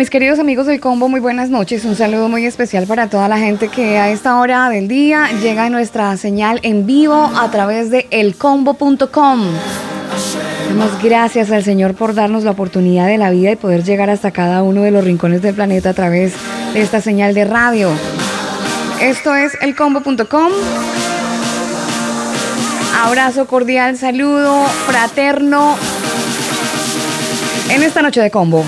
Mis queridos amigos del combo, muy buenas noches. Un saludo muy especial para toda la gente que a esta hora del día llega nuestra señal en vivo a través de elcombo.com. Damos gracias al Señor por darnos la oportunidad de la vida y poder llegar hasta cada uno de los rincones del planeta a través de esta señal de radio. Esto es elcombo.com. Abrazo cordial, saludo fraterno en esta noche de combo.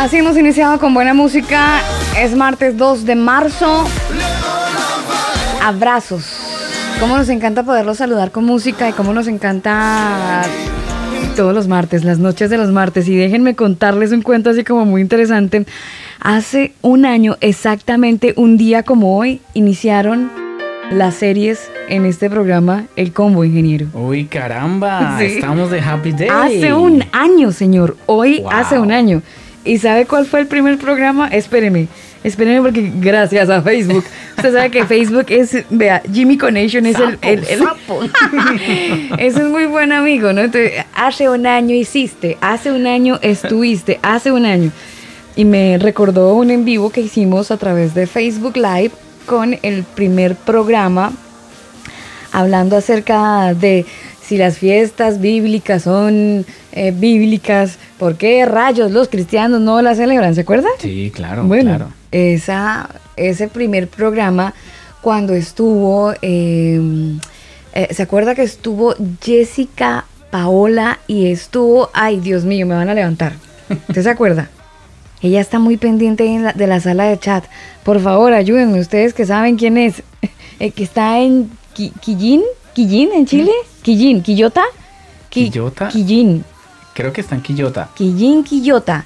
Así hemos iniciado con buena música. Es martes 2 de marzo. Abrazos. Cómo nos encanta poderlos saludar con música y cómo nos encanta todos los martes, las noches de los martes. Y déjenme contarles un cuento así como muy interesante. Hace un año, exactamente un día como hoy, iniciaron las series en este programa El Combo Ingeniero. Uy, caramba, estamos de Happy Day. Hace un año, señor. Hoy hace un año. ¿Y sabe cuál fue el primer programa? Espéreme, espéreme porque gracias a Facebook. Usted sabe que Facebook es, vea, Jimmy Connection es el... el, es un muy buen amigo, ¿no? Entonces, hace un año hiciste, hace un año estuviste, hace un año. Y me recordó un en vivo que hicimos a través de Facebook Live con el primer programa hablando acerca de si las fiestas bíblicas son eh, bíblicas, ¿por qué rayos los cristianos no las celebran? ¿Se acuerdan? Sí, claro. Bueno, claro. Esa, ese primer programa cuando estuvo, em, eh, ¿se acuerda que estuvo Jessica Paola y estuvo, ay Dios mío, me van a levantar. ¿Usted se acuerda? Ella está muy pendiente de la sala de chat. Por favor, ayúdenme, ustedes que saben quién es. Eh, que está en Quillín, Quillín en Chile. Quillín, Quillota. Quillota. Quillín. Creo que está en Quillota. Quillín, Quillota.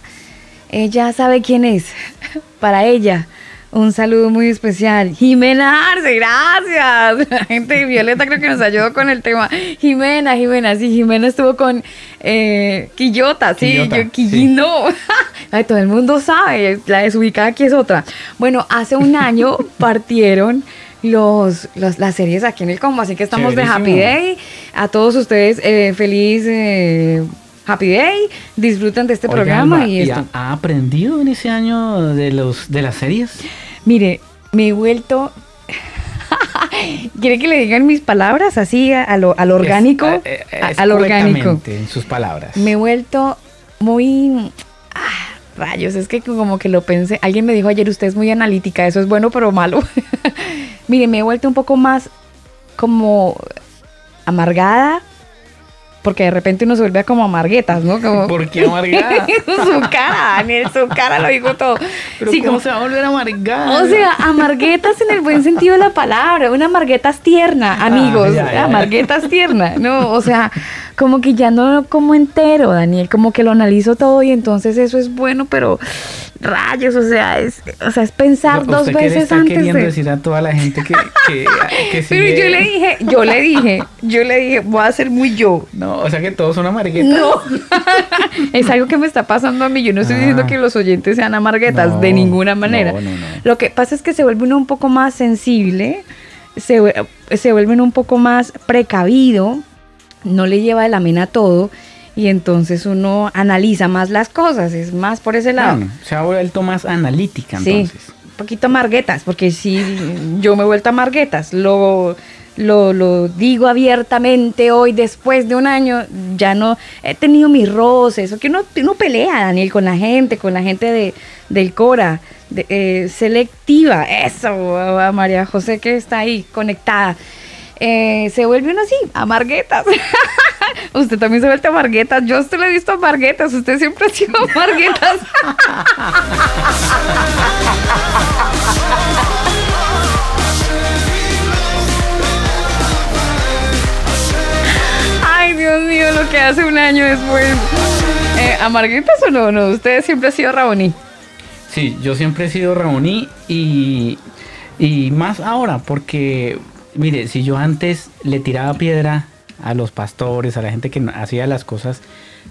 Ella sabe quién es. Para ella. Un saludo muy especial. Jimena Arce, gracias. La gente de Violeta creo que nos ayudó con el tema. Jimena, Jimena, sí, Jimena estuvo con eh, Quillota, sí, Quillota, yo Quillín no. Ay, todo el mundo sabe, la desubicada aquí es otra. Bueno, hace un año partieron los, los, las series aquí en el Combo, así que estamos de Happy Day. A todos ustedes, eh, feliz eh, Happy Day, disfruten de este programa y ¿y esto. ha, ha aprendido en ese año de los de las series? Mire, me he vuelto. ¿Quiere que le digan mis palabras así a, lo, al orgánico? Es- eh, eh, A- al orgánico. En sus palabras. Me he vuelto muy. Ah, rayos, es que como que lo pensé. Alguien me dijo ayer, usted es muy analítica, eso es bueno pero malo. Mire, me he vuelto un poco más como amargada. Porque de repente uno se vuelve como amarguetas, ¿no? Como... ¿Por qué amargada? su cara, Daniel, su cara lo dijo todo. Pero Sí, ¿cómo como- se va a volver amargada? o sea, amarguetas en el buen sentido de la palabra, una amarguetas tierna, amigos, Ah, ya, ya. amarguetas tierna, no, o sea, como que ya no como entero, Daniel, como que lo analizo todo y entonces eso es bueno, pero rayos, o sea, es, o sea, es pensar ¿Usted dos veces está antes queriendo de... decir a toda la gente que, que, que Pero yo le dije, yo le dije, yo le dije, voy a ser muy yo. No, o sea que todos son amarguetas. No, es algo que me está pasando a mí. Yo no estoy Ah. diciendo que los oyentes sean amarguetas No, de ninguna manera. no, no, no. Lo que pasa es que se vuelve uno un poco más sensible, se, se vuelven un poco más precavido, no le lleva de la mena todo y entonces uno analiza más las cosas, es más por ese lado. Bueno, se ha vuelto más analítica Sí, entonces. un poquito amarguetas, porque si yo me he vuelto amarguetas, lo, lo, lo digo abiertamente hoy, después de un año, ya no he tenido mis roces, o que uno, uno pelea, Daniel, con la gente, con la gente de, del Cora, de, eh, selectiva, eso, a María José que está ahí conectada. Eh, se vuelve uno así, amarguetas. usted también se vuelve amarguetas. Yo a usted lo he visto amarguetas. Usted siempre ha sido amarguetas. Ay, Dios mío, lo que hace un año después. Eh, ¿Amarguetas o no? No, usted siempre ha sido Raboní. Sí, yo siempre he sido Ramoní y, y más ahora, porque, mire, si yo antes le tiraba piedra a los pastores, a la gente que hacía las cosas,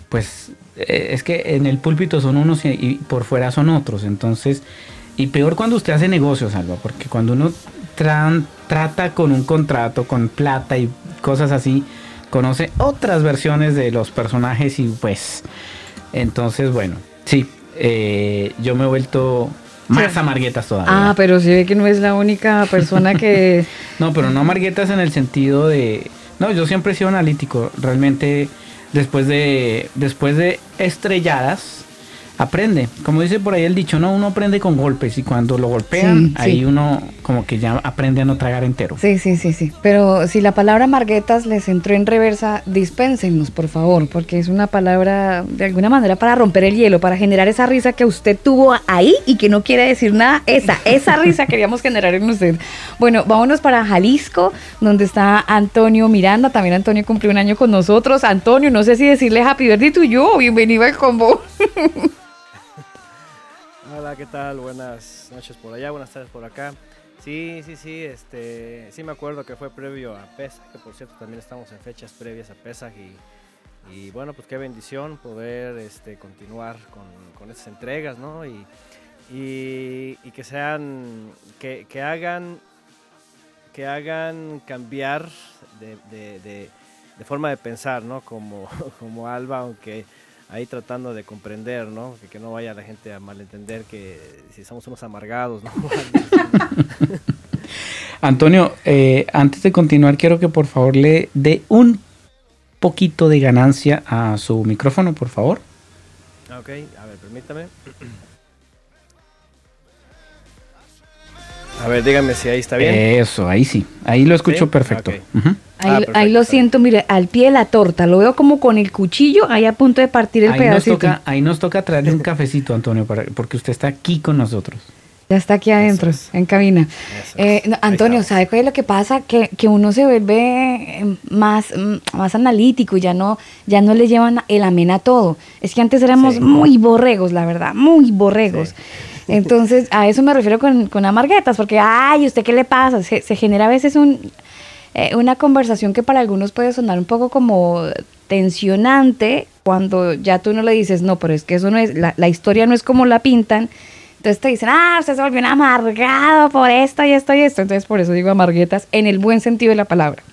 pues eh, es que en el púlpito son unos y, y por fuera son otros. Entonces, y peor cuando usted hace negocios, Alba, porque cuando uno trata con un contrato, con plata y cosas así, conoce otras versiones de los personajes y pues, entonces, bueno, sí, eh, yo me he vuelto más amarguetas todavía. Ah, pero sí ve que no es la única persona que... No, pero no amarguetas en el sentido de. No, yo siempre he sido analítico. Realmente, después de. Después de estrelladas, aprende. Como dice por ahí el dicho, no, uno aprende con golpes. Y cuando lo golpean, Sí, ahí sí. uno como que ya aprende a no tragar entero. Sí, sí, sí, sí. Pero si la palabra marguetas les entró en reversa, dispénsenos, por favor, porque es una palabra de alguna manera para romper el hielo, para generar esa risa que usted tuvo ahí y que no quiere decir nada. Esa, esa risa queríamos generar en usted. Bueno, vámonos para Jalisco, donde está Antonio Miranda. También Antonio cumplió un año con nosotros. Antonio, no sé si decirle happy birthday to you o bienvenido al combo. Hola, ¿qué tal? Buenas noches por allá, buenas tardes por acá. Sí, sí, sí, este, sí me acuerdo que fue previo a Pesach, que por cierto también estamos en fechas previas a Pesach y, y bueno, pues qué bendición poder este, continuar con, con estas entregas, ¿no? Y, y, y que sean, que, que hagan, que hagan cambiar de, de- de- de forma de pensar, ¿no? Como, como Alba, aunque ahí tratando de comprender, ¿no? Que, que no vaya la gente a malentender que si somos unos amargados, ¿no? Antonio, eh, antes de continuar, quiero que por favor le dé un poquito de ganancia a su micrófono, por favor. Ok, a ver, permítame. A ver, dígame si ahí está bien. Eso, ahí sí. Ahí lo escucho ¿Sí? perfecto. Ahí, Ah, ahí lo siento, mire, al pie de la torta. Lo veo como con el cuchillo ahí a punto de partir el Ahí nos, pedacito. toca, ahí nos toca traerle un cafecito, Antonio, para, porque usted está aquí con nosotros. Ya está aquí adentro, es. en cabina. Eh, no, Antonio. ¿sabe cuál es lo que pasa? Que, que uno se vuelve eh, más, mm, más analítico y ya no, ya no le llevan el amén a todo. Es que antes éramos Sí. muy borregos, la verdad, muy borregos. Entonces, a eso me refiero con, con amarguetas, porque, ay, ¿usted qué le pasa? Se, genera a veces un, eh, una conversación que para algunos puede sonar un poco como tensionante cuando ya tú no le dices, no, pero es que eso no es, la, la historia no es como la pintan. Entonces te dicen, ah, usted se volvió un amargado por esto y esto y esto. Entonces por eso digo amarguetas en el buen sentido de la palabra.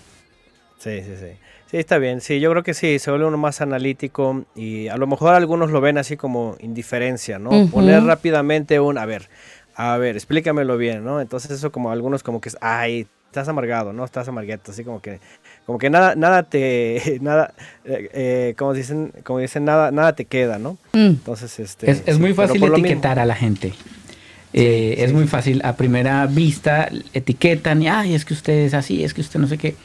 Sí, sí, sí. Sí, está bien. Sí, yo creo que sí, se vuelve uno más analítico y a lo mejor algunos lo ven así como indiferencia, ¿no? Poner rápidamente un, a ver, a ver, explícamelo bien, ¿no? Entonces eso como algunos como que es, ay, estás amargado, ¿no? Estás amargueto, así como que, como que nada, nada te, nada, eh, eh, como dicen, como dicen, nada, nada te queda, ¿no? Mm. Entonces, este. Es, es sí, muy fácil etiquetar a la gente. Eh, es muy fácil, a primera vista etiquetan y, ay, es que usted es así, es que usted no sé qué.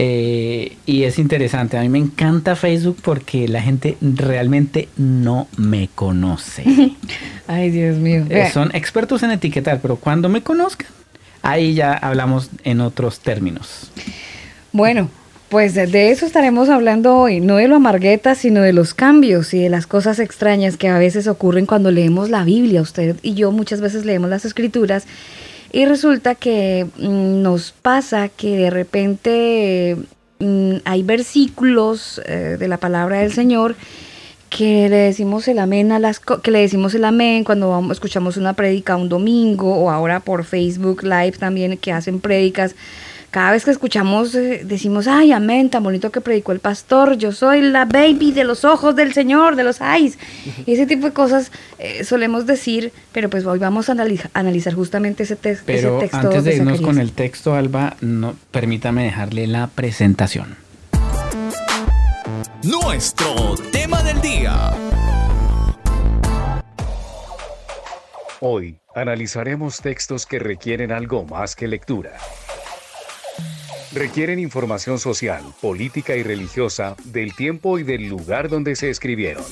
Eh, y es interesante, a mí me encanta Facebook porque la gente realmente no me conoce. Ay, Dios mío. Eh, son expertos en etiquetar, pero cuando me conozcan, ahí ya hablamos en otros términos. Bueno, pues de- eso estaremos hablando hoy, no de lo amarguetas, sino de los cambios y de las cosas extrañas que a veces ocurren cuando leemos la Biblia. Usted y yo muchas veces leemos las escrituras y resulta que mm, nos pasa que de repente mm, hay versículos eh, de la palabra del Señor que le decimos el amén a las que le decimos el amén cuando vamos, escuchamos una prédica un domingo o ahora por Facebook Live también que hacen prédicas. Cada vez que escuchamos eh, decimos, ay, amén, tan bonito que predicó el pastor, yo soy la baby de los ojos del Señor, de los eyes. Y ese tipo de cosas eh, solemos decir, pero pues hoy vamos a analiza- analizar justamente ese, te- ese Pero texto. antes de irnos Zacarías. con el texto, Alba, no, permítame dejarle la presentación. Nuestro tema del día. Hoy analizaremos textos que requieren algo más que lectura. Requieren información social, política y religiosa del tiempo y del lugar donde se escribieron.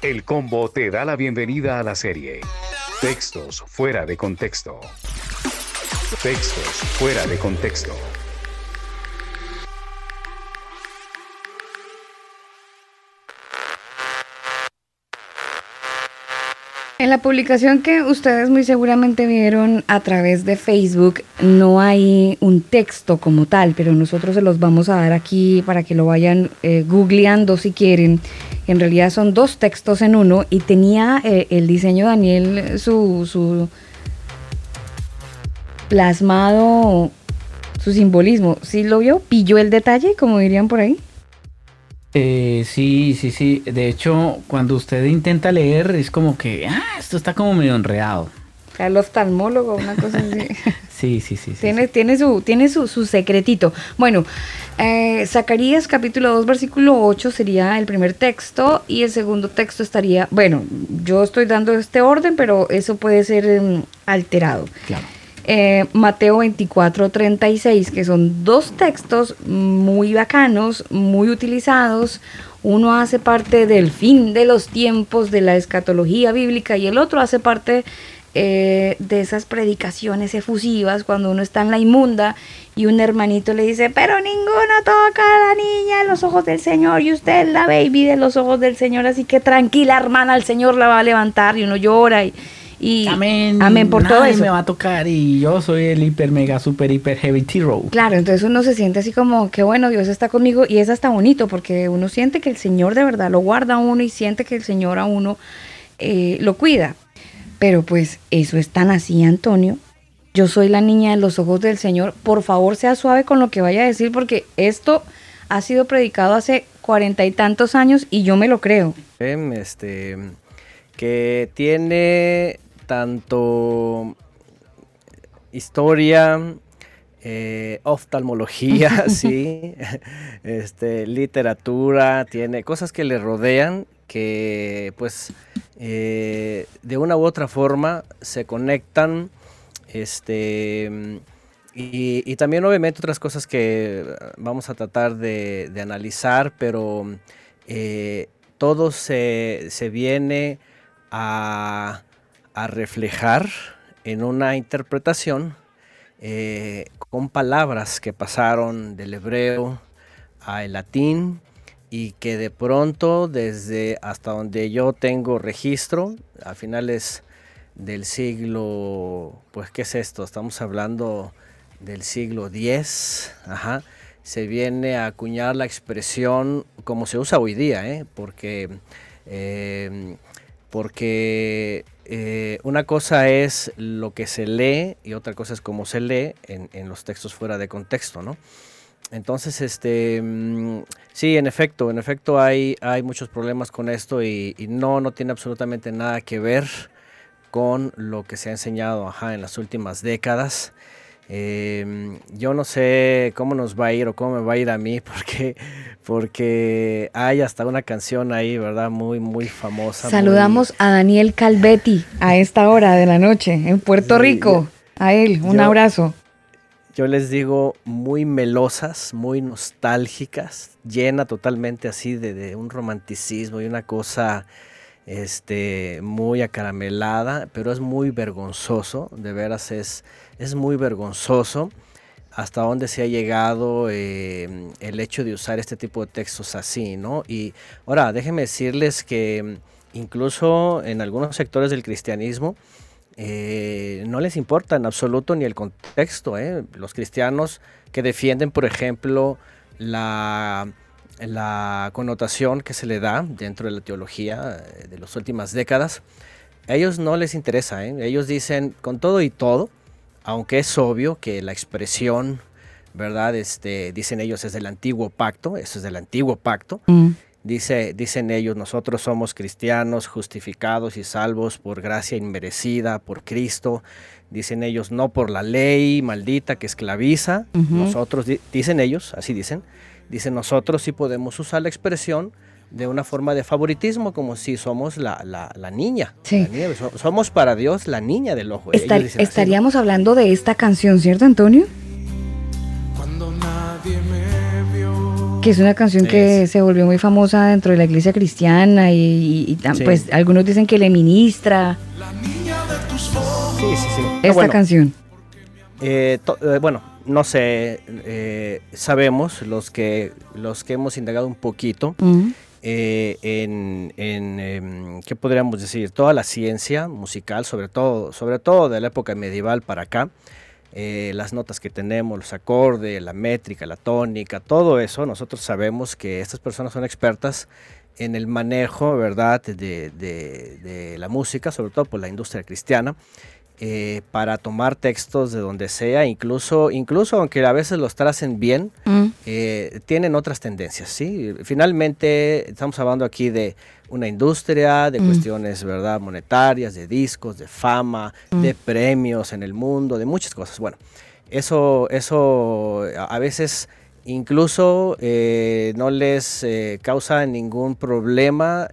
El combo te da la bienvenida a la serie. Textos fuera de contexto. Textos fuera de contexto. En la publicación que ustedes muy seguramente vieron a través de Facebook, no hay un texto como tal, pero nosotros se los vamos a dar aquí para que lo vayan eh, googleando si quieren. En realidad son dos textos en uno y tenía eh, el diseño Daniel su, su plasmado, su simbolismo. ¿Sí lo vio? ¿Pilló el detalle, como dirían por ahí? Eh, sí, sí, sí. De hecho, cuando usted intenta leer, es como que, ah, esto está como medio enredado. El oftalmólogo, una cosa así. Sí, sí, sí. sí, Tiene, sí. tiene, su, tiene su, su secretito. Bueno, eh, Zacarías capítulo 2, versículo 8 sería el primer texto y el segundo texto estaría, bueno, yo estoy dando este orden, pero eso puede ser em, alterado. Claro. Eh, Mateo 24, 36, que son dos textos muy bacanos, muy utilizados. Uno hace parte del fin de los tiempos de la escatología bíblica y el otro hace parte eh, de esas predicaciones efusivas cuando uno está en la inmunda y un hermanito le dice, pero ninguno toca a la niña en los ojos del Señor y usted es la baby de los ojos del Señor, así que tranquila hermana, el Señor la va a levantar y uno llora y... y Amén. Amén por todo eso. me va a tocar y yo soy el hiper, mega, super, hiper heavy hero. Claro, entonces uno se siente así como que bueno, Dios está conmigo y es hasta bonito porque uno siente que el Señor de verdad lo guarda a uno y siente que el Señor a uno eh, lo cuida. Pero pues eso es tan así, Antonio. Yo soy la niña de los ojos del Señor. Por favor, sea suave con lo que vaya a decir porque esto ha sido predicado hace cuarenta y tantos años y yo me lo creo. Em, Este, que tiene tanto historia, eh, oftalmología, sí, este, literatura, tiene cosas que le rodean que pues eh, de una u otra forma se conectan este, y, también obviamente otras cosas que vamos a tratar de, analizar, pero eh, todo se, viene a, reflejar en una interpretación eh, con palabras que pasaron del hebreo al latín y que de pronto desde hasta donde yo tengo registro a finales del siglo pues qué es esto estamos hablando del siglo X ajá, se viene a acuñar la expresión como se usa hoy día ¿eh? porque em, porque eh, una cosa es lo que se lee y otra cosa es cómo se lee en, los textos fuera de contexto no entonces, este, mm, sí, en efecto, en efecto hay, hay muchos problemas con esto y, no, no tiene absolutamente nada que ver con lo que se ha enseñado en las últimas décadas. Em, yo no sé cómo nos va a ir o cómo me va a ir a mí, porque, porque hay hasta una canción ahí, ¿verdad? Muy, muy famosa. Saludamos a Daniel Calvetti a esta hora de la noche en Puerto Rico. a él, un abrazo yo les digo, muy melosas, muy nostálgicas, llena totalmente así de, un romanticismo y una cosa este, muy acaramelada, pero es muy vergonzoso, de veras es, es muy vergonzoso hasta dónde se ha llegado eh, el hecho de usar este tipo de textos así, ¿no? Y ahora, déjenme decirles que incluso en algunos sectores del cristianismo, eh, no les importa en absoluto ni el contexto. ¿eh? Los cristianos que defienden, por ejemplo, la, la connotación que se le da dentro de la teología de las últimas décadas, a ellos no les interesa. Ellos dicen con todo y todo, aunque es obvio que la expresión, ¿verdad? Este, dicen ellos es del antiguo pacto, eso es del antiguo pacto. Mm. Dice, dicen ellos, nosotros somos cristianos justificados y salvos por gracia inmerecida, por Cristo. Dicen ellos, no por la ley maldita que esclaviza. Nosotros, dicen ellos, así dicen, dicen nosotros sí podemos usar la expresión de una forma de favoritismo, como si somos la, la, niña. somos para Dios la niña del ojo. estaríamos hablando de esta canción, ¿cierto, Antonio? Cuando nadie me que es una canción que se volvió muy famosa dentro de la iglesia cristiana y, pues algunos dicen que le ministra. Sí, sí, sí. Esta canción. Eh, eh, bueno, no sé, eh, sabemos los que, los que hemos indagado un poquito en, en em, ¿qué podríamos decir? Toda la ciencia musical, sobre todo, sobre todo de la época medieval para acá, eh, las notas que tenemos, los acordes, la métrica, la tónica, todo eso, nosotros sabemos que estas personas son expertas en el manejo, ¿verdad?, de, de, la música, sobre todo por la industria cristiana, eh, para tomar textos de donde sea, incluso, incluso aunque a veces los tracen bien, mm. eh, tienen otras tendencias, ¿sí? Finalmente, estamos hablando aquí de una industria, de mm. cuestiones, ¿verdad?, monetarias, de discos, de fama, mm. de premios en el mundo, de muchas cosas. Bueno, eso, eso a veces incluso eh, no les causa ningún problema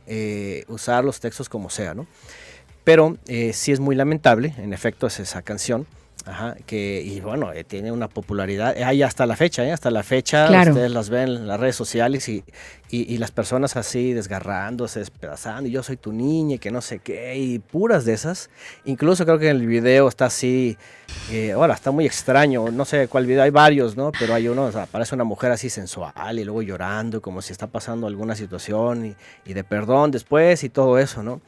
usar los textos como sea, ¿no? Pero sí es muy lamentable, en efecto, es esa canción Ajá, que, y bueno, eh, tiene una popularidad, hay hasta la fecha, ¿eh? hasta la fecha, ustedes las ven en las redes sociales y, y, las personas así desgarrándose, despedazando, y yo soy tu niña y que no sé qué, y puras de esas. Incluso creo que en el video está así, eh, ahora está muy extraño, no sé cuál video, hay varios, ¿no? Pero hay uno, o sea, aparece una mujer así sensual y luego llorando, como si está pasando alguna situación y, y de perdón después y todo eso, ¿no?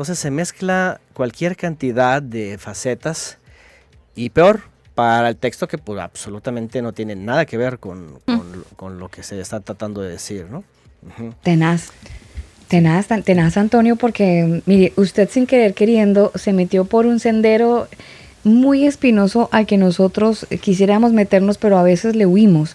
Entonces se mezcla cualquier cantidad de facetas y peor, para el texto que pues, absolutamente no tiene nada que ver con, con, lo que se está tratando de decir, ¿no? Tenaz. Tenaz, tenaz, Antonio, porque mire, usted sin querer queriendo se metió por un sendero muy espinoso al que nosotros quisiéramos meternos, pero a veces le huimos.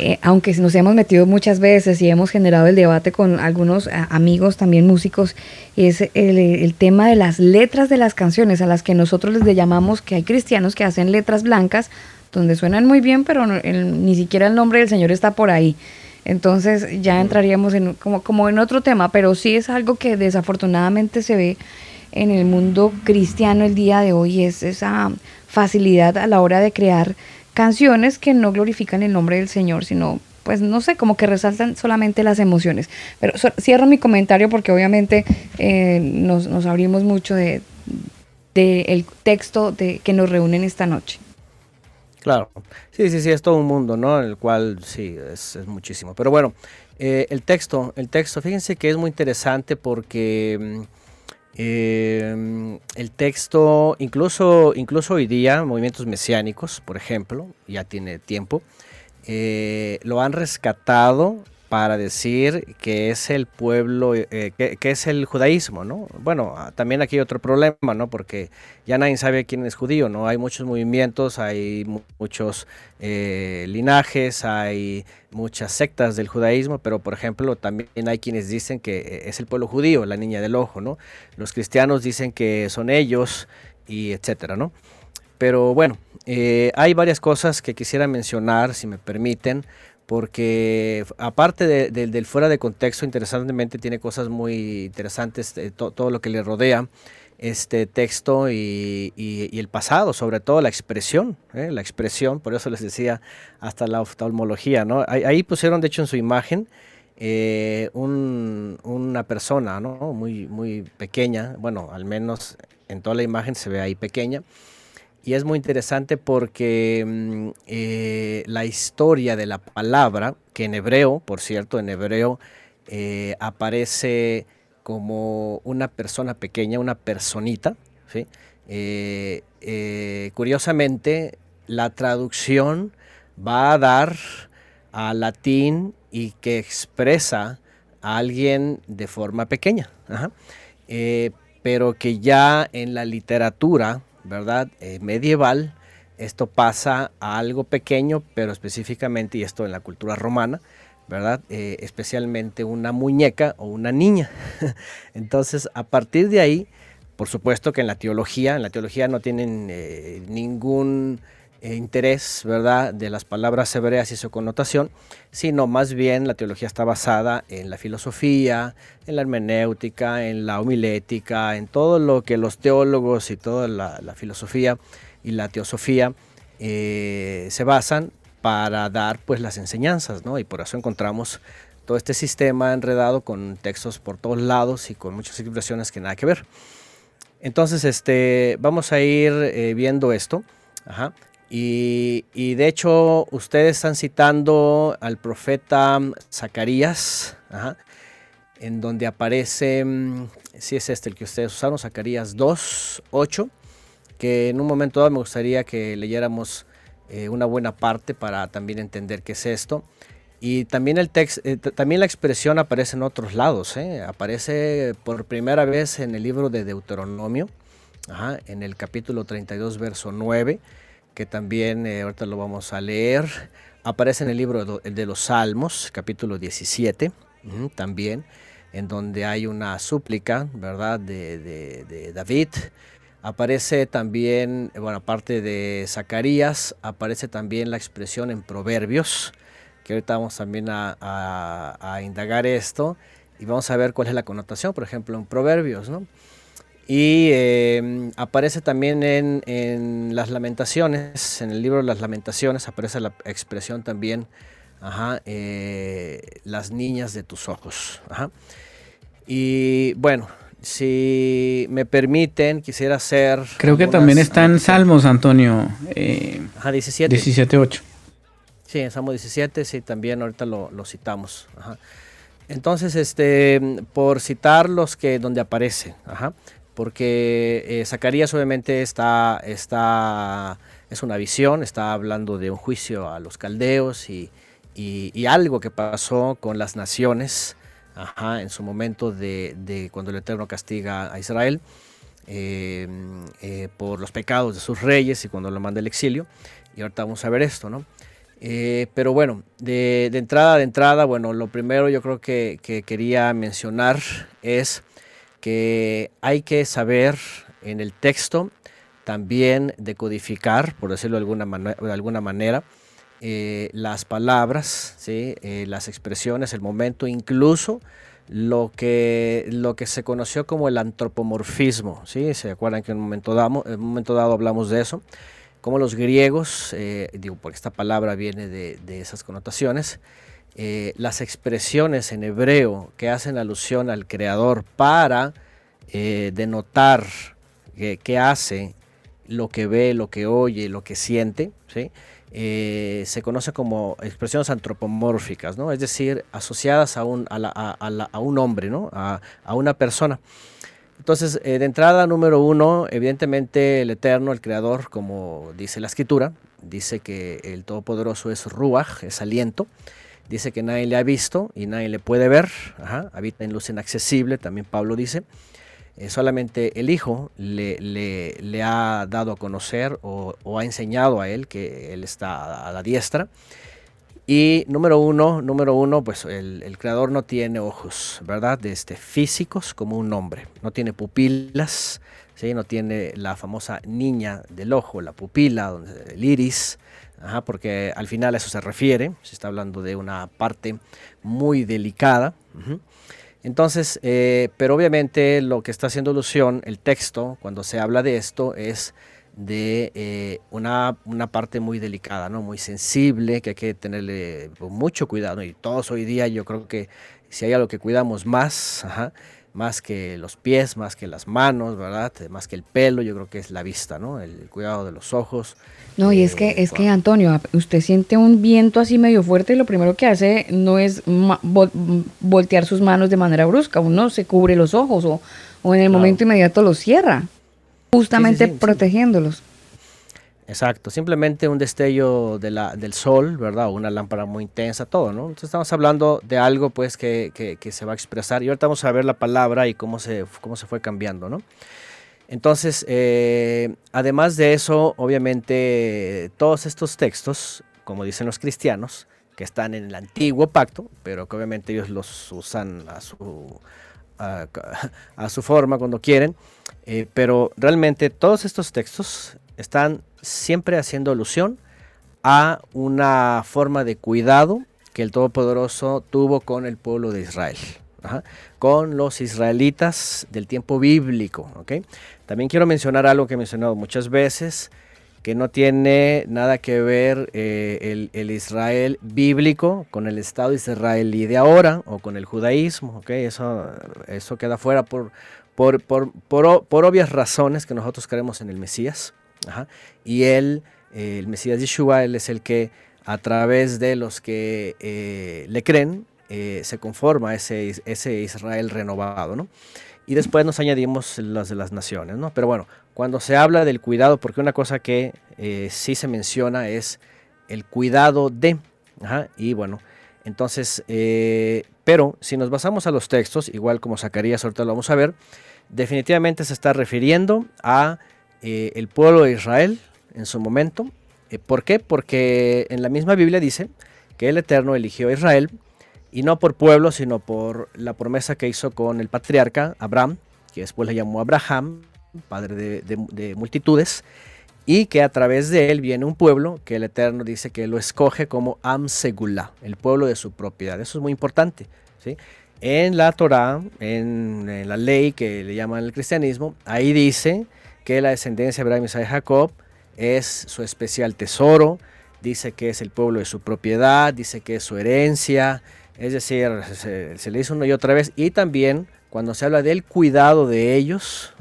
Eh, aunque nos hemos metido muchas veces y hemos generado el debate con algunos amigos también músicos, es el, tema de las letras de las canciones a las que nosotros les llamamos que hay cristianos que hacen letras blancas donde suenan muy bien, pero ni siquiera el nombre del Señor está por ahí. Entonces ya entraríamos en, como, como en otro tema, pero sí es algo que desafortunadamente se ve en el mundo cristiano el día de hoy, es esa facilidad a la hora de crear canciones que no glorifican el nombre del Señor, sino pues no sé, como que resaltan solamente las emociones. Pero cierro mi comentario porque obviamente eh, nos, nos, abrimos mucho de, el texto de, que nos reúnen esta noche. Claro, sí, sí, sí, es todo un mundo, ¿no? El cual sí, es, muchísimo. Pero bueno, eh, el texto, el texto, fíjense que es muy interesante porque mm, eh, el texto, incluso, incluso hoy día, movimientos mesiánicos, por ejemplo, ya tiene tiempo, eh, lo han rescatado para decir que es el pueblo, eh, que, es el judaísmo, ¿no? Bueno, ah, también aquí hay otro problema, ¿no? Porque ya nadie sabe quién es judío, ¿no? Hay muchos movimientos, hay muchos eh, linajes, hay muchas sectas del judaísmo, pero por ejemplo también hay quienes dicen que es el pueblo judío, la niña del ojo, ¿no? Los cristianos dicen que son ellos y etcétera, ¿no? Pero bueno, eh, hay varias cosas que quisiera mencionar, si me permiten, porque aparte del fuera de contexto, interesantemente tiene cosas muy interesantes, eh, todo lo que le rodea este texto y, el pasado, sobre todo la expresión, ¿eh? la expresión, por eso les decía hasta la oftalmología, ¿no? Ahí, pusieron, de hecho, en su imagen una persona, ¿no? Muy, muy pequeña, bueno, al menos en toda la imagen se ve ahí pequeña, y es muy interesante porque mm, eh, la historia de la palabra, que en hebreo, por cierto, en hebreo eh, aparece como una persona pequeña, una personita. Eh, curiosamente, la traducción va a dar al latín y que expresa a alguien de forma pequeña, pero que ya en la literatura ¿verdad? Eh, medieval, esto pasa a algo pequeño, pero específicamente, y esto en la cultura romana, ¿verdad? Eh, especialmente una muñeca o una niña. Entonces, a partir de ahí, por supuesto que en la teología, en la teología no tienen eh, ningún eh, interés, ¿verdad?, de las palabras hebreas y su connotación, sino más bien la teología está basada en la filosofía, en la hermenéutica, en la homilética, en todo lo que los teólogos y toda la, filosofía y la teosofía eh, se basan para dar pues las enseñanzas, ¿no? Y por eso encontramos todo este sistema enredado con textos por todos lados y con muchas expresiones que nada que ver. Entonces, este, vamos a ir eh, viendo esto. Ajá. Y, de hecho, ustedes están citando al profeta Zacarías, en donde aparece, mm, si es este el que ustedes usaron, Zacarías 2, 8, que en un momento dado me gustaría que leyéramos eh, una buena parte para también entender qué es esto. Y también, el text, eh, también la expresión aparece en otros lados, ¿eh? aparece por primera vez en el libro de Deuteronomio, en el capítulo 32, verso 9 que también eh, ahorita lo vamos a leer. Aparece en el libro de, los Salmos, capítulo 17, también, en donde hay una súplica, ¿verdad?, de, David. Aparece también, bueno, aparte de Zacarías, aparece también la expresión en Proverbios, que ahorita vamos también a indagar esto y vamos a ver cuál es la connotación, por ejemplo, en Proverbios, ¿no? Y em, aparece también en, las lamentaciones, en el libro de las lamentaciones aparece la expresión también, eh, las niñas de tus ojos. Y bueno, si me permiten, quisiera hacer... Creo que también está en Salmos, Antonio. Eh, ajá, 17. 17, 8. Sí, en Salmo 17, sí, también ahorita lo, citamos. Entonces, este, por citar los que donde aparece, ajá porque eh, Zacarías obviamente está, está, es una visión, está hablando de un juicio a los caldeos y, algo que pasó con las naciones en su momento de, cuando el Eterno castiga a Israel em, eh, por los pecados de sus reyes y cuando lo manda el exilio. Y ahorita vamos a ver esto, ¿no? Eh, pero bueno, de, entrada, de entrada, bueno, lo primero yo creo que quería mencionar es hay que saber en el texto también decodificar, por decirlo de alguna, manera, eh, las palabras, ¿sí? Eh, las expresiones, el momento, incluso lo que, lo que se conoció como el antropomorfismo. ¿sí? ¿Se acuerdan que en un momento dado, en un momento dado hablamos de eso? Como los griegos, eh, digo, porque esta palabra viene de esas connotaciones, las expresiones en hebreo que hacen alusión al creador para denotar qué hace, lo que ve, lo que oye, lo que siente, ¿sí? Eh, se conoce como expresiones antropomórficas, ¿no? es decir, asociadas a un, a, un hombre, ¿no? a, una persona. Entonces, eh, de entrada, número uno, evidentemente el Eterno, el Creador, como dice la Escritura, dice que el Todopoderoso es Ruach, es aliento, dice que nadie le ha visto y nadie le puede ver, habita en luz inaccesible, también Pablo dice. Eh, solamente el Hijo le, ha dado a conocer o, ha enseñado a él que él está a la diestra. Y número uno, número uno, pues el, creador no tiene ojos, ¿verdad? Este, físicos como un hombre. No tiene pupilas, ¿sí? No tiene la famosa niña del ojo, la pupila, el iris, porque al final a eso se refiere. Se está hablando de una parte muy delicada. Entonces, eh, pero obviamente lo que está haciendo alusión, el texto, cuando se habla de esto, es de eh, una, una, parte muy delicada, ¿no? muy sensible, que hay que tenerle mucho cuidado. Y todos hoy día yo creo que si hay algo que cuidamos más, ajá, más que los pies, más que las manos, ¿verdad? Más que el pelo, yo creo que es la vista, ¿no? El cuidado de los ojos. No, y es que, es que Antonio, usted siente un viento así medio fuerte y lo primero que hace no es voltear sus manos de manera brusca, uno se cubre los ojos o, o en el momento inmediato los cierra, justamente protegiéndolos. Exacto, simplemente un destello de la, del sol, ¿verdad? una lámpara muy intensa, todo, ¿no? Entonces estamos hablando de algo pues que, que, se va a expresar y ahorita vamos a ver la palabra y cómo se, cómo se fue cambiando, ¿no? Entonces, eh, además de eso, obviamente todos estos textos, como dicen los cristianos, que están en el antiguo pacto, pero que obviamente ellos los usan a su, a, su forma cuando quieren, eh, pero realmente todos estos textos están siempre haciendo alusión a una forma de cuidado que el Todopoderoso tuvo con el pueblo de Israel, con los israelitas del tiempo bíblico. También quiero mencionar algo que he mencionado muchas veces, que no tiene nada que ver eh, el, Israel bíblico con el Estado israelí de ahora o con el judaísmo. Eso, eso queda fuera por, por, por obvias razones que nosotros creemos en el Mesías. Y él, el Mesías Yeshua, él es el que a través de los que eh, le creen, eh, se conforma ese, ese Israel renovado, ¿no? Y después nos añadimos las de las naciones, ¿no? Pero bueno, cuando se habla del cuidado, porque una cosa que eh, sí se menciona es el cuidado de, y bueno, entonces, pero si nos basamos a los textos, igual como Zacarías ahorita lo vamos a ver, definitivamente se está refiriendo a eh, el pueblo de Israel en su momento. Eh, ¿Por qué? Porque en la misma Biblia dice que el Eterno eligió a Israel y no por pueblo, sino por la promesa que hizo con el patriarca Abraham, que después le llamó Abraham, padre de, multitudes, y que a través de él viene un pueblo que el Eterno dice que lo escoge como Am el pueblo de su propiedad. Eso es muy importante. ¿sí? En la Torah, en, en, la ley que le llaman el cristianismo, ahí dice que la descendencia de Abraham, y Jacob es su especial tesoro, dice que es el pueblo de su propiedad, dice que es su herencia, es decir, se, le dice una y otra vez, y también cuando se habla del cuidado de ellos,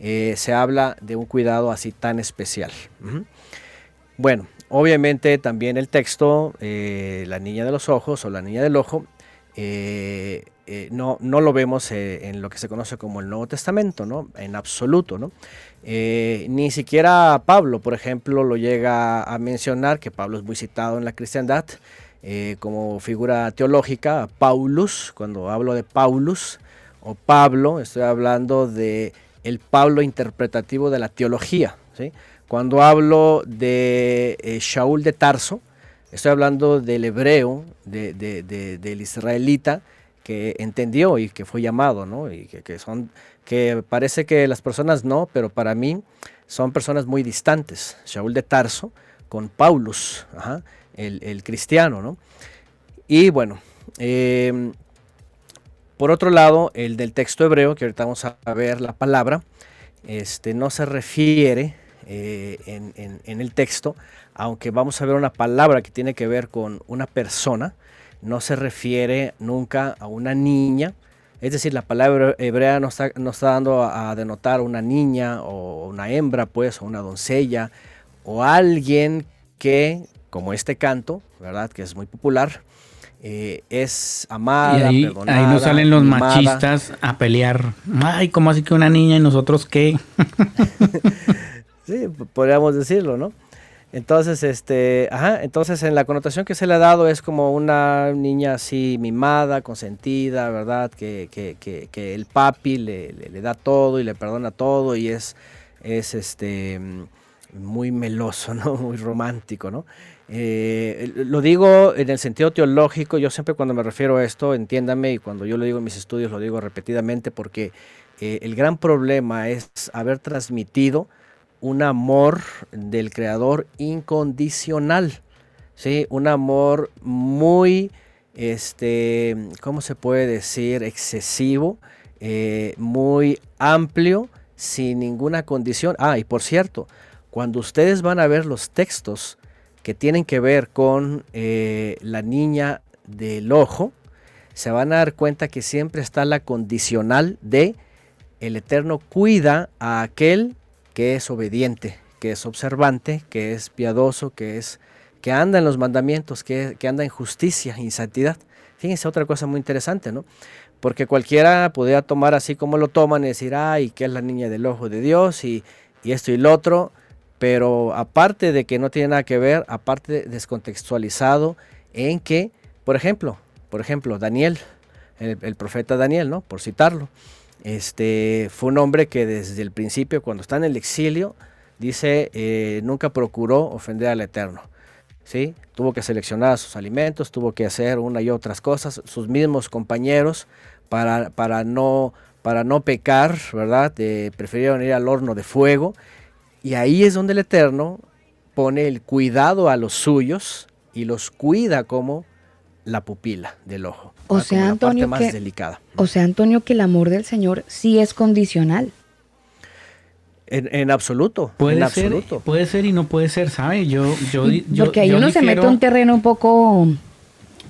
eh, se habla de un cuidado así tan especial. Bueno, obviamente también el texto, eh, la niña de los ojos o la niña del ojo, eh, eh, no, no lo vemos eh, en lo que se conoce como el Nuevo Testamento, ¿no? En absoluto, ¿no? Eh, ni siquiera Pablo, por ejemplo, lo llega a mencionar, que Pablo es muy citado en la cristiandad como figura teológica, Paulus, cuando hablo de Paulus o Pablo, estoy hablando de el Pablo interpretativo de la teología. Cuando hablo de Shaul de Tarso, estoy hablando del hebreo, de, del israelita, que entendió y que fue llamado, ¿no? Y que, son, que parece que las personas no, pero para mí son personas muy distantes. Shaul de Tarso con Paulus, el, cristiano, ¿no? Y bueno, em, por otro lado, el del texto hebreo, que ahorita vamos a ver la palabra, este, no se refiere eh, en, en, el texto, aunque vamos a ver una palabra que tiene que ver con una persona, no se refiere nunca a una niña. Es decir, la palabra hebrea no está, no está dando a, denotar una niña o una hembra, pues, o una doncella, o alguien que, como este canto, ¿verdad? Que es muy popular, eh, es amada, y ahí, ahí nos salen los machistas a pelear. Ay, ¿cómo así que una niña y nosotros qué? sí, podríamos decirlo, ¿no? Entonces, este, ajá, entonces en la connotación que se le ha dado es como una niña así mimada, consentida, ¿verdad? Que, que, que, que el papi le, le, da todo y le perdona todo y es, es este, muy meloso, ¿no? Muy romántico, ¿no? Eh, lo digo en el sentido teológico, yo siempre cuando me refiero a esto, entiéndame, y cuando yo lo digo en mis estudios lo digo repetidamente porque eh, el gran problema es haber transmitido un amor del creador incondicional, ¿sí? Un amor muy, este, ¿cómo se puede decir? Excesivo, eh, muy amplio, sin ninguna condición. Ah, y por cierto, cuando ustedes van a ver los textos que tienen que ver con eh, la niña del ojo, se van a dar cuenta que siempre está la condicional de el Eterno cuida a aquel que es obediente, que es observante, que es piadoso, que es que anda en los mandamientos, que, anda en justicia y santidad. Fíjense otra cosa muy interesante, ¿no? Porque cualquiera podría tomar así como lo toman y decir, ay, que es la niña del ojo de Dios y, esto y lo otro, pero aparte de que no tiene nada que ver, aparte descontextualizado en que, por ejemplo, por ejemplo, Daniel, el, el profeta Daniel, ¿no? Por citarlo, este, fue un hombre que desde el principio, cuando está en el exilio, dice, eh, nunca procuró ofender al Eterno. ¿sí? Tuvo que seleccionar sus alimentos, tuvo que hacer una y otras cosas, sus mismos compañeros, para, para, no, para no pecar, ¿verdad? prefirieron ir al horno de fuego. Y ahí es donde el Eterno pone el cuidado a los suyos y los cuida como la pupila del ojo. O sea, Antonio, más que, delicada. o sea, Antonio, que el amor del Señor sí es condicional. En, absoluto. Puede en ser, absoluto. puede ser y no puede ser, ¿sabe? Yo, yo, porque ahí uno se mete a un terreno un poco.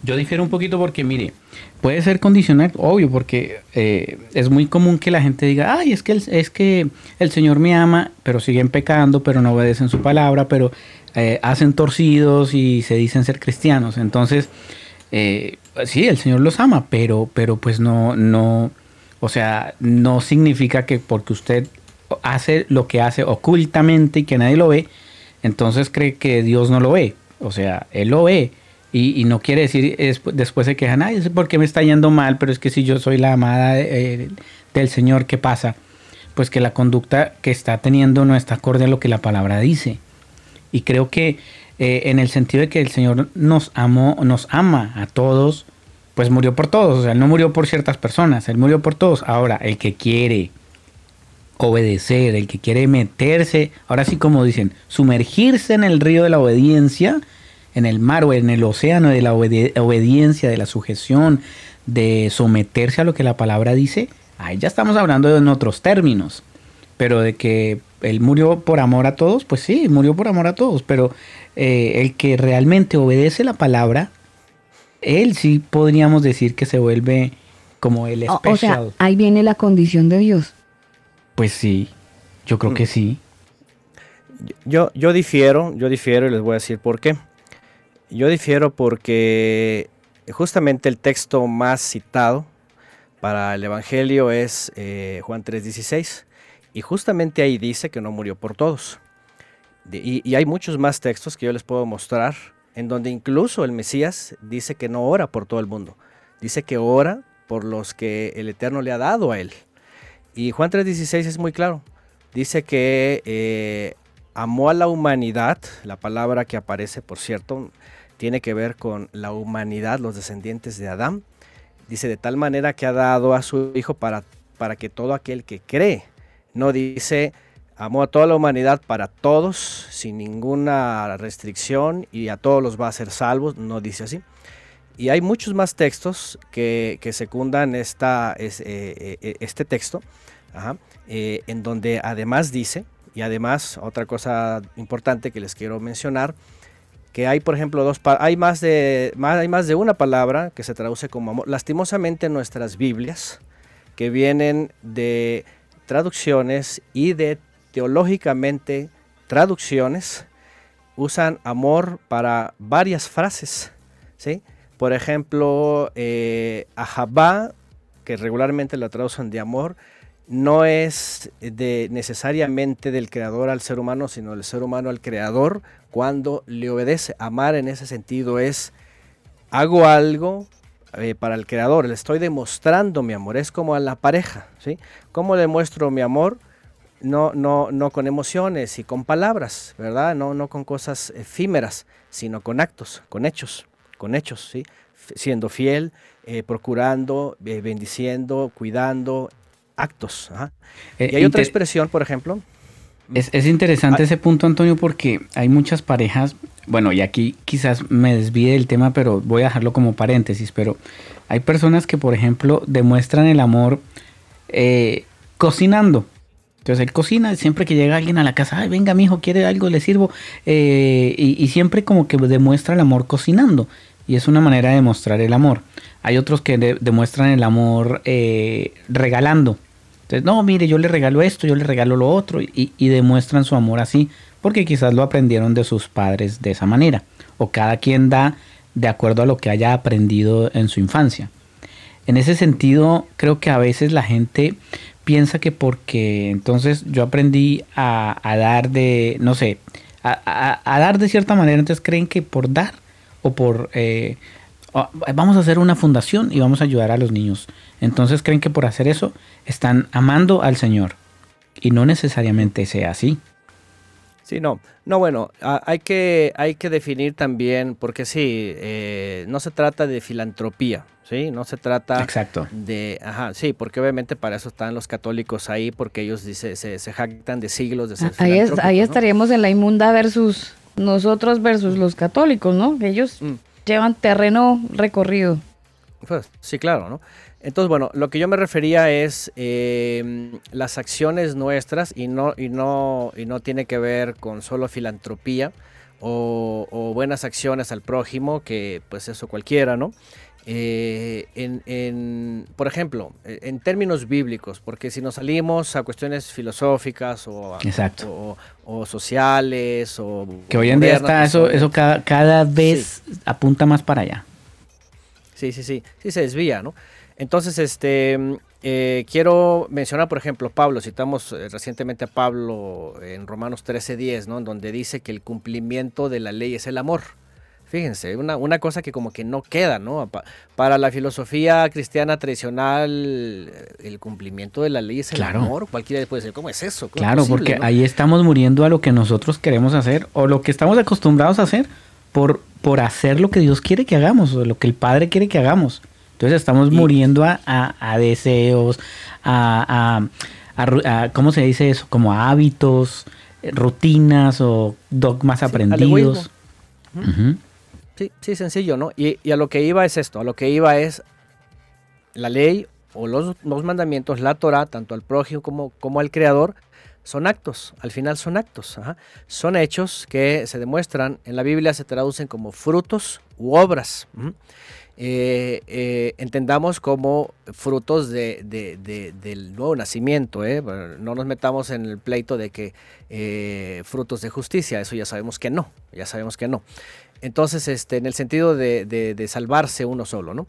Yo difiero un poquito porque, mire, puede ser condicional, obvio, porque eh, es muy común que la gente diga, ay, es que, el, es que el Señor me ama, pero siguen pecando, pero no obedecen su palabra, pero eh, hacen torcidos y se dicen ser cristianos. Entonces, eh, sí, el Señor los ama, pero, pero pues no, no, o sea, no significa que porque usted hace lo que hace ocultamente y que nadie lo ve, entonces cree que Dios no lo ve. O sea, Él lo ve. Y, no quiere decir, después se quejan, ay, es porque me está yendo mal, pero es que si yo soy la amada eh, del Señor, ¿qué pasa? Pues que la conducta que está teniendo no está acorde a lo que la palabra dice. Y creo que eh, en el sentido de que el Señor nos amó, nos ama a todos, pues murió por todos. O sea, Él no murió por ciertas personas, Él murió por todos. Ahora, el que quiere obedecer, el que quiere meterse, ahora sí como dicen, sumergirse en el río de la obediencia, en el mar o en el océano de la obediencia, de la sujeción, de someterse a lo que la palabra dice, ahí ya estamos hablando en otros términos. Pero de que Él murió por amor a todos, pues sí, murió por amor a todos, pero eh, el que realmente obedece la palabra, él sí podríamos decir que se vuelve como el especial. O sea, ahí viene la condición de Dios. Pues sí, yo creo mm. que sí. Yo, yo difiero, yo difiero y les voy a decir por qué. Yo difiero porque justamente el texto más citado para el Evangelio es eh, Juan 3:16 y justamente ahí dice que no murió por todos. Y, hay muchos más textos que yo les puedo mostrar en donde incluso el Mesías dice que no ora por todo el mundo, dice que ora por los que el Eterno le ha dado a él. Y Juan 3:16 es muy claro, dice que eh, amó a la humanidad, la palabra que aparece, por cierto, tiene que ver con la humanidad, los descendientes de Adán. dice de tal manera que ha dado a su Hijo para, para que todo aquel que cree, no dice amó a toda la humanidad para todos, sin ninguna restricción y a todos los va a ser salvos, no dice así. Y hay muchos más textos que, secundan esta, eh, eh, este texto, eh, en donde además dice, y además otra cosa importante que les quiero mencionar, que hay por ejemplo dos hay más de más, hay más de una palabra que se traduce como amor. Lastimosamente nuestras Biblias que vienen de traducciones y de teológicamente traducciones usan amor para varias frases, ¿sí? Por ejemplo, eh, ahabá, que regularmente la traducen de amor, no es de, necesariamente del creador al ser humano, sino del ser humano al creador cuando le obedece. Amar en ese sentido es, hago algo eh, para el creador, le estoy demostrando mi amor, es como a la pareja, ¿sí? ¿Cómo demuestro mi amor? No, no, no con emociones y con palabras, ¿verdad? No, no con cosas efímeras, sino con actos, con hechos con hechos, ¿sí? siendo fiel, eh, procurando, eh, bendiciendo, cuidando, actos. Eh, y hay otra expresión, por ejemplo. Es, interesante ese punto, Antonio, porque hay muchas parejas, bueno, y aquí quizás me desvíe del tema, pero voy a dejarlo como paréntesis, pero hay personas que, por ejemplo, demuestran el amor cocinando. Entonces él cocina, siempre que llega alguien a la casa, ay, venga, mi hijo, quiere algo, le sirvo. y, siempre como que demuestra el amor cocinando y es una manera de demostrar el amor. Hay otros que demuestran el amor eh, regalando. Entonces, no, mire, yo le regalo esto, yo le regalo lo otro y, demuestran su amor así porque quizás lo aprendieron de sus padres de esa manera. O cada quien da de acuerdo a lo que haya aprendido en su infancia. En ese sentido, creo que a veces la gente piensa que porque entonces yo aprendí a, dar de, no sé, a, a, dar de cierta manera, entonces creen que por dar o por... Eh, vamos a hacer una fundación y vamos a ayudar a los niños. Entonces creen que por hacer eso están amando al Señor. Y no necesariamente sea así. Sí, no. No, bueno, hay que, hay que definir también, porque sí, eh, no se trata de filantropía, ¿sí? No se trata Exacto. de... Ajá, sí, porque obviamente para eso están los católicos ahí, porque ellos dice, se, se jactan de siglos de ser Ahí, ahí estaríamos en la inmunda versus nosotros versus los católicos, ¿no? Ellos mm. llevan terreno recorrido. Pues sí, claro, ¿no? Entonces, bueno, lo que yo me refería es em, las acciones nuestras y no, y, no, y no tiene que ver con solo filantropía o, o buenas acciones al prójimo, que pues eso cualquiera, ¿no? Eh, en, por ejemplo, eh, en términos bíblicos, porque si nos salimos a cuestiones filosóficas o, o, sociales o... Que hoy en día está pues, eso, eso cada, cada vez apunta más para allá. Sí, sí, sí, sí se desvía, ¿no? Entonces, este, eh, quiero mencionar, por ejemplo, Pablo, citamos recientemente a Pablo en Romanos 13:10, ¿no? En donde dice que el cumplimiento de la ley es el amor. Fíjense, una, una cosa que como que no queda, ¿no? para la filosofía cristiana tradicional, el cumplimiento de la ley es el amor. Cualquiera puede decir, ¿cómo es eso? claro, porque ahí estamos muriendo a lo que nosotros queremos hacer o lo que estamos acostumbrados a hacer por, por hacer lo que Dios quiere que hagamos o lo que el Padre quiere que hagamos. Entonces estamos muriendo a, a, deseos, a, a, ¿cómo se dice eso? Como a hábitos, rutinas o dogmas aprendidos. Sí, sí, sencillo, ¿no? Y, a lo que iba es esto, a lo que iba es la ley o los, mandamientos, la Torah, tanto al prójimo como, como al creador, son actos, al final son actos, son hechos que se demuestran, en la Biblia se traducen como frutos u obras. Eh, eh, entendamos como frutos de, del nuevo nacimiento. ¿eh? no nos metamos en el pleito de que frutos de justicia, eso ya sabemos que no, ya sabemos que no. Entonces, este, en el sentido de, salvarse uno solo, ¿no?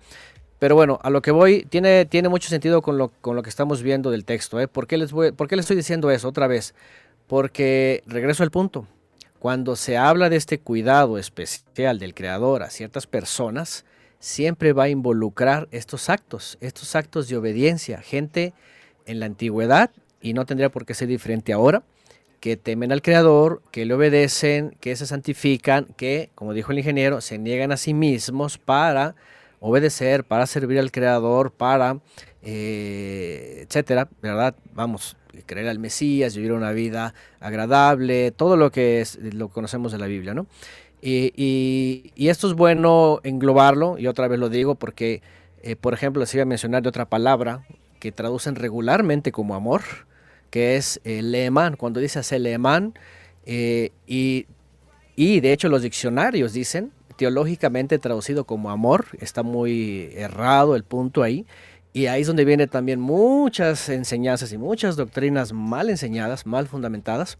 Pero bueno, a lo que voy, tiene, tiene mucho sentido con lo, con lo que estamos viendo del texto. ¿Por, qué les ¿Por qué les estoy diciendo eso otra vez? Porque, regreso al punto, cuando se habla de este cuidado especial del creador a ciertas personas, siempre va a involucrar estos actos, estos actos de obediencia. Gente en la antigüedad, y no tendría por qué ser diferente ahora, que temen al Creador, que le obedecen, que se santifican, que, como dijo el ingeniero, se niegan a sí mismos para obedecer, para servir al Creador, para, eh, etcétera, ¿verdad? Vamos, creer al Mesías, vivir una vida agradable, todo lo que es, lo conocemos de la Biblia, ¿no? Y, esto es bueno englobarlo, y otra vez lo digo porque, eh, por ejemplo, les iba a mencionar de otra palabra que traducen regularmente como amor, que es eh, leemán. Cuando dice hacer leemán, eh, y, y de hecho los diccionarios dicen, teológicamente traducido como amor, está muy errado el punto ahí. Y ahí es donde vienen también muchas enseñanzas y muchas doctrinas mal enseñadas, mal fundamentadas.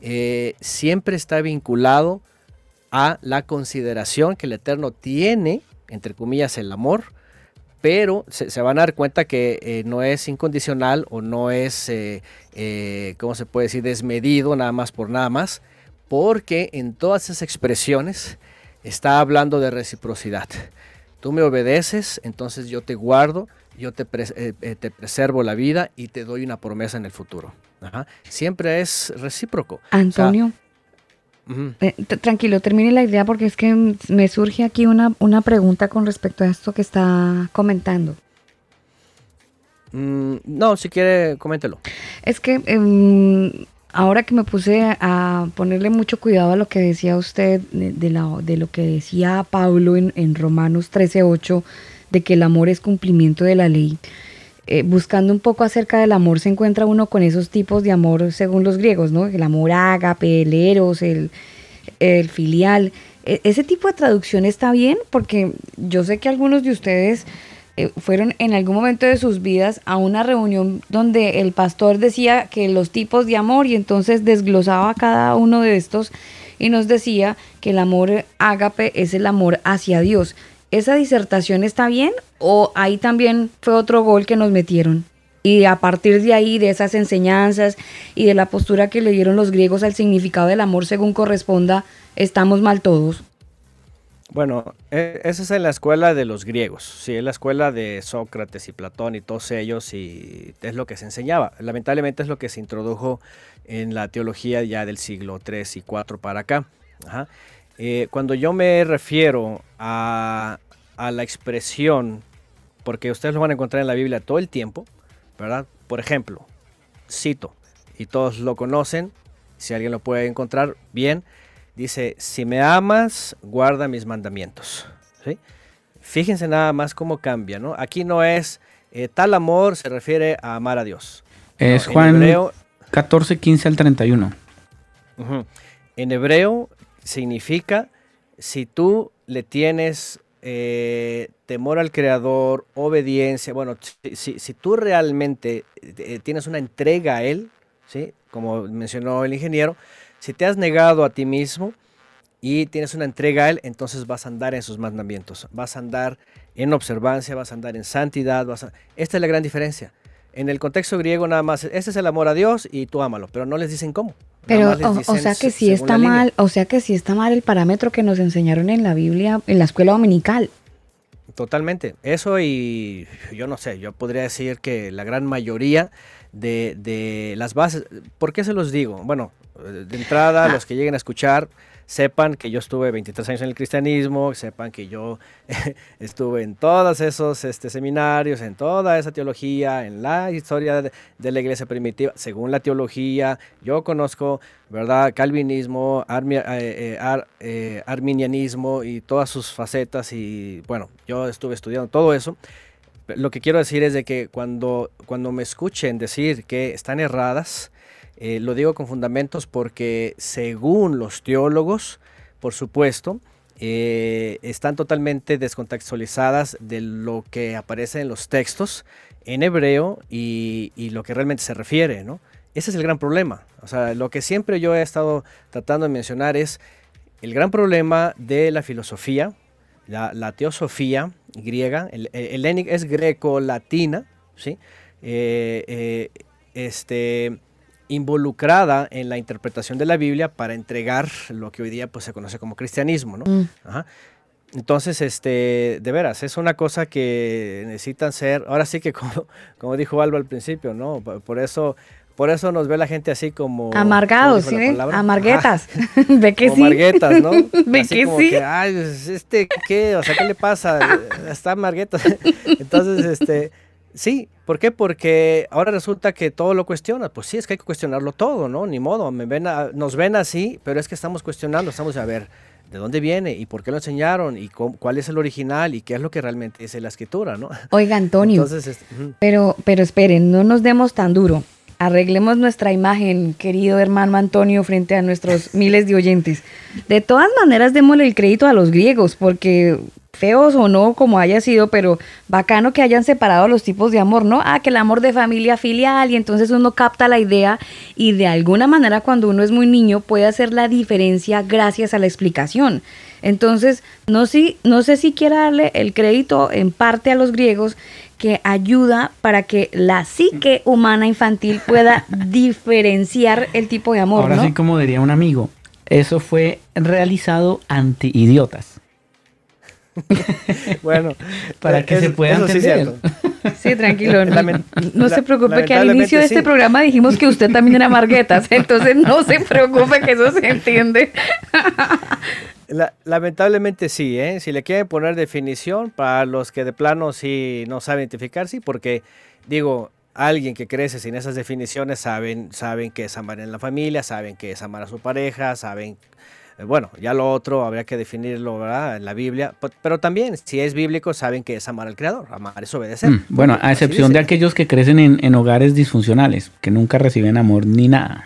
Eh, siempre está vinculado a la consideración que el Eterno tiene, entre comillas, el amor, pero se, van a dar cuenta que eh, no es incondicional o no es, eh, ¿cómo se puede decir?, desmedido nada más por nada más, porque en todas esas expresiones está hablando de reciprocidad. Tú me obedeces, entonces yo te guardo, yo te, eh, eh, te preservo la vida y te doy una promesa en el futuro. Siempre es recíproco. Antonio. Eh, tranquilo, termine la idea porque es que me surge aquí una, una pregunta con respecto a esto que está comentando. Mm, no, si quiere, coméntelo. Es que em, ahora que me puse a ponerle mucho cuidado a lo que decía usted, de, lo que decía Pablo en, en Romanos 13:8, de que el amor es cumplimiento de la ley. Eh, buscando un poco acerca del amor, se encuentra uno con esos tipos de amor según los griegos, ¿no? El amor ágape, el eros, el, filial. E, ese tipo de traducción está bien porque yo sé que algunos de ustedes eh, fueron en algún momento de sus vidas a una reunión donde el pastor decía que los tipos de amor y entonces desglosaba cada uno de estos y nos decía que el amor ágape es el amor hacia Dios. ¿Esa disertación está bien o ahí también fue otro gol que nos metieron? Y a partir de ahí, de esas enseñanzas y de la postura que le dieron los griegos al significado del amor según corresponda, estamos mal todos. Bueno, e, esa es en la escuela de los griegos, sí, es la escuela de Sócrates y Platón y todos ellos y es lo que se enseñaba. Lamentablemente es lo que se introdujo en la teología ya del siglo 3 y 4 para acá. Eh, cuando yo me refiero a, a, la expresión, porque ustedes lo van a encontrar en la Biblia todo el tiempo, ¿verdad? Por ejemplo, cito, y todos lo conocen, si alguien lo puede encontrar, bien, Dice, si me amas, guarda mis mandamientos. Fíjense nada más cómo cambia, ¿no? Aquí no es eh, tal amor, se refiere a amar a Dios. Es Juan 14, 15 al 31. En hebreo significa, si tú le tienes eh, temor al Creador, obediencia, bueno, si, tú realmente eh, tienes una entrega a Él, ¿sí? como mencionó el ingeniero, si te has negado a ti mismo y tienes una entrega a Él, entonces vas a andar en sus mandamientos, vas a andar en observancia, vas a andar en santidad. Vas Esta es la gran diferencia. En el contexto griego nada más, este es el amor a Dios y tú ámalo, pero no les dicen cómo. Pero, o, sea que si está mal, o sea que si está mal el parámetro que nos enseñaron en la Biblia, en la escuela dominical. Totalmente. Eso y yo no sé, yo podría decir que la gran mayoría de, de las bases, ¿por qué se los digo? Bueno, de entrada, los que lleguen a escuchar, sepan que yo estuve 23 años en el cristianismo, sepan que yo estuve en todos esos este, seminarios, en toda esa teología, en la historia de, la iglesia primitiva, según la teología, yo conozco, ¿verdad? Calvinismo, eh, eh, eh, arminianismo y todas sus facetas y bueno, yo estuve estudiando todo eso. Lo que quiero decir es de que cuando, cuando me escuchen decir que están erradas, eh, lo digo con fundamentos porque según los teólogos, por supuesto, eh, están totalmente descontextualizadas de lo que aparece en los textos en hebreo y, lo que realmente se refiere, ¿no? Ese es el gran problema. O sea, lo que siempre yo he estado tratando de mencionar es el gran problema de la filosofía, la, teosofía griega, el, el, es greco-latina, ¿sí? Eh, este, involucrada en la interpretación de la Biblia para entregar lo que hoy día pues, se conoce como cristianismo. ¿no? Mm. Entonces, este, de veras, es una cosa que necesitan ser, ahora sí que como, como dijo Alba al principio, ¿no? Por eso por eso nos ve la gente así como... Amargados, ¿sí? Amarguetas. Ve que sí. Amarguetas, ¿no? Ve que sí. Que, Ay, pues, este, ¿qué? O sea, ¿qué le pasa? Está amargueta. Entonces, este, sí. ¿Por qué? Porque ahora resulta que todo lo cuestiona. Pues sí, es que hay que cuestionarlo todo, ¿no? Ni modo. Me ven nos ven así, pero es que estamos cuestionando. Estamos a ver de dónde viene y por qué lo enseñaron y cuál es el original y qué es lo que realmente dice la escritura, ¿no? Oiga, Antonio. Entonces, pero, pero esperen, no nos demos tan duro arreglemos nuestra imagen, querido hermano Antonio, frente a nuestros miles de oyentes. De todas maneras, démosle el crédito a los griegos, porque feos o no, como haya sido, pero bacano que hayan separado los tipos de amor, ¿no? Ah, que el amor de familia filial, y entonces uno capta la idea y de alguna manera cuando uno es muy niño puede hacer la diferencia gracias a la explicación. Entonces, no, si, no sé si quiera darle el crédito en parte a los griegos, que ayuda para que la psique humana infantil pueda diferenciar el tipo de amor. Ahora sí, como diría un amigo, eso fue realizado anti-idiotas. bueno, para que se pueda entender. Sí, tranquilo. No, se preocupe que al inicio de este programa dijimos que usted también era Marguetas, entonces no se preocupe que eso se entiende. lamentablemente sí, ¿eh? si le quieren poner definición para los que de plano sí no saben identificar, sí, porque digo, alguien que crece sin esas definiciones saben, saben que es amar en la familia, saben que es amar a su pareja, saben, bueno, ya lo otro habría que definirlo ¿verdad? en la Biblia, pero también si es bíblico saben que es amar al Creador, amar es obedecer. Mm, bueno, a excepción de aquellos que crecen en, en hogares disfuncionales, que nunca reciben amor ni nada.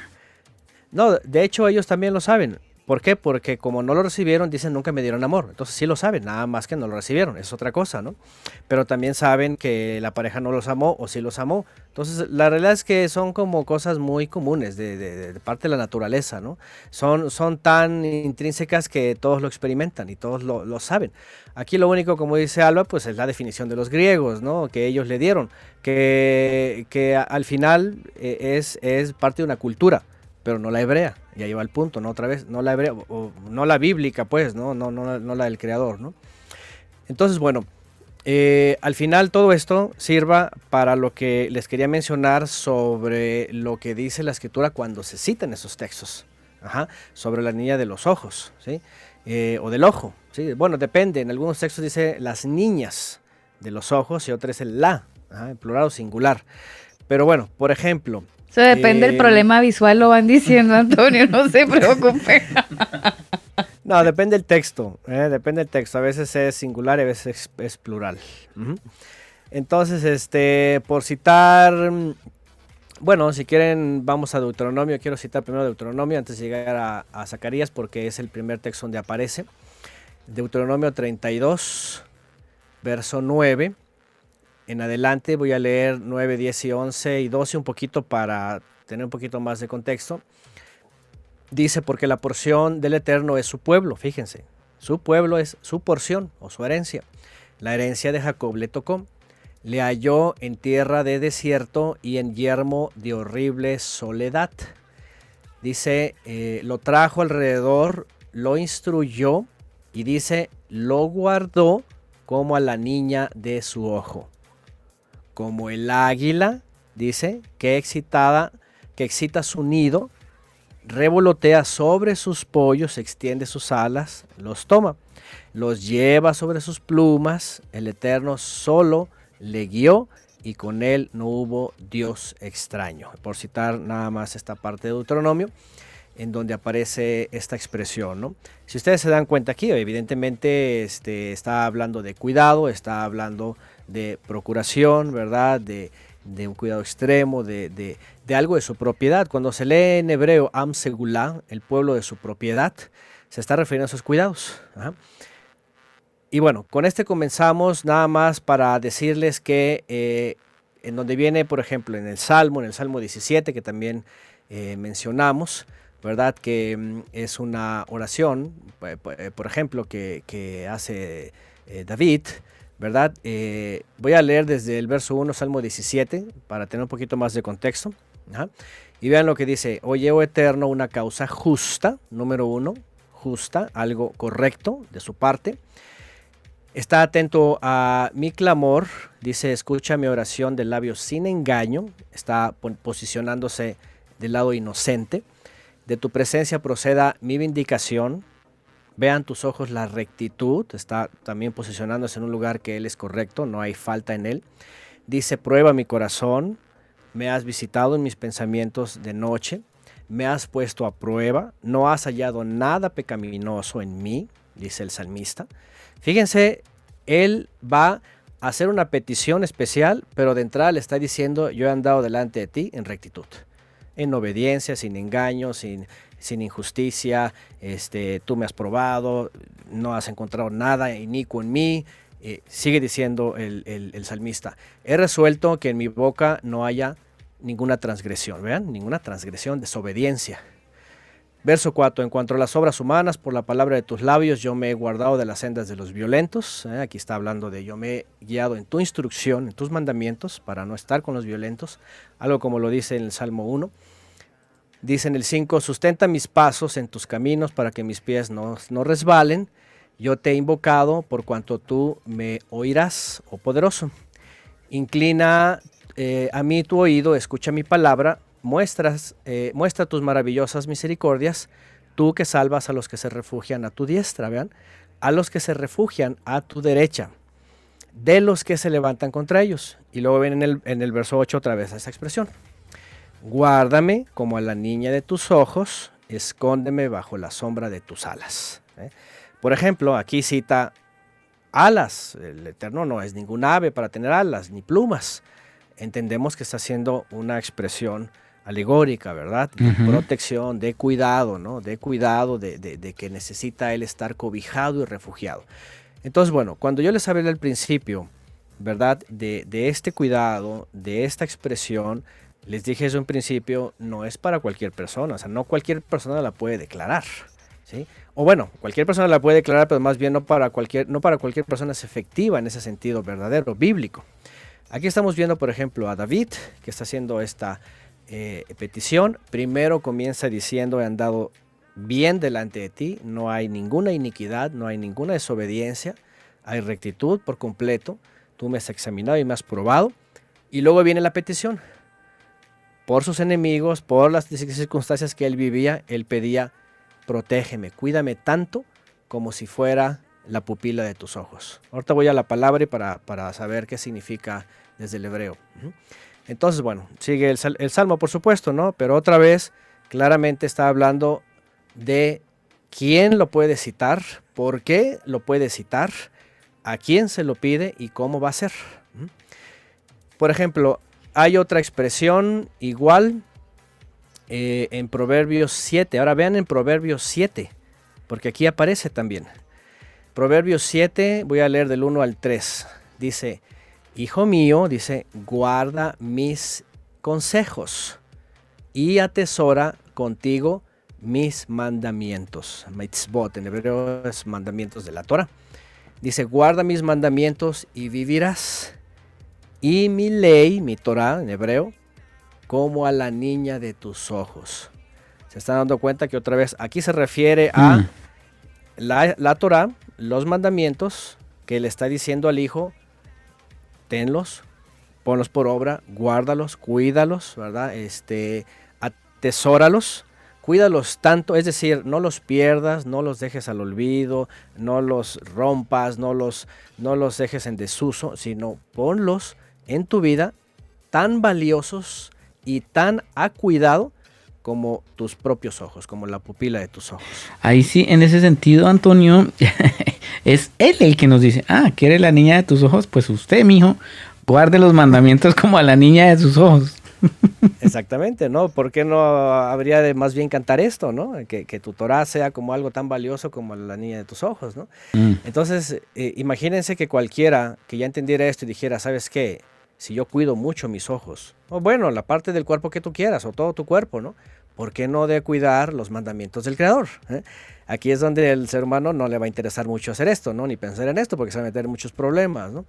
No, de hecho ellos también lo saben. ¿Por qué? Porque como no lo recibieron, dicen nunca me dieron amor. Entonces sí lo saben, nada más que no lo recibieron, es otra cosa, ¿no? Pero también saben que la pareja no los amó o sí los amó. Entonces la realidad es que son como cosas muy comunes de, parte de la naturaleza, ¿no? Son, son tan intrínsecas que todos lo experimentan y todos lo, saben. Aquí lo único, como dice Alba, pues es la definición de los griegos, ¿no? Que ellos le dieron, que, que al final eh, es, es parte de una cultura pero no la hebrea. Y ahí va el punto, ¿no? Otra vez, no la hebrea, no la bíblica, pues, ¿no? No, no, no la del creador, ¿no? Entonces, bueno, eh, al final todo esto sirva para lo que les quería mencionar sobre lo que dice la escritura cuando se citan esos textos, sobre la niña de los ojos, ¿sí? Eh, o del ojo, ¿sí? Bueno, depende, en algunos textos dice las niñas de los ojos y otros es el la, en plural o singular. Pero bueno, por ejemplo, eso depende del eh, problema visual, lo van diciendo, Antonio, no se preocupe. No, depende del texto, eh, depende del texto. A veces es singular y a veces es, plural. Entonces, este, por citar, bueno, si quieren, vamos a Deuteronomio. Quiero citar primero Deuteronomio antes de llegar a, a Zacarías porque es el primer texto donde aparece. Deuteronomio 32, verso 9 en adelante voy a leer 9, 10 y 11 y 12 un poquito para tener un poquito más de contexto. Dice, porque la porción del Eterno es su pueblo, fíjense, su pueblo es su porción o su herencia. La herencia de Jacob le tocó. Le halló en tierra de desierto y en yermo de horrible soledad. Dice, eh, lo trajo alrededor, lo instruyó y dice, lo guardó como a la niña de su ojo como el águila, dice, que excitada, que excita su nido, revolotea sobre sus pollos, extiende sus alas, los toma, los lleva sobre sus plumas, el Eterno solo le guió y con él no hubo Dios extraño. Por citar nada más esta parte de Deuteronomio, en donde aparece esta expresión. ¿no? Si ustedes se dan cuenta aquí, evidentemente este, está hablando de cuidado, está hablando de procuración, ¿verdad? De, un cuidado extremo, de, algo de su propiedad. Cuando se lee en hebreo Am Segulá, el pueblo de su propiedad, se está refiriendo a esos cuidados. Y bueno, con este comenzamos nada más para decirles que eh, en donde viene, por ejemplo, en el Salmo, en el Salmo 17, que también eh, mencionamos, ¿verdad? Que mm, es una oración, eh, por ejemplo, que hace David, ¿verdad? Eh, voy a leer desde el verso 1, Salmo 17, para tener un poquito más de contexto. Y vean lo que dice, oye, oh eterno, una causa justa, número uno, justa, algo correcto de su parte. Está atento a mi clamor, dice, escucha mi oración de labios sin engaño, está posicionándose del lado inocente. De tu presencia proceda mi vindicación, vean tus ojos la rectitud, está también posicionándose en un lugar que Él es correcto, no hay falta en Él. Dice, prueba mi corazón, me has visitado en mis pensamientos de noche, me has puesto a prueba, no has hallado nada pecaminoso en mí, dice el salmista. Fíjense, él va a hacer una petición especial, pero de entrada le está diciendo, yo he andado delante de ti en rectitud, en obediencia, sin engaño, sin, sin injusticia, este, tú me has probado, no has encontrado nada inicuo en mí. Eh, sigue diciendo el, el salmista, he resuelto que en mi boca no haya ninguna transgresión, vean, ninguna transgresión, desobediencia. Verso 4, en cuanto a las obras humanas, por la palabra de tus labios yo me he guardado de las sendas de los violentos. ¿eh? Aquí está hablando de yo me he guiado en tu instrucción, en tus mandamientos, para no estar con los violentos. Algo como lo dice en el Salmo 1. Dice en el 5, sustenta mis pasos en tus caminos para que mis pies no, no resbalen. Yo te he invocado por cuanto tú me oirás, oh poderoso. Inclina eh, a mí tu oído, escucha mi palabra, muestras, eh, muestra tus maravillosas misericordias, tú que salvas a los que se refugian a tu diestra, vean, a los que se refugian a tu derecha, de los que se levantan contra ellos. Y luego ven en el, en el verso 8 otra vez esa expresión. Guárdame como a la niña de tus ojos, escóndeme bajo la sombra de tus alas. ¿eh? Por ejemplo, aquí cita alas. El Eterno no es ningún ave para tener alas, ni plumas entendemos que está haciendo una expresión alegórica, ¿verdad? De protección, de cuidado, ¿no? De cuidado, de, que necesita él estar cobijado y refugiado. Entonces, bueno, cuando yo les hablé al principio, ¿verdad? De, este cuidado, de esta expresión, les dije eso en principio, no es para cualquier persona, o sea, no cualquier persona la puede declarar, ¿sí? O bueno, cualquier persona la puede declarar, pero más bien no para cualquier, no para cualquier persona es efectiva en ese sentido verdadero, bíblico. Aquí estamos viendo, por ejemplo, a David, que está haciendo esta eh, petición. Primero comienza diciendo, he andado bien delante de ti, no hay ninguna iniquidad, no hay ninguna desobediencia, hay rectitud por completo, tú me has examinado y me has probado. Y luego viene la petición. Por sus enemigos, por las circunstancias que él vivía, él pedía, protégeme, cuídame tanto como si fuera la pupila de tus ojos. Ahorita voy a la palabra para, para saber qué significa desde el hebreo. Entonces, bueno, sigue el, el, salmo, por supuesto, ¿no? Pero otra vez, claramente está hablando de quién lo puede citar, por qué lo puede citar, a quién se lo pide y cómo va a ser. Por ejemplo, hay otra expresión igual eh, en Proverbios 7. Ahora vean en Proverbios 7, porque aquí aparece también. Proverbios 7, voy a leer del 1 al 3. Dice, Hijo mío, dice, guarda mis consejos y atesora contigo mis mandamientos. Mitzvot, en hebreo es mandamientos de la Torah. Dice, guarda mis mandamientos y vivirás. Y mi ley, mi Torah en hebreo, como a la niña de tus ojos. Se están dando cuenta que otra vez aquí se refiere a mm. la, la Torah, los mandamientos que le está diciendo al hijo, tenlos, ponlos por obra, guárdalos, cuídalos, ¿verdad? Este, atesóralos, cuídalos tanto, es decir, no los pierdas, no los dejes al olvido, no los rompas, no los, no los dejes en desuso, sino ponlos en tu vida tan valiosos y tan a cuidado como tus propios ojos, como la pupila de tus ojos. Ahí sí, en ese sentido, Antonio, es él el que nos dice, ah, ¿quiere la niña de tus ojos? Pues usted, mijo, guarde los mandamientos como a la niña de sus ojos. Exactamente, ¿no? ¿Por qué no habría de más bien cantar esto, ¿no? Que, tu Torah sea como algo tan valioso como la niña de tus ojos, ¿no? Mm. Entonces, eh, imagínense que cualquiera que ya entendiera esto y dijera, ¿sabes qué? Si yo cuido mucho mis ojos, o bueno, la parte del cuerpo que tú quieras, o todo tu cuerpo, ¿no? ¿por qué no de cuidar los mandamientos del Creador? ¿Eh? Aquí es donde el ser humano no le va a interesar mucho hacer esto, ¿no? Ni pensar en esto, porque se va a meter muchos problemas, ¿no?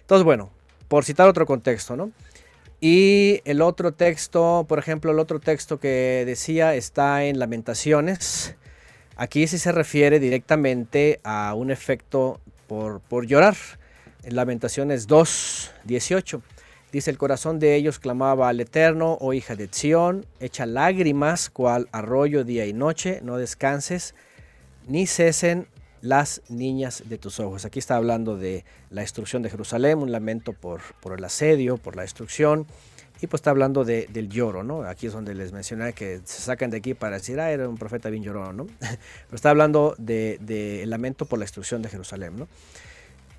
Entonces, bueno, por citar otro contexto, ¿no? Y el otro texto, por ejemplo, el otro texto que decía está en Lamentaciones. Aquí sí se refiere directamente a un efecto por, por llorar. En Lamentaciones 2, 18. Dice, el corazón de ellos clamaba al Eterno, oh hija de Sión, echa lágrimas cual arroyo día y noche, no descanses, ni cesen las niñas de tus ojos. Aquí está hablando de la destrucción de Jerusalén, un lamento por, por el asedio, por la destrucción, y pues está hablando de, del lloro, ¿no? Aquí es donde les mencioné que se sacan de aquí para decir, ah, era un profeta bien llorón, ¿no? Pero está hablando del de, lamento por la destrucción de Jerusalén, ¿no?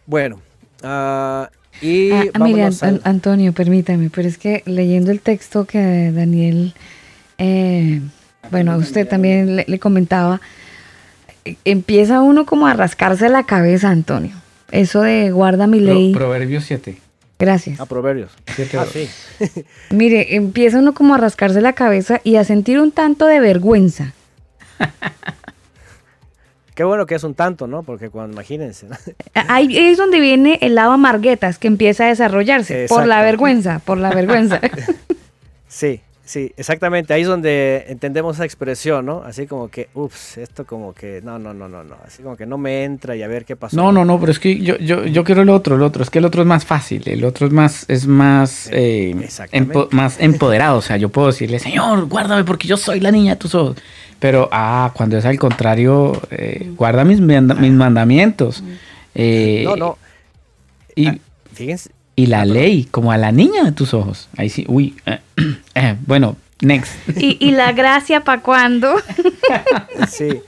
Bueno, uh, y ah, mira, Antonio, permítame, pero es que leyendo el texto que Daniel, eh, bueno, a usted también le, comentaba, empieza uno como a rascarse la cabeza, Antonio. Eso de guarda mi ley. Proverbios 7. Gracias. A Proverbios. Ah, sí. Mire, empieza uno como a rascarse la cabeza y a sentir un tanto de vergüenza. Qué bueno que es un tanto, ¿no? Porque cuando, imagínense. Ahí es donde viene el lado amarguetas que empieza a desarrollarse. Por la vergüenza, por la vergüenza. sí, sí, exactamente. Ahí es donde entendemos esa expresión, ¿no? Así como que, ups, esto como que, no, no, no, no, no. Así como que no me entra y a ver qué pasó. No, no, no, pero es que yo, yo, yo quiero el otro, el otro. Es que el otro es más fácil, el otro es más, es más, eh, más empoderado. O sea, yo puedo decirle, Señor, guárdame porque yo soy la niña de tus ojos. Pero, ah, cuando es al contrario, eh, guarda mis, mis mandamientos. Eh, no, no. Y, ah, fíjense. Y la ley, como a la niña de tus ojos. Ahí sí, uy. Eh, bueno, next. ¿Y, y la gracia para cuándo? sí.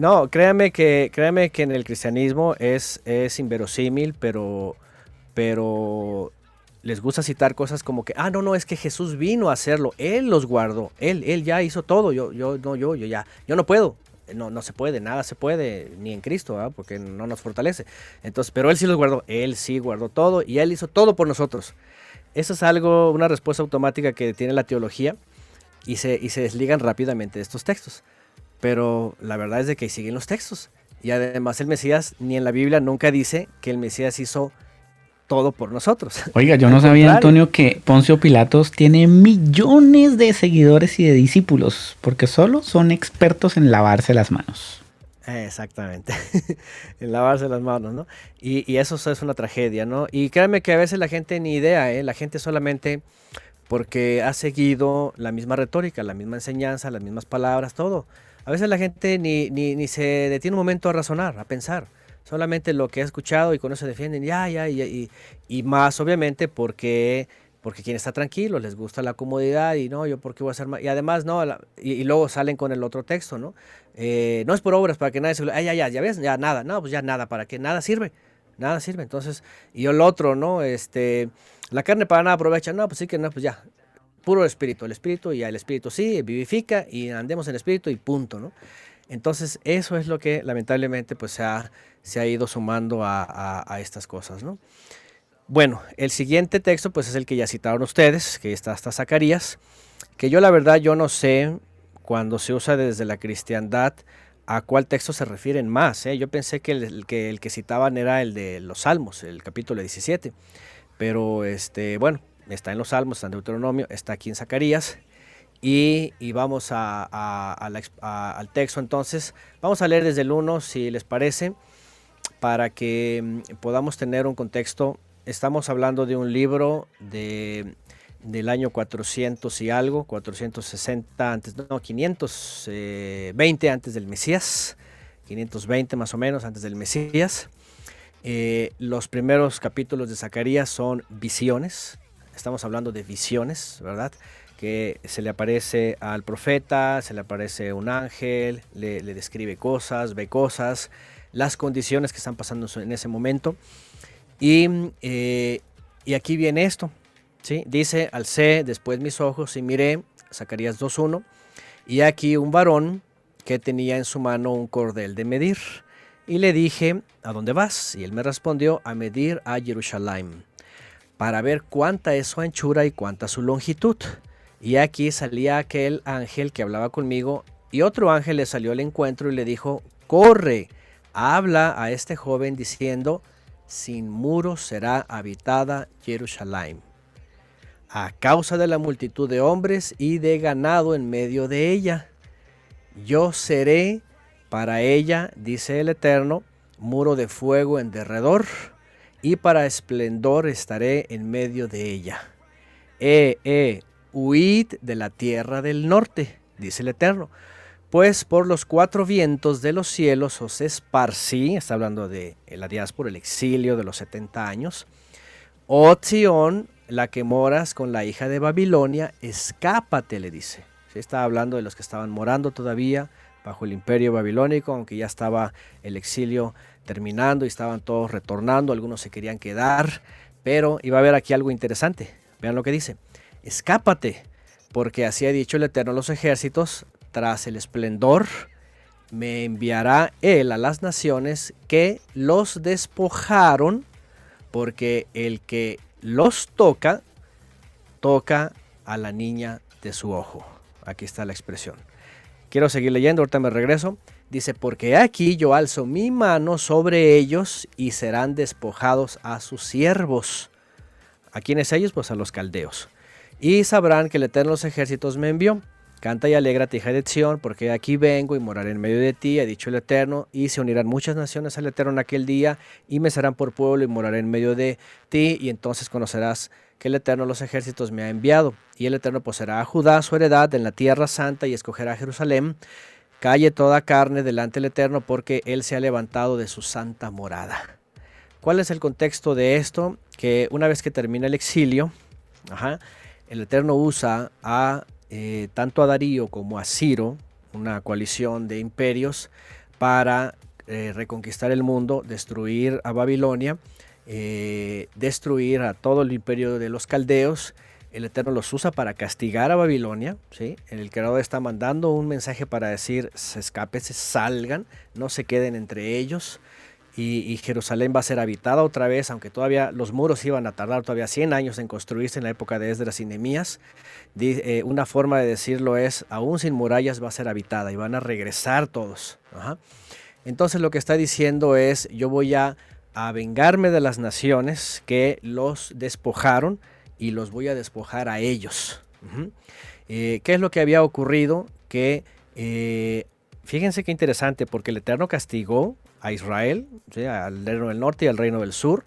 No, créame que, créame que en el cristianismo es, es inverosímil, pero, pero les gusta citar cosas como que, ah, no, no, es que Jesús vino a hacerlo, Él los guardó, Él, Él ya hizo todo, yo, yo, no, yo, yo ya, yo no puedo, no, no se puede, nada se puede, ni en Cristo, porque no nos fortalece. Entonces, pero Él sí los guardó, Él sí guardó todo y Él hizo todo por nosotros. Eso es algo, una respuesta automática que tiene la teología y se, y se desligan rápidamente de estos textos. Pero la verdad es de que siguen los textos. Y además el Mesías, ni en la Biblia nunca dice que el Mesías hizo todo por nosotros. Oiga, yo no sabía, Antonio, que Poncio Pilatos tiene millones de seguidores y de discípulos, porque solo son expertos en lavarse las manos. Exactamente, en lavarse las manos, ¿no? Y, eso es una tragedia, ¿no? Y créanme que a veces la gente ni idea, ¿eh? La gente solamente porque ha seguido la misma retórica, la misma enseñanza, las mismas palabras, todo. A veces la gente ni, ni, ni se detiene un momento a razonar, a pensar solamente lo que ha escuchado y con eso defienden, ya, ya, y, y, más obviamente porque, porque quien está tranquilo, les gusta la comodidad y no, yo por qué voy a hacer más, y además no, y, luego salen con el otro texto, ¿no? Eh, no es por obras para que nadie se, ya, ya, ya ves, ya nada, no, pues ya nada, para que nada sirve, nada sirve, entonces, y el otro, ¿no? Este, la carne para nada aprovecha, no, pues sí que no, pues ya, puro espíritu, el espíritu, y el espíritu sí, vivifica y andemos en espíritu y punto, ¿no? Entonces, eso es lo que lamentablemente pues se ha se ha ido sumando a, estas cosas. ¿no? Bueno, el siguiente texto pues es el que ya citaron ustedes, que está hasta Zacarías, que yo la verdad yo no sé cuando se usa desde la cristiandad a cuál texto se refieren más. ¿eh? Yo pensé que el, que el que citaban era el de los Salmos, el capítulo 17, pero este, bueno, está en los Salmos, está en Deuteronomio, está aquí en Zacarías. Y, vamos al texto entonces. Vamos a leer desde el 1 si les parece para que mm, podamos tener un contexto. Estamos hablando de un libro de, del año 400 y algo, 460 antes, no, 520 eh, antes del Mesías, 520 más o menos antes del Mesías. Eh, los primeros capítulos de Zacarías son visiones, estamos hablando de visiones, ¿verdad? Que se le aparece al profeta, se le aparece un ángel, le, describe cosas, ve cosas, las condiciones que están pasando en ese momento. Y, eh, y aquí viene esto, ¿sí? Dice, alcé después mis ojos y miré, Zacarías 2.1, y aquí un varón que tenía en su mano un cordel de medir. Y le dije, ¿a dónde vas? Y él me respondió, a medir a Jerusalén, para ver cuánta es su anchura y cuánta su longitud. Y aquí salía aquel ángel que hablaba conmigo, y otro ángel le salió al encuentro y le dijo, corre, habla a este joven diciendo, sin muros será habitada Jerusalén, a causa de la multitud de hombres y de ganado en medio de ella. Yo seré para ella, dice el Eterno, muro de fuego en derredor, y para esplendor estaré en medio de ella. Eh, huid de la tierra del norte, dice el Eterno, pues por los cuatro vientos de los cielos os esparcí, está hablando de la diáspora, el exilio de los 70 años, oh la que moras con la hija de Babilonia, escápate, le dice. Se está hablando de los que estaban morando todavía bajo el imperio babilónico, aunque ya estaba el exilio terminando y estaban todos retornando, algunos se querían quedar, pero iba a haber aquí algo interesante. Vean lo que dice. Escápate, porque así ha dicho el Eterno a los ejércitos, tras el esplendor, me enviará él a las naciones que los despojaron, porque el que los toca, toca a la niña de su ojo. Aquí está la expresión. Quiero seguir leyendo, ahorita me regreso. Dice, porque aquí yo alzo mi mano sobre ellos y serán despojados a sus siervos. ¿A quiénes ellos? Pues a los caldeos. Y sabrán que el Eterno los ejércitos me envió. Canta y alegra, hija de Sión, porque aquí vengo y moraré en medio de ti, ha dicho el Eterno, y se unirán muchas naciones al Eterno en aquel día, y me serán por pueblo y moraré en medio de ti, y entonces conocerás que el Eterno los ejércitos me ha enviado, y el Eterno poseerá a Judá su heredad en la tierra santa y escogerá a Jerusalén, Calle toda carne delante del Eterno porque Él se ha levantado de su santa morada. ¿Cuál es el contexto de esto? Que una vez que termina el exilio, el Eterno usa a eh, tanto a Darío como a Ciro, una coalición de imperios, para eh, reconquistar el mundo, destruir a Babilonia, eh, destruir a todo el imperio de los caldeos el Eterno los usa para castigar a Babilonia. ¿sí? El Creador está mandando un mensaje para decir, se escapen, se salgan, no se queden entre ellos. Y, Jerusalén va a ser habitada otra vez, aunque todavía los muros iban a tardar todavía 100 años en construirse en la época de Esdras y Nehemías. Eh, una forma de decirlo es, aún sin murallas va a ser habitada y van a regresar todos. Entonces lo que está diciendo es, yo voy a, a vengarme de las naciones que los despojaron, y los voy a despojar a ellos. Eh, ¿Qué es lo que había ocurrido? Que eh, fíjense qué interesante, porque el Eterno castigó a Israel, al reino del norte y al reino del sur,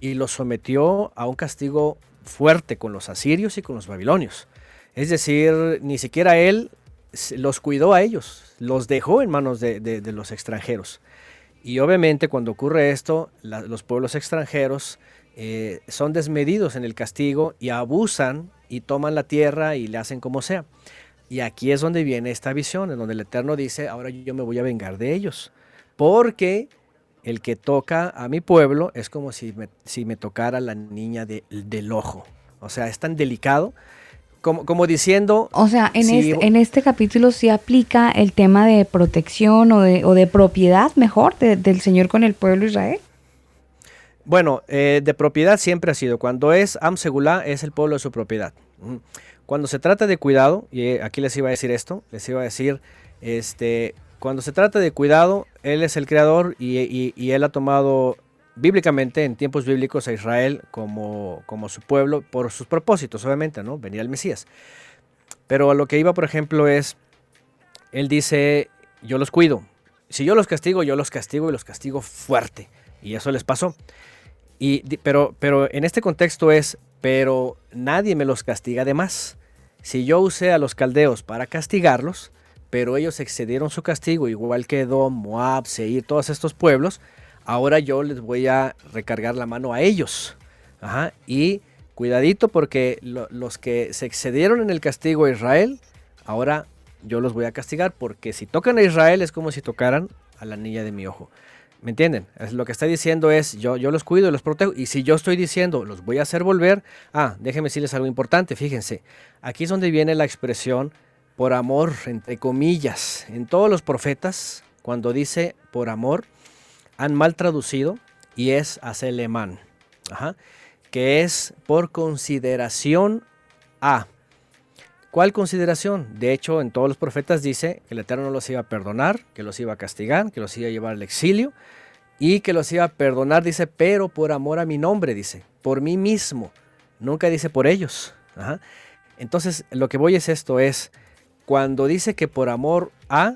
y los sometió a un castigo fuerte con los asirios y con los babilonios. Es decir, ni siquiera él los cuidó a ellos, los dejó en manos de, los extranjeros. Y obviamente cuando ocurre esto, los pueblos extranjeros eh, son desmedidos en el castigo y abusan y toman la tierra y le hacen como sea. Y aquí es donde viene esta visión, en donde el Eterno dice, ahora yo me voy a vengar de ellos. Porque el que toca a mi pueblo es como si me, si me tocara la niña del ojo. O sea, es tan delicado. Como, como diciendo... O sea, en, este, en este capítulo sí aplica el tema de protección o de, o de propiedad mejor del Señor con el pueblo Israel. Bueno, eh, de propiedad siempre ha sido. Cuando es Am es el pueblo de su propiedad. Cuando se trata de cuidado, y eh, aquí les iba a decir esto, les iba a decir, este, cuando se trata de cuidado, Él es el creador y, Él ha tomado bíblicamente, en tiempos bíblicos, a Israel como, su pueblo por sus propósitos, obviamente, ¿no? Venir al Mesías. Pero a lo que iba, por ejemplo, es, Él dice, yo los cuido. Si yo los castigo, yo los castigo y los castigo fuerte. Y eso les pasó pero, pero en este contexto es, pero nadie me los castiga de más. Si yo usé a los caldeos para castigarlos, pero ellos excedieron su castigo, igual que Edom, Moab, Seir, todos estos pueblos, ahora yo les voy a recargar la mano a ellos. Y cuidadito porque los que se excedieron en el castigo a Israel, ahora yo los voy a castigar porque si tocan a Israel es como si tocaran a la niña de mi ojo. ¿Me entienden? lo que está diciendo es, yo, yo los cuido y los protejo. Y si yo estoy diciendo, los voy a hacer volver, ah, déjenme decirles algo importante, fíjense. Aquí es donde viene la expresión por amor, entre comillas. En todos los profetas, cuando dice por amor, han mal traducido y es aselemán, Ajá, que es por consideración a. ¿Cuál consideración? De hecho, en todos los profetas dice que el Eterno no los iba a perdonar, que los iba a castigar, que los iba a llevar al exilio y que los iba a perdonar, dice, pero por amor a mi nombre, dice, por mí mismo. Nunca dice por ellos. Entonces, lo que voy es esto, es, cuando dice que por amor a,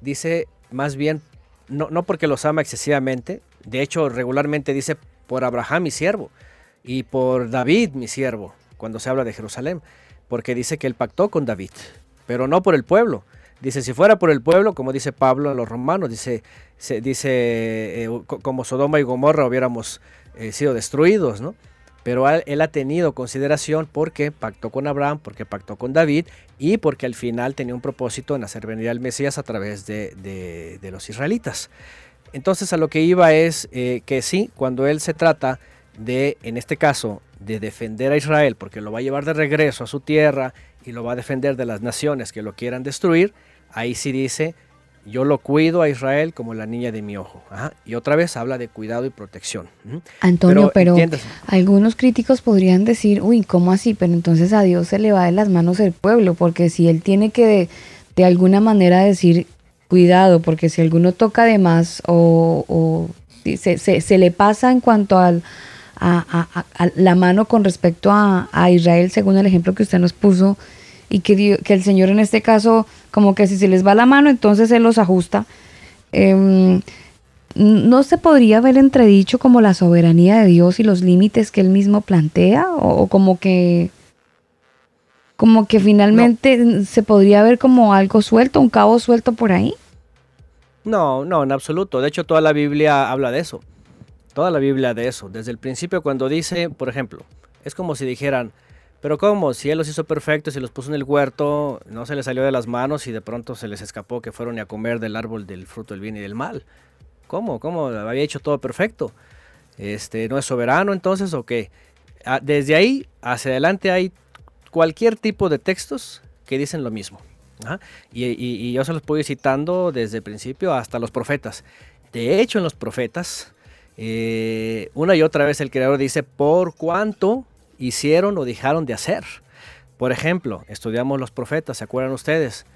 dice más bien no, no porque los ama excesivamente, de hecho regularmente dice por Abraham mi siervo y por David mi siervo, cuando se habla de Jerusalén, porque dice que él pactó con David, pero no por el pueblo. Dice, si fuera por el pueblo, como dice Pablo a los romanos, dice, se, dice eh, como Sodoma y Gomorra hubiéramos eh, sido destruidos, ¿no? Pero él, ha tenido consideración porque pactó con Abraham, porque pactó con David y porque al final tenía un propósito en hacer venir al Mesías a través de, los israelitas. Entonces a lo que iba es eh, que sí, cuando él se trata de, en este caso, de defender a Israel, porque lo va a llevar de regreso a su tierra y lo va a defender de las naciones que lo quieran destruir, ahí sí dice, yo lo cuido a Israel como la niña de mi ojo. Y otra vez habla de cuidado y protección. Antonio, pero, algunos críticos podrían decir, uy, ¿cómo así? Pero entonces a Dios se le va de las manos el pueblo, porque si Él tiene que de, alguna manera decir, cuidado, porque si alguno toca de más o, se, se, le pasa en cuanto al, a, la mano con respecto a, a Israel, según el ejemplo que usted nos puso, y que, que el Señor en este caso, como que si se les va la mano, entonces Él los ajusta. Em, ¿No se podría ver entredicho como la soberanía de Dios y los límites que Él mismo plantea? ¿O, como que como que finalmente se podría ver como algo suelto, un cabo suelto por ahí? No, no, en absoluto. De hecho, toda la Biblia habla de eso. Toda la Biblia de eso. Desde el principio cuando dice, por ejemplo, es como si dijeran, pero ¿cómo? Si él los hizo perfectos y los puso en el huerto, no se les salió de las manos y de pronto se les escapó que fueron a comer del árbol del fruto del bien y del mal. ¿Cómo? ¿Cómo? Había hecho todo perfecto. Este, ¿No es soberano entonces o qué? Ah, desde ahí hacia adelante hay cualquier tipo de textos que dicen lo mismo. Y, yo se los puedo ir citando desde el principio hasta los profetas. De hecho, en los profetas, eh, una y otra vez el Creador dice, por cuanto hicieron o dejaron de hacer. Por ejemplo, estudiamos los profetas, ¿se acuerdan ustedes?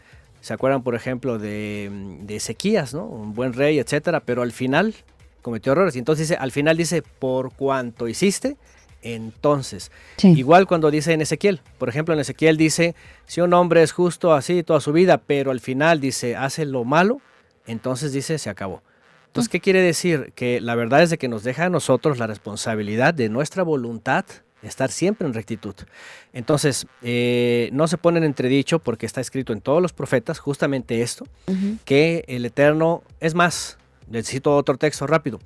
¿Se acuerdan, por ejemplo, de, de Ezequías, ¿no? un buen rey, etcétera? Pero al final cometió errores. Y entonces dice, al final dice, por cuanto hiciste, entonces. Igual cuando dice en Ezequiel, por ejemplo, en Ezequiel dice, si un hombre es justo así toda su vida, pero al final dice, hace lo malo, entonces dice, se acabó. Entonces, ¿qué quiere decir? Que la verdad es de que nos deja a nosotros la responsabilidad de nuestra voluntad estar siempre en rectitud. Entonces, eh, no se pone en entredicho porque está escrito en todos los profetas justamente esto, que el Eterno, es más, necesito otro texto rápido.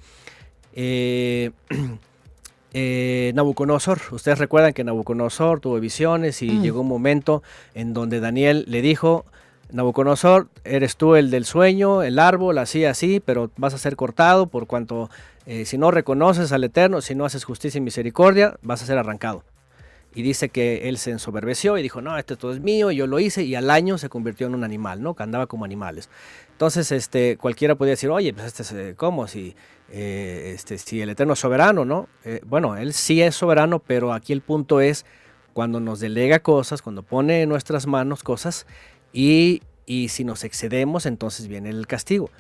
Eh, eh, Nabucodonosor, ustedes recuerdan que Nabucodonosor tuvo visiones y mm. llegó un momento en donde Daniel le dijo, Nabucodonosor, eres tú el del sueño, el árbol, así, así, pero vas a ser cortado por cuanto eh, si no reconoces al Eterno, si no haces justicia y misericordia, vas a ser arrancado. Y dice que él se ensoberbeció y dijo, no, esto todo es mío, yo lo hice, y al año se convirtió en un animal, ¿no? Que andaba como animales. Entonces, este, cualquiera podía decir, oye, pues este, ¿cómo? Si, eh, este, si el Eterno es soberano, ¿no? Eh, bueno, él sí es soberano, pero aquí el punto es cuando nos delega cosas, cuando pone en nuestras manos cosas, y, y si nos excedemos, entonces viene el castigo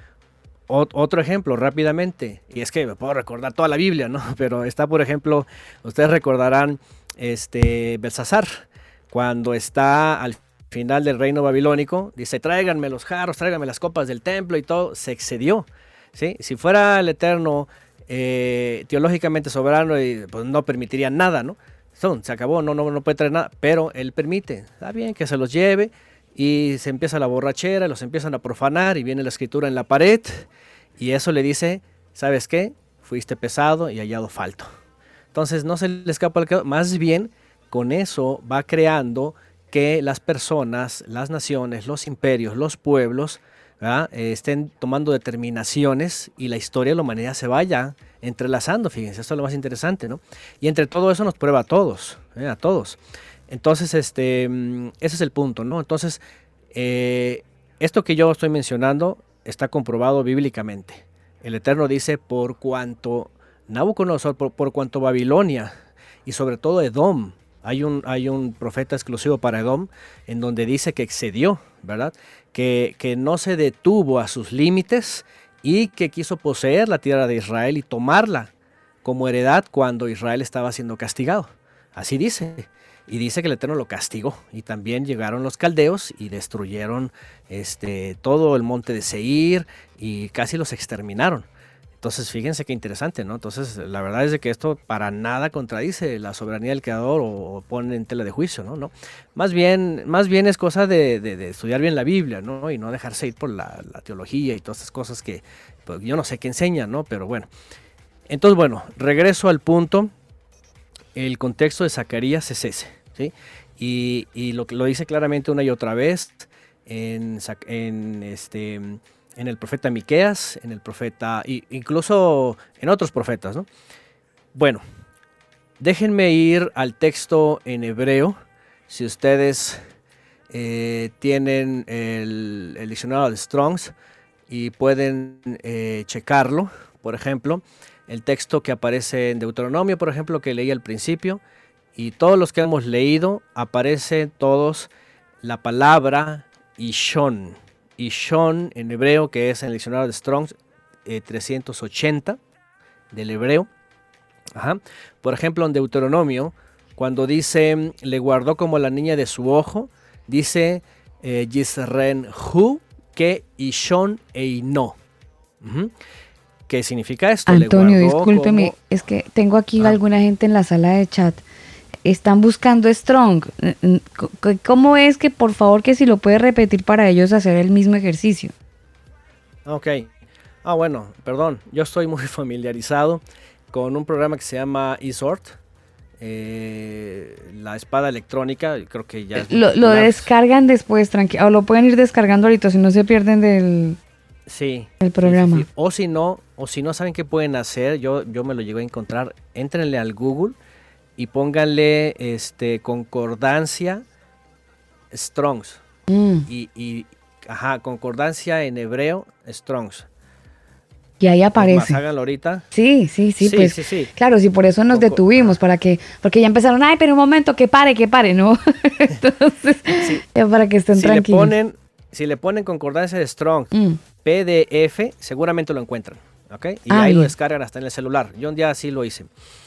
otro ejemplo rápidamente, y es que me puedo recordar toda la Biblia, ¿no? Pero está, por ejemplo, ustedes recordarán este Belsasar, cuando está al final del reino babilónico, dice, tráiganme los jarros, tráiganme las copas del templo y todo, se excedió. ¿sí? Si fuera el Eterno eh, teológicamente soberano, pues no permitiría nada, ¿no? se acabó, no, no, no puede traer nada, pero él permite, está bien que se los lleve, y se empieza la borrachera, los empiezan a profanar y viene la escritura en la pared y eso le dice, ¿sabes qué? Fuiste pesado y hallado falto. Entonces no se le escapa el más bien con eso va creando que las personas, las naciones, los imperios, los pueblos estén tomando determinaciones y la historia de la humanidad se vaya entrelazando, fíjense, esto es lo más interesante, ¿no? Y entre todo eso nos prueba a todos, ¿eh? a todos. Entonces, este, mm, ese es el punto, ¿no? Entonces, eh, esto que yo estoy mencionando está comprobado bíblicamente. El Eterno dice, por cuanto Nabucodonosor, por, por cuanto Babilonia y sobre todo Edom, hay un, hay un profeta exclusivo para Edom en donde dice que excedió, ¿verdad? Que, que no se detuvo a sus límites y que quiso poseer la tierra de Israel y tomarla como heredad cuando Israel estaba siendo castigado. Así dice. Y dice que el Eterno lo castigó. Y también llegaron los caldeos y destruyeron este, todo el monte de Seir y casi los exterminaron. Entonces, fíjense qué interesante, ¿no? Entonces, la verdad es de que esto para nada contradice la soberanía del creador o, pone en tela de juicio, ¿no? ¿No? Más, bien, más bien es cosa de, estudiar bien la Biblia, ¿no? Y no dejarse ir por la, teología y todas esas cosas que pues, yo no sé qué enseñan, ¿no? Pero bueno. Entonces, bueno, regreso al punto. El contexto de Zacarías es ese, ¿sí? Y, lo, lo dice claramente una y otra vez en, este el profeta Miqueas, en el profeta, incluso en otros profetas. ¿no? Bueno, déjenme ir al texto en hebreo. Si ustedes eh, tienen el, diccionario de Strongs y pueden eh, checarlo, por ejemplo, el texto que aparece en Deuteronomio, por ejemplo, que leí al principio, y todos los que hemos leído, aparece todos la palabra Ishon y Shon en hebreo, que es en el diccionario de Strong 380 eh, del hebreo. Por ejemplo, en Deuteronomio, cuando dice, le guardó como la niña de su ojo, dice eh, Yisren Hu que Ishon Eino. ¿Qué significa esto? Antonio, discúlpeme, es que tengo aquí ah. alguna gente en la sala de chat están buscando Strong. ¿Cómo es que, por favor, que si lo puede repetir para ellos hacer el mismo ejercicio? Ok. Ah, bueno, perdón. Yo estoy muy familiarizado con un programa que se llama eSort. Eh, la espada electrónica, creo que ya... Lo, lo, descargan después, tranquilo. O lo pueden ir descargando ahorita, si no se pierden del... Sí. El programa. O si no, o si no saben qué pueden hacer, yo, yo me lo llego a encontrar, entrenle al Google y pónganle este, concordancia Strongs. Mm. Y, ajá, concordancia en hebreo Strongs. Y ahí aparece. Más, ahorita. Sí, sí, sí, pues. Claro, sí, por eso nos detuvimos, para que, porque ya empezaron, ay, pero un momento, que pare, que pare, ¿no? Entonces, ya para que estén si tranquilos. Le ponen, si le ponen concordancia de Strong, mm. PDF, seguramente lo encuentran. ¿Ok? Y ah, ahí lo descargan hasta en el celular. Yo un día así lo hice.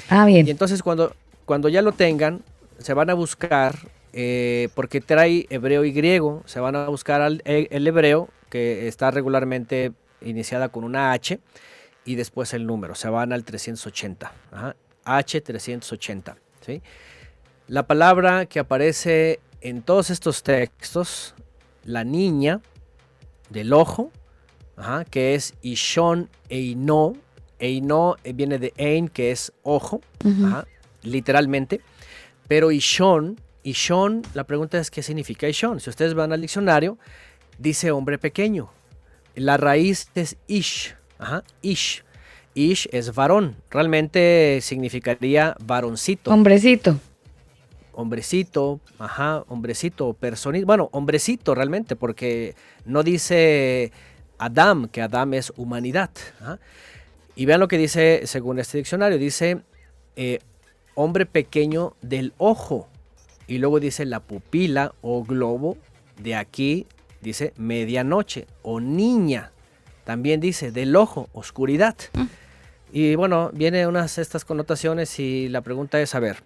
Ah, bien. Y entonces cuando, cuando ya lo tengan, se van a buscar, eh, porque trae hebreo y griego, se van a buscar e, el hebreo, que está regularmente iniciada con una H, y después el número, se van al 380, H380. ¿sí? La palabra que aparece en todos estos textos, la niña del ojo, que es Ishon Eino, Eino eh, viene de Ein, que es ojo, literalmente. Pero Ishon, Ishon, la pregunta es qué significa Ishon. Si ustedes van al diccionario, dice hombre pequeño. La raíz es Ish, ajá, Ish. Ish es varón, realmente significaría varoncito. Hombrecito. Hombrecito, ajá, hombrecito, personita. Bueno, hombrecito realmente, porque no dice Adam, que Adam es humanidad. Y vean lo que dice según este diccionario, dice eh, hombre pequeño del ojo. Y luego dice la pupila o globo. De aquí dice medianoche o niña. También dice del ojo, oscuridad. Mm. Y bueno, viene unas estas connotaciones y la pregunta es, a ver,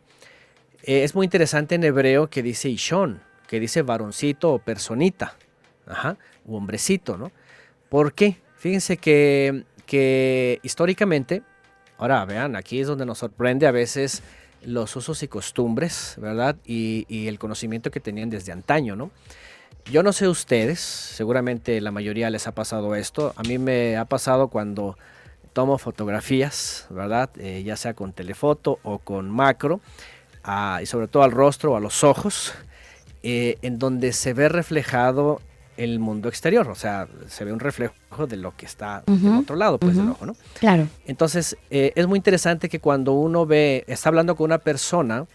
eh, es muy interesante en hebreo que dice Ishon, que dice varoncito o personita, ajá, o hombrecito, ¿no? ¿Por qué? Fíjense que, que históricamente Ahora, vean, aquí es donde nos sorprende a veces los usos y costumbres, ¿verdad? Y, el conocimiento que tenían desde antaño, ¿no? Yo no sé ustedes, seguramente la mayoría les ha pasado esto. A mí me ha pasado cuando tomo fotografías, ¿verdad? Eh, ya sea con telefoto o con macro, y sobre todo al rostro o a los ojos, eh, en donde se ve reflejado el mundo exterior, o sea, se ve un reflejo de lo que está del otro lado, pues del ojo, ¿no? Claro. Entonces, eh, es muy interesante que cuando uno ve, está hablando con una persona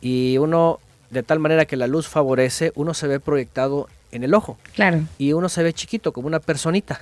y uno, de tal manera que la luz favorece, uno se ve proyectado en el ojo. Claro. Y uno se ve chiquito, como una personita.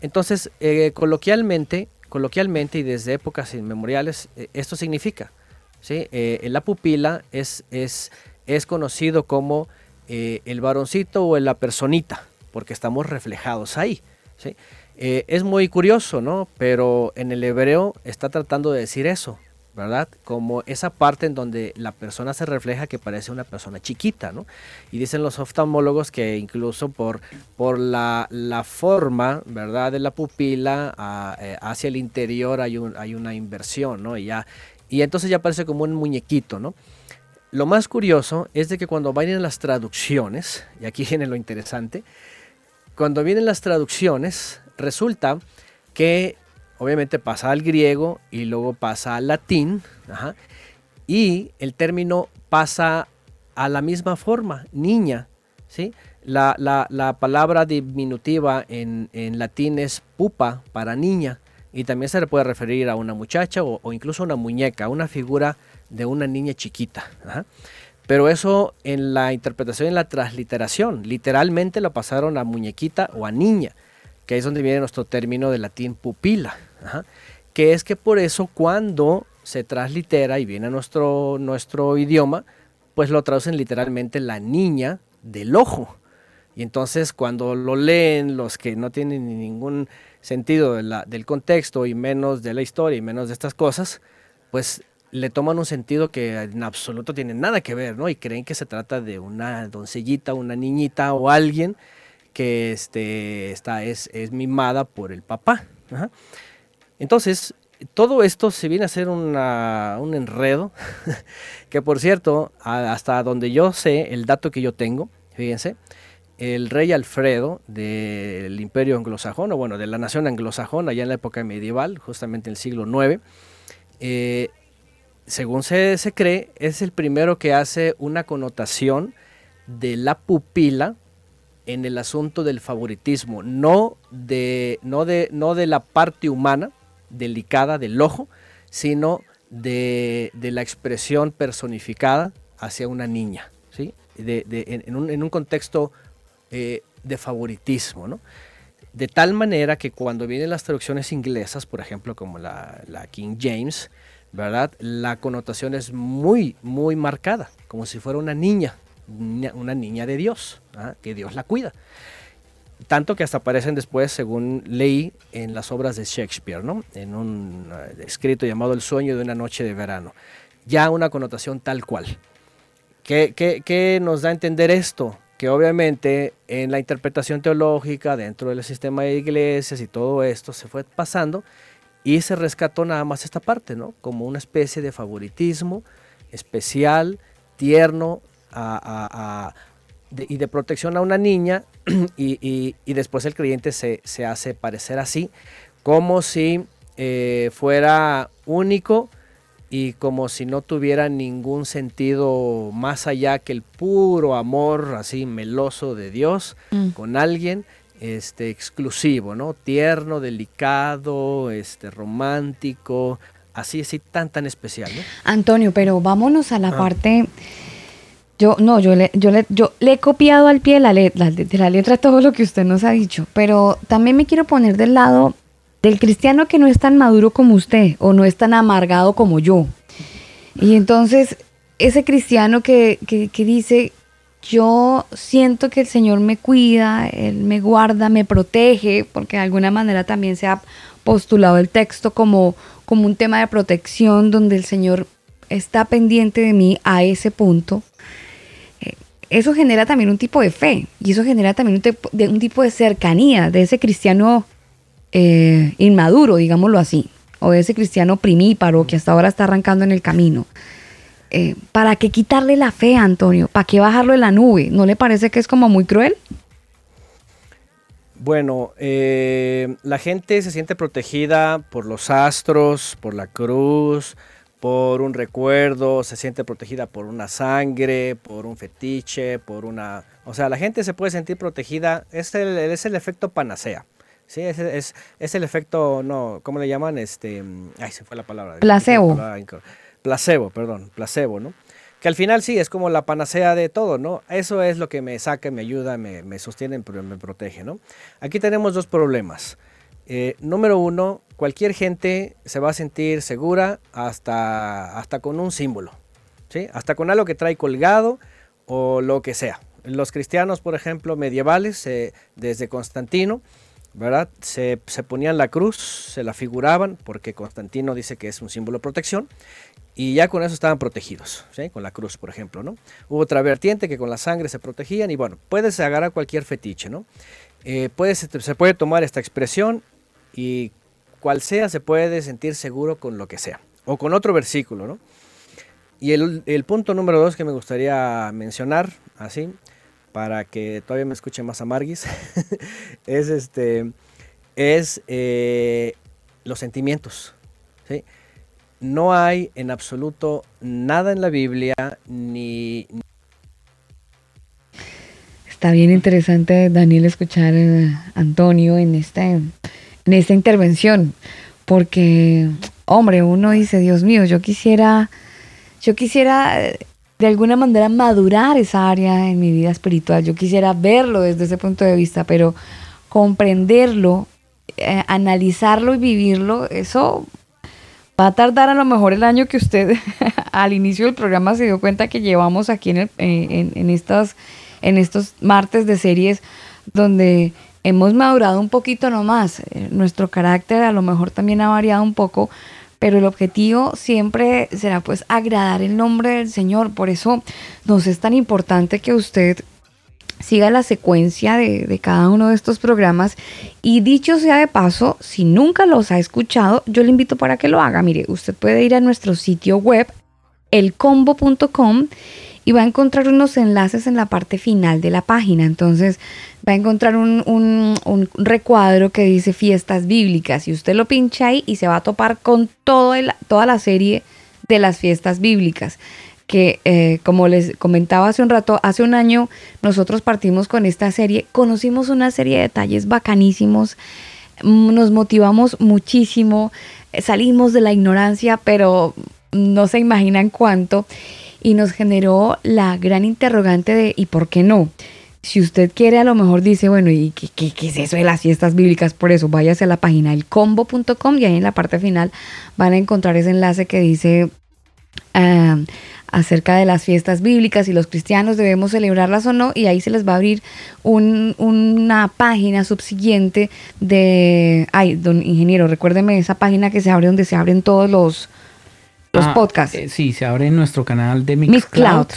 Entonces, eh, coloquialmente, coloquialmente y desde épocas inmemoriales, eh, esto significa, ¿sí? la pupila es, es, es conocido como eh, el varoncito o la personita, porque estamos reflejados ahí. ¿sí? Eh, es muy curioso, ¿no? Pero en el hebreo está tratando de decir eso, ¿verdad? Como esa parte en donde la persona se refleja que parece una persona chiquita, ¿no? Y dicen los oftalmólogos que incluso por, por la, forma, ¿verdad? De la pupila eh, hacia el interior hay, un, hay una inversión, ¿no? Y, ya, y entonces ya parece como un muñequito, ¿no? Lo más curioso es de que cuando vayan las traducciones, y aquí viene lo interesante, cuando vienen las traducciones, resulta que obviamente pasa al griego y luego pasa al latín, y el término pasa a la misma forma, niña, ¿sí? La, palabra diminutiva en, latín es pupa para niña y también se le puede referir a una muchacha o, incluso a una muñeca, una figura de una niña chiquita. Pero eso en la interpretación, en la transliteración, literalmente lo pasaron a muñequita o a niña, que es donde viene nuestro término de latín pupila que es que por eso cuando se translitera y viene a nuestro, nuestro idioma, pues lo traducen literalmente la niña del ojo. Y entonces cuando lo leen los que no tienen ningún sentido del contexto y menos de la historia y menos de estas cosas, pues le toman un sentido que en absoluto tiene nada que ver, ¿no? Y creen que se trata de una doncellita, una niñita o alguien que este, está, es, es mimada por el papá. Entonces, todo esto se viene a ser un enredo, que por cierto, hasta donde yo sé, el dato que yo tengo, fíjense, el rey Alfredo del imperio anglosajón, o bueno, de la nación anglosajona, allá en la época medieval, justamente en el siglo IX, eh, según se, se, cree, es el primero que hace una connotación de la pupila en el asunto del favoritismo, no de, no de, no de la parte humana, delicada del ojo, sino de, la expresión personificada hacia una niña, ¿sí? en, un, contexto eh, de favoritismo. ¿no? De tal manera que cuando vienen las traducciones inglesas, por ejemplo, como la, King James, ¿verdad? La connotación es muy, muy marcada, como si fuera una niña, una niña de Dios, ¿ah? que Dios la cuida tanto que hasta aparecen después, según leí, en las obras de Shakespeare, ¿no? en un eh, escrito llamado El sueño de una noche de verano. Ya una connotación tal cual. ¿Qué, qué, nos da a entender esto? Que obviamente en la interpretación teológica, dentro del sistema de iglesias y todo esto, se fue pasando y se rescató nada más esta parte, ¿no? Como una especie de favoritismo especial, tierno, a y de protección a una niña y, después el creyente se, hace parecer así, como si eh, fuera único y como si no tuviera ningún sentido más allá que el puro amor así meloso de Dios mm. con alguien este exclusivo, ¿no? Tierno, delicado, este romántico, así así tan tan especial, Antonio, pero vámonos a la ah. parte yo, no, yo le, yo le, yo le he copiado al pie de la, letra, de la letra todo lo que usted nos ha dicho, pero también me quiero poner del lado del cristiano que no es tan maduro como usted o no es tan amargado como yo. Y entonces, ese cristiano que, que, que dice, yo siento que el Señor me cuida, Él me guarda, me protege, porque de alguna manera también se ha postulado el texto como, como un tema de protección donde el Señor está pendiente de mí a ese punto eso genera también un tipo de fe y eso genera también un, tipo de, un tipo de cercanía de ese cristiano eh, inmaduro, digámoslo así, o de ese cristiano primíparo que hasta ahora está arrancando en el camino. Eh, ¿Para qué quitarle la fe, Antonio? ¿Para qué bajarlo de la nube? ¿No le parece que es como muy cruel? Bueno, eh, la gente se siente protegida por los astros, por la cruz, por un recuerdo, se siente protegida por una sangre, por un fetiche, por una... O sea, la gente se puede sentir protegida, es el, es el efecto panacea. Sí, es, es, es, el efecto, no, ¿cómo le llaman? Este, ay, se fue la palabra. Placebo. Placebo, perdón, placebo, ¿no? Que al final sí, es como la panacea de todo, ¿no? Eso es lo que me saca, me ayuda, me, me sostiene, me protege, ¿no? Aquí tenemos dos problemas. Eh, número uno, cualquier gente se va a sentir segura hasta, hasta con un símbolo, ¿sí? hasta con algo que trae colgado o lo que sea. Los cristianos, por ejemplo, medievales, eh, desde Constantino, ¿verdad? Se, se ponían la cruz, se la figuraban, porque Constantino dice que es un símbolo de protección, y ya con eso estaban protegidos, ¿sí? con la cruz, por ejemplo. ¿no? Hubo otra vertiente que con la sangre se protegían, y bueno, puedes agarrar cualquier fetiche, ¿no? Eh, se puede tomar esta expresión y cual sea se puede sentir seguro con lo que sea, o con otro versículo, ¿no? Y el, el punto número dos que me gustaría mencionar, así, para que todavía me escuche más amarguis, es este es eh, los sentimientos. ¿sí? No hay en absoluto nada en la Biblia ni... Está bien interesante, Daniel, escuchar a Antonio en esta, en esta intervención, porque, hombre, uno dice, Dios mío, yo quisiera, yo quisiera de alguna manera madurar esa área en mi vida espiritual. Yo quisiera verlo desde ese punto de vista, pero comprenderlo, eh, analizarlo y vivirlo, eso va a tardar a lo mejor el año que usted al inicio del programa se dio cuenta que llevamos aquí en, en, estas, en estos martes de series donde hemos madurado un poquito nomás. Eh, nuestro carácter a lo mejor también ha variado un poco, pero el objetivo siempre será pues agradar el nombre del Señor. Por eso nos es tan importante que usted siga la secuencia de, cada uno de estos programas. Y dicho sea de paso, si nunca los ha escuchado, yo le invito para que lo haga. Mire, usted puede ir a nuestro sitio web, elcombo.com, y va a encontrar unos enlaces en la parte final de la página. Entonces, va a encontrar un, recuadro que dice fiestas bíblicas y usted lo pincha ahí y se va a topar con todo toda la serie de las fiestas bíblicas que eh, como les comentaba hace un rato, hace un año nosotros partimos con esta serie, conocimos una serie de detalles bacanísimos, mm, nos motivamos muchísimo, salimos de la ignorancia, pero no se imaginan cuánto, y nos generó la gran interrogante de ¿y por qué no? Si usted quiere, a lo mejor dice, bueno, ¿y qué, es eso de las fiestas bíblicas? Por eso, váyase a la página elcombo.com y ahí en la parte final van a encontrar ese enlace que dice ah, acerca de las fiestas bíblicas y los cristianos debemos celebrarlas o no. Y ahí se les va a abrir una página subsiguiente de... Ay, don ingeniero, recuérdeme esa página que se abre donde se abren todos los, los ah, podcasts. Eh, sí, se abre en nuestro canal de Mixcloud.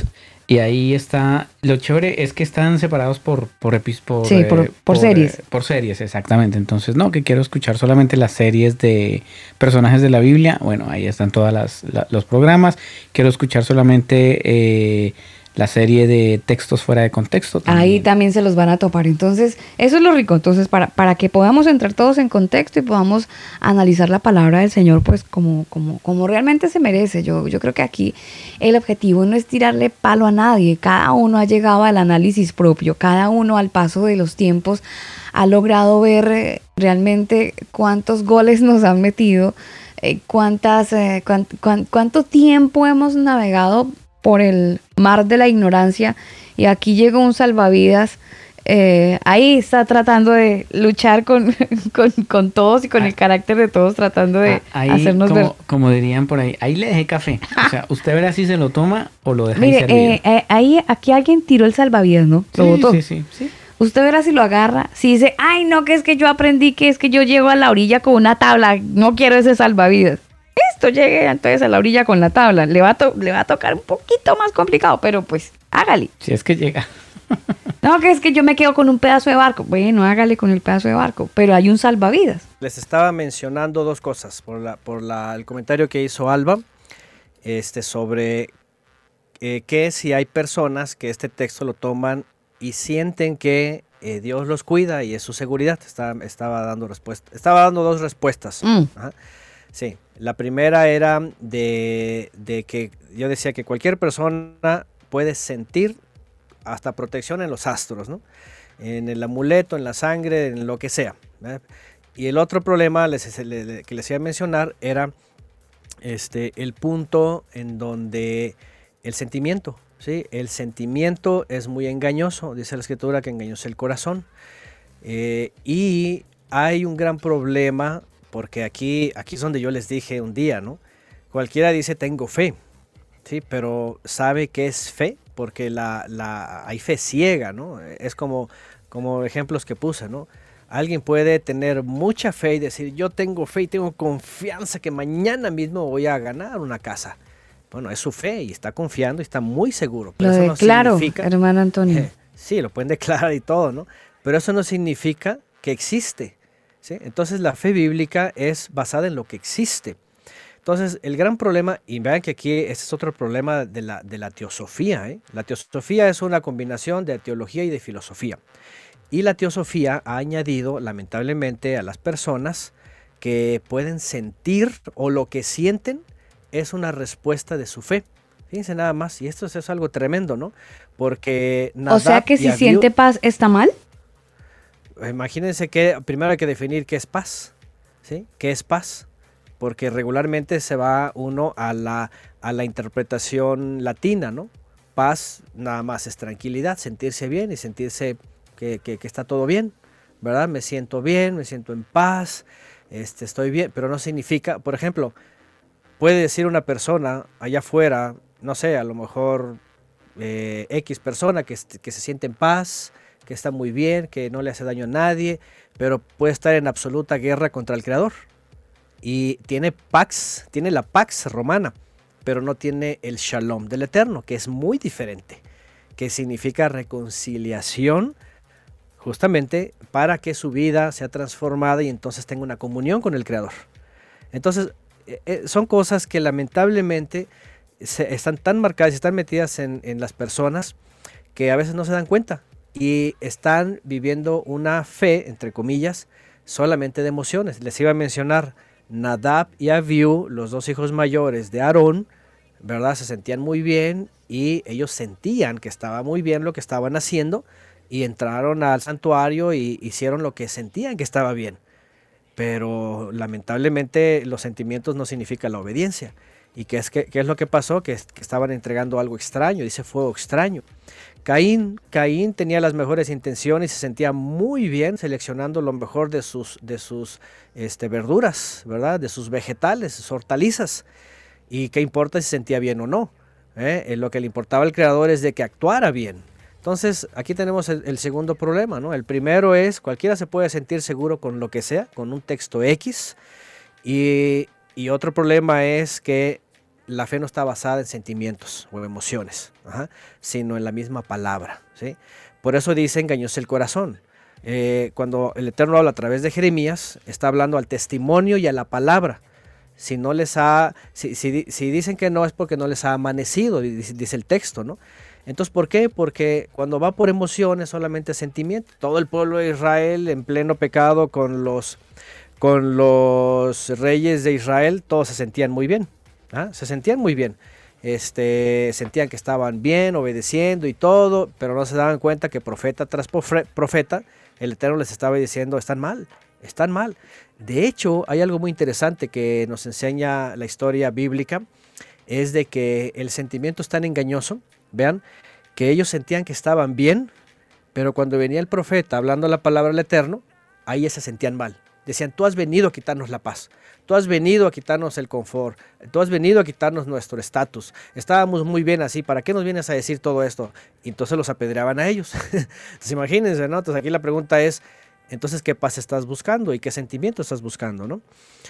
Y ahí está, lo chévere es que están separados por por, por, sí, por, eh, series. Eh, por series, exactamente. Entonces, no, que quiero escuchar solamente las series de personajes de la Biblia. Bueno, ahí están todos los programas. Quiero escuchar solamente eh, la serie de textos fuera de contexto. Ahí también se los van a topar. Entonces, eso es lo rico. Entonces, para, para que podamos entrar todos en contexto y podamos analizar la palabra del Señor, pues como, como, como realmente se merece. Yo, yo creo que aquí el objetivo no es tirarle palo a nadie. Cada uno ha llegado al análisis propio, cada uno al paso de los tiempos ha logrado ver eh, realmente cuántos goles nos han metido. Eh, cuántas, eh, cuánto tiempo hemos navegado por el mar de la ignorancia y aquí llegó un salvavidas. Eh, ahí está tratando de luchar con, con, todos y con el ah. carácter de todos, tratando de ah, hacernos como, ver. Como dirían por ahí, ahí le dejé café. O sea, usted verá si se lo toma o lo deja Mire, eh, eh, ahí, aquí alguien tiró el salvavidas, ¿no? Lo sí, sí, sí, Usted verá si lo agarra. Si dice, ay, no, que es que yo aprendí que es que yo llego a la orilla con una tabla, no quiero ese salvavidas esto llegue entonces a la orilla con la tabla. Le va, a le va a tocar un poquito más complicado, pero pues hágale. Si es que llega. no, que es que yo me quedo con un pedazo de barco. Bueno, hágale con el pedazo de barco, pero hay un salvavidas. Les estaba mencionando dos cosas por, la, por la, el comentario que hizo Alba este, sobre eh, que si hay personas que este texto lo toman y sienten que eh, Dios los cuida y es su seguridad. Estaba, estaba dando respuesta, estaba dando dos respuestas. Mm. Sí, la primera era de, que yo decía que cualquier persona puede sentir hasta protección en los astros, ¿no? en el amuleto, en la sangre, en lo que sea. Y el otro problema que les iba a mencionar era este, el punto en donde el sentimiento, ¿sí? el sentimiento es muy engañoso, dice la escritura que engañosa el corazón. Eh, y hay un gran problema porque aquí, aquí es donde yo les dije un día, ¿no? Cualquiera dice tengo fe, ¿sí? Pero ¿sabe qué es fe? Porque la, la, hay fe ciega, ¿no? Es como, como ejemplos que puse, ¿no? Alguien puede tener mucha fe y decir, yo tengo fe y tengo confianza que mañana mismo voy a ganar una casa. Bueno, es su fe y está confiando y está muy seguro. Pero lo declaro, hermano Antonio. sí, lo pueden declarar y todo, ¿no? Pero eso no significa que existe. ¿Sí? Entonces la fe bíblica es basada en lo que existe. Entonces, el gran problema, y vean que aquí este es otro problema de la, de la teosofía. ¿eh? La teosofía es una combinación de teología y de filosofía. Y la teosofía ha añadido, lamentablemente, a las personas que pueden sentir o lo que sienten es una respuesta de su fe. Fíjense nada más, y esto es algo tremendo, ¿no? Porque... o sea que si siente paz está mal. Imagínense que primero hay que definir qué es paz, ¿sí? ¿Qué es paz? Porque regularmente se va uno a la, a la interpretación latina, ¿no? Paz nada más es tranquilidad, sentirse bien y sentirse que, está todo bien, ¿verdad? Me siento bien, me siento en paz, este, estoy bien, pero no significa, por ejemplo, puede decir una persona allá afuera, no sé, a lo mejor eh, X persona que, que se siente en paz, que está muy bien, que no le hace daño a nadie, pero puede estar en absoluta guerra contra el Creador. Y tiene Pax, tiene la Pax romana, pero no tiene el Shalom del Eterno, que es muy diferente, que significa reconciliación justamente para que su vida sea transformada y entonces tenga una comunión con el Creador. Entonces, eh, eh, son cosas que lamentablemente están tan marcadas y están metidas en, las personas que a veces no se dan cuenta y están viviendo una fe, entre comillas, solamente de emociones. Les iba a mencionar Nadab y Abiú, los dos hijos mayores de Aarón, ¿verdad? Se sentían muy bien y ellos sentían que estaba muy bien lo que estaban haciendo, y entraron al santuario y hicieron lo que sentían que estaba bien. Pero lamentablemente los sentimientos no significan la obediencia. ¿Y qué es, qué, es lo que pasó? Que, estaban entregando algo extraño, dice fuego extraño. Caín, Caín tenía las mejores intenciones y se sentía muy bien seleccionando lo mejor de sus, de sus este, verduras, ¿verdad? De sus vegetales, sus hortalizas. ¿Y qué importa si se sentía bien o no? ¿Eh? Eh, lo que le importaba al creador es de que actuara bien, entonces, aquí tenemos el, segundo problema, ¿no? El primero es, cualquiera se puede sentir seguro con lo que sea, con un texto X, y, otro problema es que la fe no está basada en sentimientos o emociones, sino en la misma palabra, ¿sí? Por eso dice engañóse el corazón. Eh, cuando el Eterno habla a través de Jeremías, está hablando al testimonio y a la palabra. Si no les ha, si, si dicen que no es porque no les ha amanecido, dice el texto, ¿no? Entonces, ¿por qué? Porque cuando va por emociones, solamente sentimiento. Todo el pueblo de Israel en pleno pecado con los, con los reyes de Israel, todos se sentían muy bien. ¿Ah? Se sentían muy bien. Este, sentían que estaban bien, obedeciendo y todo, pero no se daban cuenta que profeta tras profeta, el Eterno les estaba diciendo, están mal, están mal. De hecho, hay algo muy interesante que nos enseña la historia bíblica, es de que el sentimiento es tan engañoso Vean que ellos sentían que estaban bien, pero cuando venía el profeta hablando la palabra del Eterno, ahí se sentían mal. Decían, tú has venido a quitarnos la paz, tú has venido a quitarnos el confort, tú has venido a quitarnos nuestro estatus. Estábamos muy bien así, ¿para qué nos vienes a decir todo esto? Y entonces los apedreaban a ellos. entonces imagínense, ¿no? Entonces aquí la pregunta es, entonces, ¿qué paz estás buscando y qué sentimiento estás buscando, ¿no?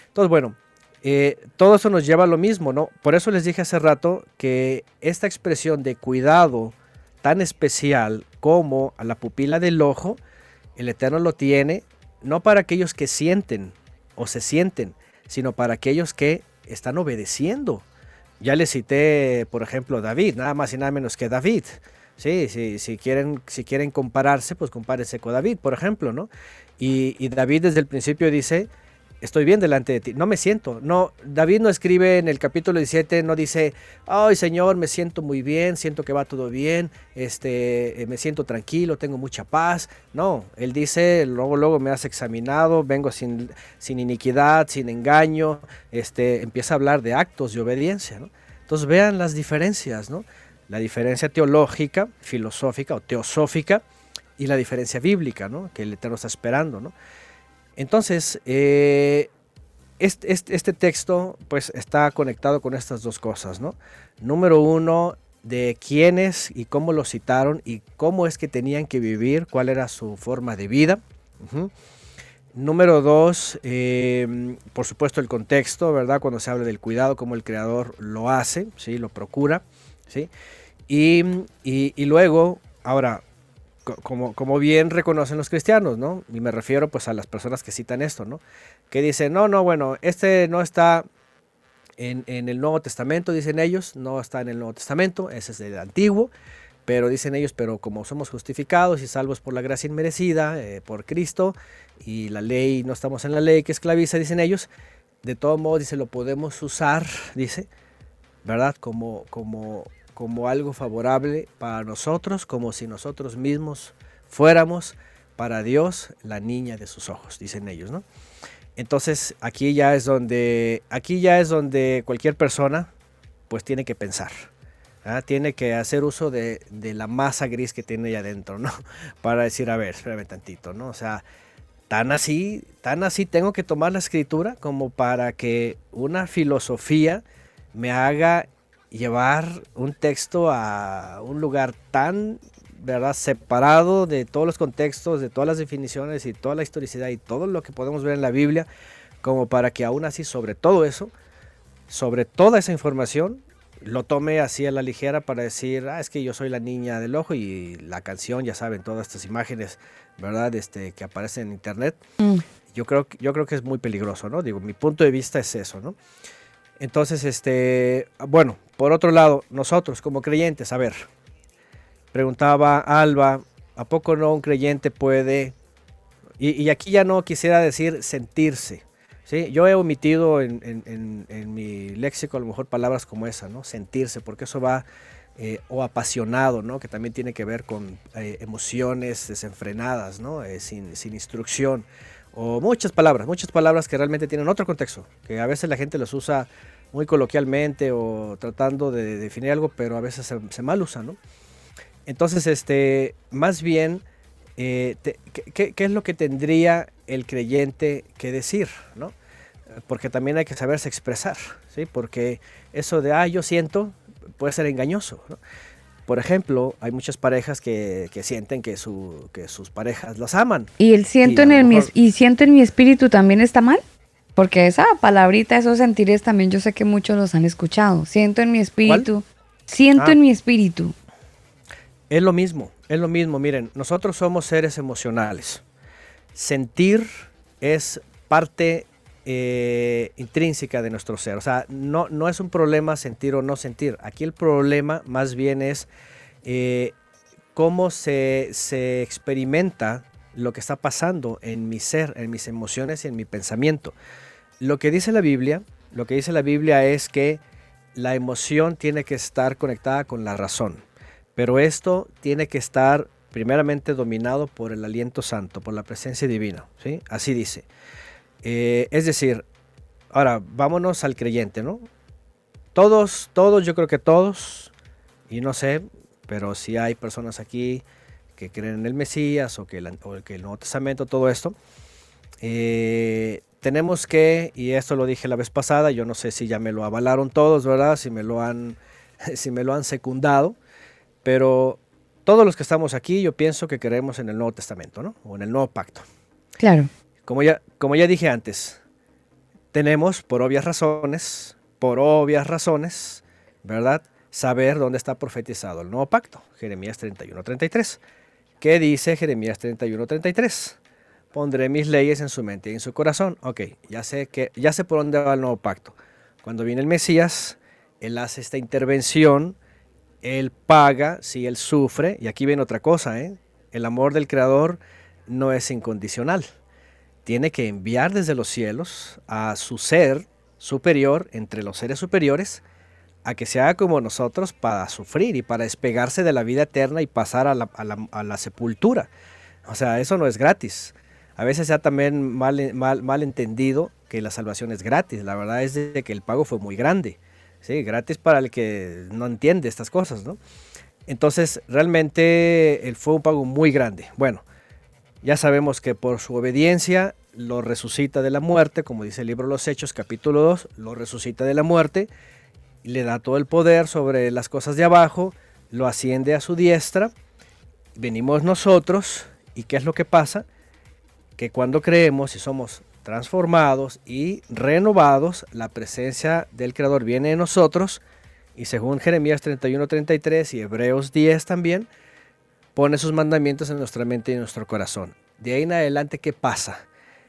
Entonces, bueno, eh, todo eso nos lleva a lo mismo, ¿no? Por eso les dije hace rato que esta expresión de cuidado tan especial como a la pupila del ojo, el Eterno lo tiene no para aquellos que sienten o se sienten, sino para aquellos que están obedeciendo. Ya les cité, por ejemplo, David, nada más y nada menos que David. Sí, sí, si, quieren, si quieren compararse, pues compárense con David, por ejemplo, ¿no? Y, y David desde el principio dice, estoy bien delante de ti. No me siento. No, David no escribe en el capítulo 17, no dice, ay Señor, me siento muy bien, siento que va todo bien, este, eh, me siento tranquilo, tengo mucha paz. No, él dice, luego, luego me has examinado, vengo sin, sin iniquidad, sin engaño. Este, empieza a hablar de actos de obediencia. Entonces vean las diferencias, ¿no? La diferencia teológica, filosófica o teosófica y la diferencia bíblica, ¿no? Que el Eterno está esperando, ¿no? Entonces, eh, este, texto pues está conectado con estas dos cosas, ¿no? Número uno, de quiénes y cómo lo citaron y cómo es que tenían que vivir, cuál era su forma de vida. Número dos, eh, por supuesto el contexto, ¿verdad? Cuando se habla del cuidado, como el creador lo hace, ¿sí? Lo procura, ¿sí? Y, y, luego, ahora, como, como, bien reconocen los cristianos, ¿no? Y me refiero pues a las personas que citan esto, ¿no? Que dicen, no, no, bueno, este no está en, en el Nuevo Testamento, dicen ellos, no está en el Nuevo Testamento, ese es el Antiguo, pero dicen ellos, pero como somos justificados y salvos por la gracia inmerecida, eh, por Cristo, y la ley, no estamos en la ley que esclaviza, dicen ellos, de todo modo, dice, lo podemos usar, dice, ¿verdad? Como, como, como algo favorable para nosotros, como si nosotros mismos fuéramos para Dios la niña de sus ojos, dicen ellos, ¿no? Entonces aquí ya es donde, aquí ya es donde cualquier persona pues tiene que pensar. ¿ah? Tiene que hacer uso de, de, la masa gris que tiene ahí adentro, ¿no? Para decir, a ver, espérame tantito, ¿no? O sea, tan así, tan así tengo que tomar la escritura como para que una filosofía me haga llevar un texto a un lugar tan ¿verdad? separado de todos los contextos, de todas las definiciones y toda la historicidad y todo lo que podemos ver en la Biblia, como para que aún así sobre todo eso, sobre toda esa información, lo tome así a la ligera para decir, ah, es que yo soy la niña del ojo y la canción, ya saben, todas estas imágenes ¿verdad? Este, que aparece en internet. Mm. Yo, creo, yo creo que es muy peligroso, ¿no? Digo, mi punto de vista es eso, ¿no? Entonces, este, bueno, por otro lado, nosotros como creyentes, a ver, preguntaba Alba, ¿a poco no un creyente puede, y, aquí ya no quisiera decir sentirse, ¿sí? Yo he omitido en, mi léxico a lo mejor palabras como esa, ¿no? Sentirse, porque eso va eh, o apasionado, ¿no? que también tiene que ver con eh, emociones desenfrenadas, ¿no? Eh, sin, sin, instrucción, o muchas palabras, muchas palabras que realmente tienen otro contexto, que a veces la gente los usa muy coloquialmente o tratando de definir algo, pero a veces se, mal usa. ¿no? Entonces, este, más bien, ¿qué, qué, es lo que tendría el creyente que decir? ¿no? Porque también hay que saberse expresar, ¿sí? porque eso de, ah, yo siento, puede ser engañoso. Por ejemplo, hay muchas parejas que, sienten que, su, que sus parejas los aman. ¿Y el siento, en el, mi, ¿Y siento en mi espíritu también está mal? Porque esa palabrita, esos sentires también yo sé que muchos los han escuchado. Siento en mi espíritu. Siento en ah. mi espíritu. Es lo mismo, es lo mismo. Miren, nosotros somos seres emocionales. Sentir es parte eh, intrínseca de nuestro ser. O sea, no, no es un problema sentir o no sentir. Aquí el problema más bien es eh, cómo se, se, experimenta lo que está pasando en mi ser, en mis emociones y en mi pensamiento. Lo que dice la Biblia, lo que dice la Biblia es que la emoción tiene que estar conectada con la razón, pero esto tiene que estar primeramente dominado por el aliento santo, por la presencia divina, ¿sí? Así dice. Eh, es decir, ahora vámonos al creyente, ¿no? Todos, todos, yo creo que todos, y no sé, pero si hay personas aquí que creen en el Mesías o que el, que el Nuevo Testamento, todo esto, eh, tenemos que, y esto lo dije la vez pasada, yo no sé si ya me lo avalaron todos, ¿verdad? Si me lo han, si me lo han secundado, pero todos los que estamos aquí, yo pienso que creemos en el Nuevo Testamento, ¿no? O en el Nuevo Pacto. Claro. Como ya, como ya dije antes, tenemos por obvias razones, por obvias razones, ¿verdad? Saber dónde está profetizado el nuevo pacto, Jeremías 31:33. ¿Qué dice Jeremías 31:33? Pondré mis leyes en su mente y en su corazón. Ok, ya sé, que, ya sé por dónde va el nuevo pacto. Cuando viene el Mesías, él hace esta intervención, él paga si él sufre, y aquí viene otra cosa, ¿eh? el amor del Creador no es incondicional tiene que enviar desde los cielos a su ser superior entre los seres superiores a que se haga como nosotros para sufrir y para despegarse de la vida eterna y pasar a la, sepultura. O sea, eso no es gratis. A veces se ha también mal, mal, mal, entendido que la salvación es gratis. La verdad es de que el pago fue muy grande. Sí, gratis para el que no entiende estas cosas, ¿no? Entonces, realmente fue un pago muy grande. Bueno, ya sabemos que por su obediencia lo resucita de la muerte, como dice el libro Los Hechos, capítulo 2, lo resucita de la muerte, le da todo el poder sobre las cosas de abajo, lo asciende a su diestra, venimos nosotros, ¿y qué es lo que pasa? Que cuando creemos y somos transformados y renovados, la presencia del Creador viene en nosotros y según Jeremías 31, 33 y Hebreos 10 también, pone sus mandamientos en nuestra mente y en nuestro corazón. De ahí en adelante, ¿qué pasa?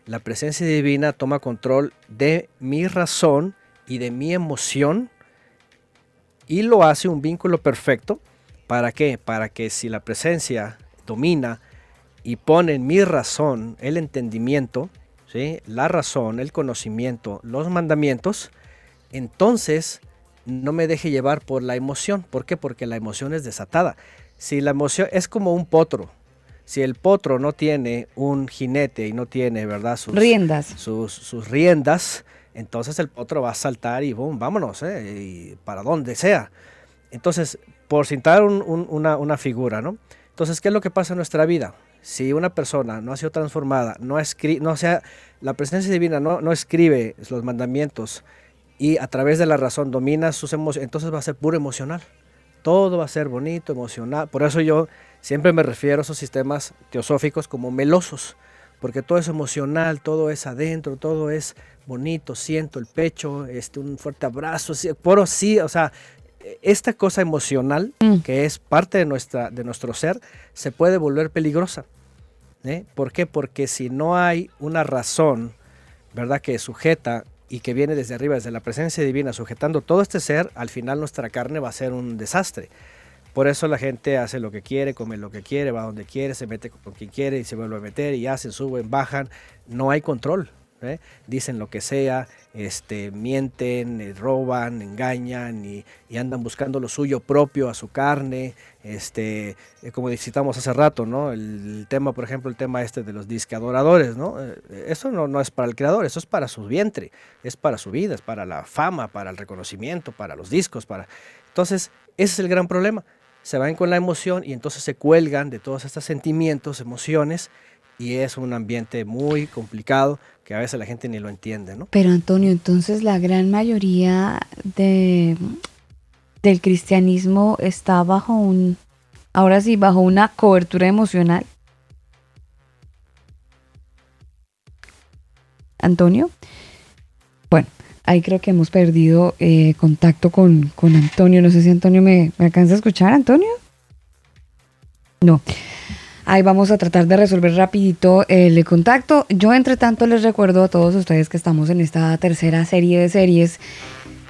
La presencia divina toma control de mi razón y de mi emoción y lo hace un vínculo perfecto. ¿Para qué? Para que si la presencia domina y pone en mi razón el entendimiento, ¿sí? la razón, el conocimiento, los mandamientos, entonces no me deje llevar por la emoción. ¿Por qué? Porque la emoción es desatada. Si la emoción es como un potro, si el potro no tiene un jinete y no tiene, ¿verdad? Sus riendas. Sus, riendas, entonces el potro va a saltar y boom, vámonos, ¿eh? y para donde sea. Entonces, por citar una, una, figura, ¿no? Entonces, ¿qué es lo que pasa en nuestra vida? Si una persona no ha sido transformada, no, escribe, no sea, la presencia divina no, no escribe los mandamientos y a través de la razón domina sus emociones, entonces va a ser puro emocional. Todo va a ser bonito, emocional. Por eso yo siempre me refiero a esos sistemas teosóficos como melosos, porque todo es emocional, todo es adentro, todo es bonito, siento el pecho, este, un fuerte abrazo, por sí, o sea, esta cosa emocional mm. que es parte de, nuestra, de nuestro ser se puede volver peligrosa. ¿Eh? ¿Por qué? Porque si no hay una razón, ¿verdad?, que sujeta y que viene desde arriba, desde la presencia divina, sujetando todo este ser, al final nuestra carne va a ser un desastre. Por eso la gente hace lo que quiere, come lo que quiere, va donde quiere, se mete con quien quiere y se vuelve a meter y hacen, suben, bajan. No hay control. ¿Eh? dicen lo que sea, este, mienten, eh, roban, engañan y, andan buscando lo suyo propio a su carne, este, eh, como citamos hace rato. El, tema, por ejemplo, el tema este de los disque adoradores, ¿no? eso no, no es para el creador, eso es para su vientre, es para su vida, es para la fama, para el reconocimiento, para los discos, para... Entonces, ese es el gran problema. Se van con la emoción y entonces se cuelgan de todos estos sentimientos, emociones, y es un ambiente muy complicado que a veces la gente ni lo entiende, ¿no? Pero Antonio, entonces la gran mayoría de, del cristianismo está bajo un, ahora sí, bajo una cobertura emocional. Antonio. Bueno, ahí creo que hemos perdido eh, contacto con, Antonio. No sé si Antonio me, me alcanza a escuchar, Antonio. No. Ahí vamos a tratar de resolver rapidito el contacto. Yo entre tanto les recuerdo a todos ustedes que estamos en esta tercera serie de series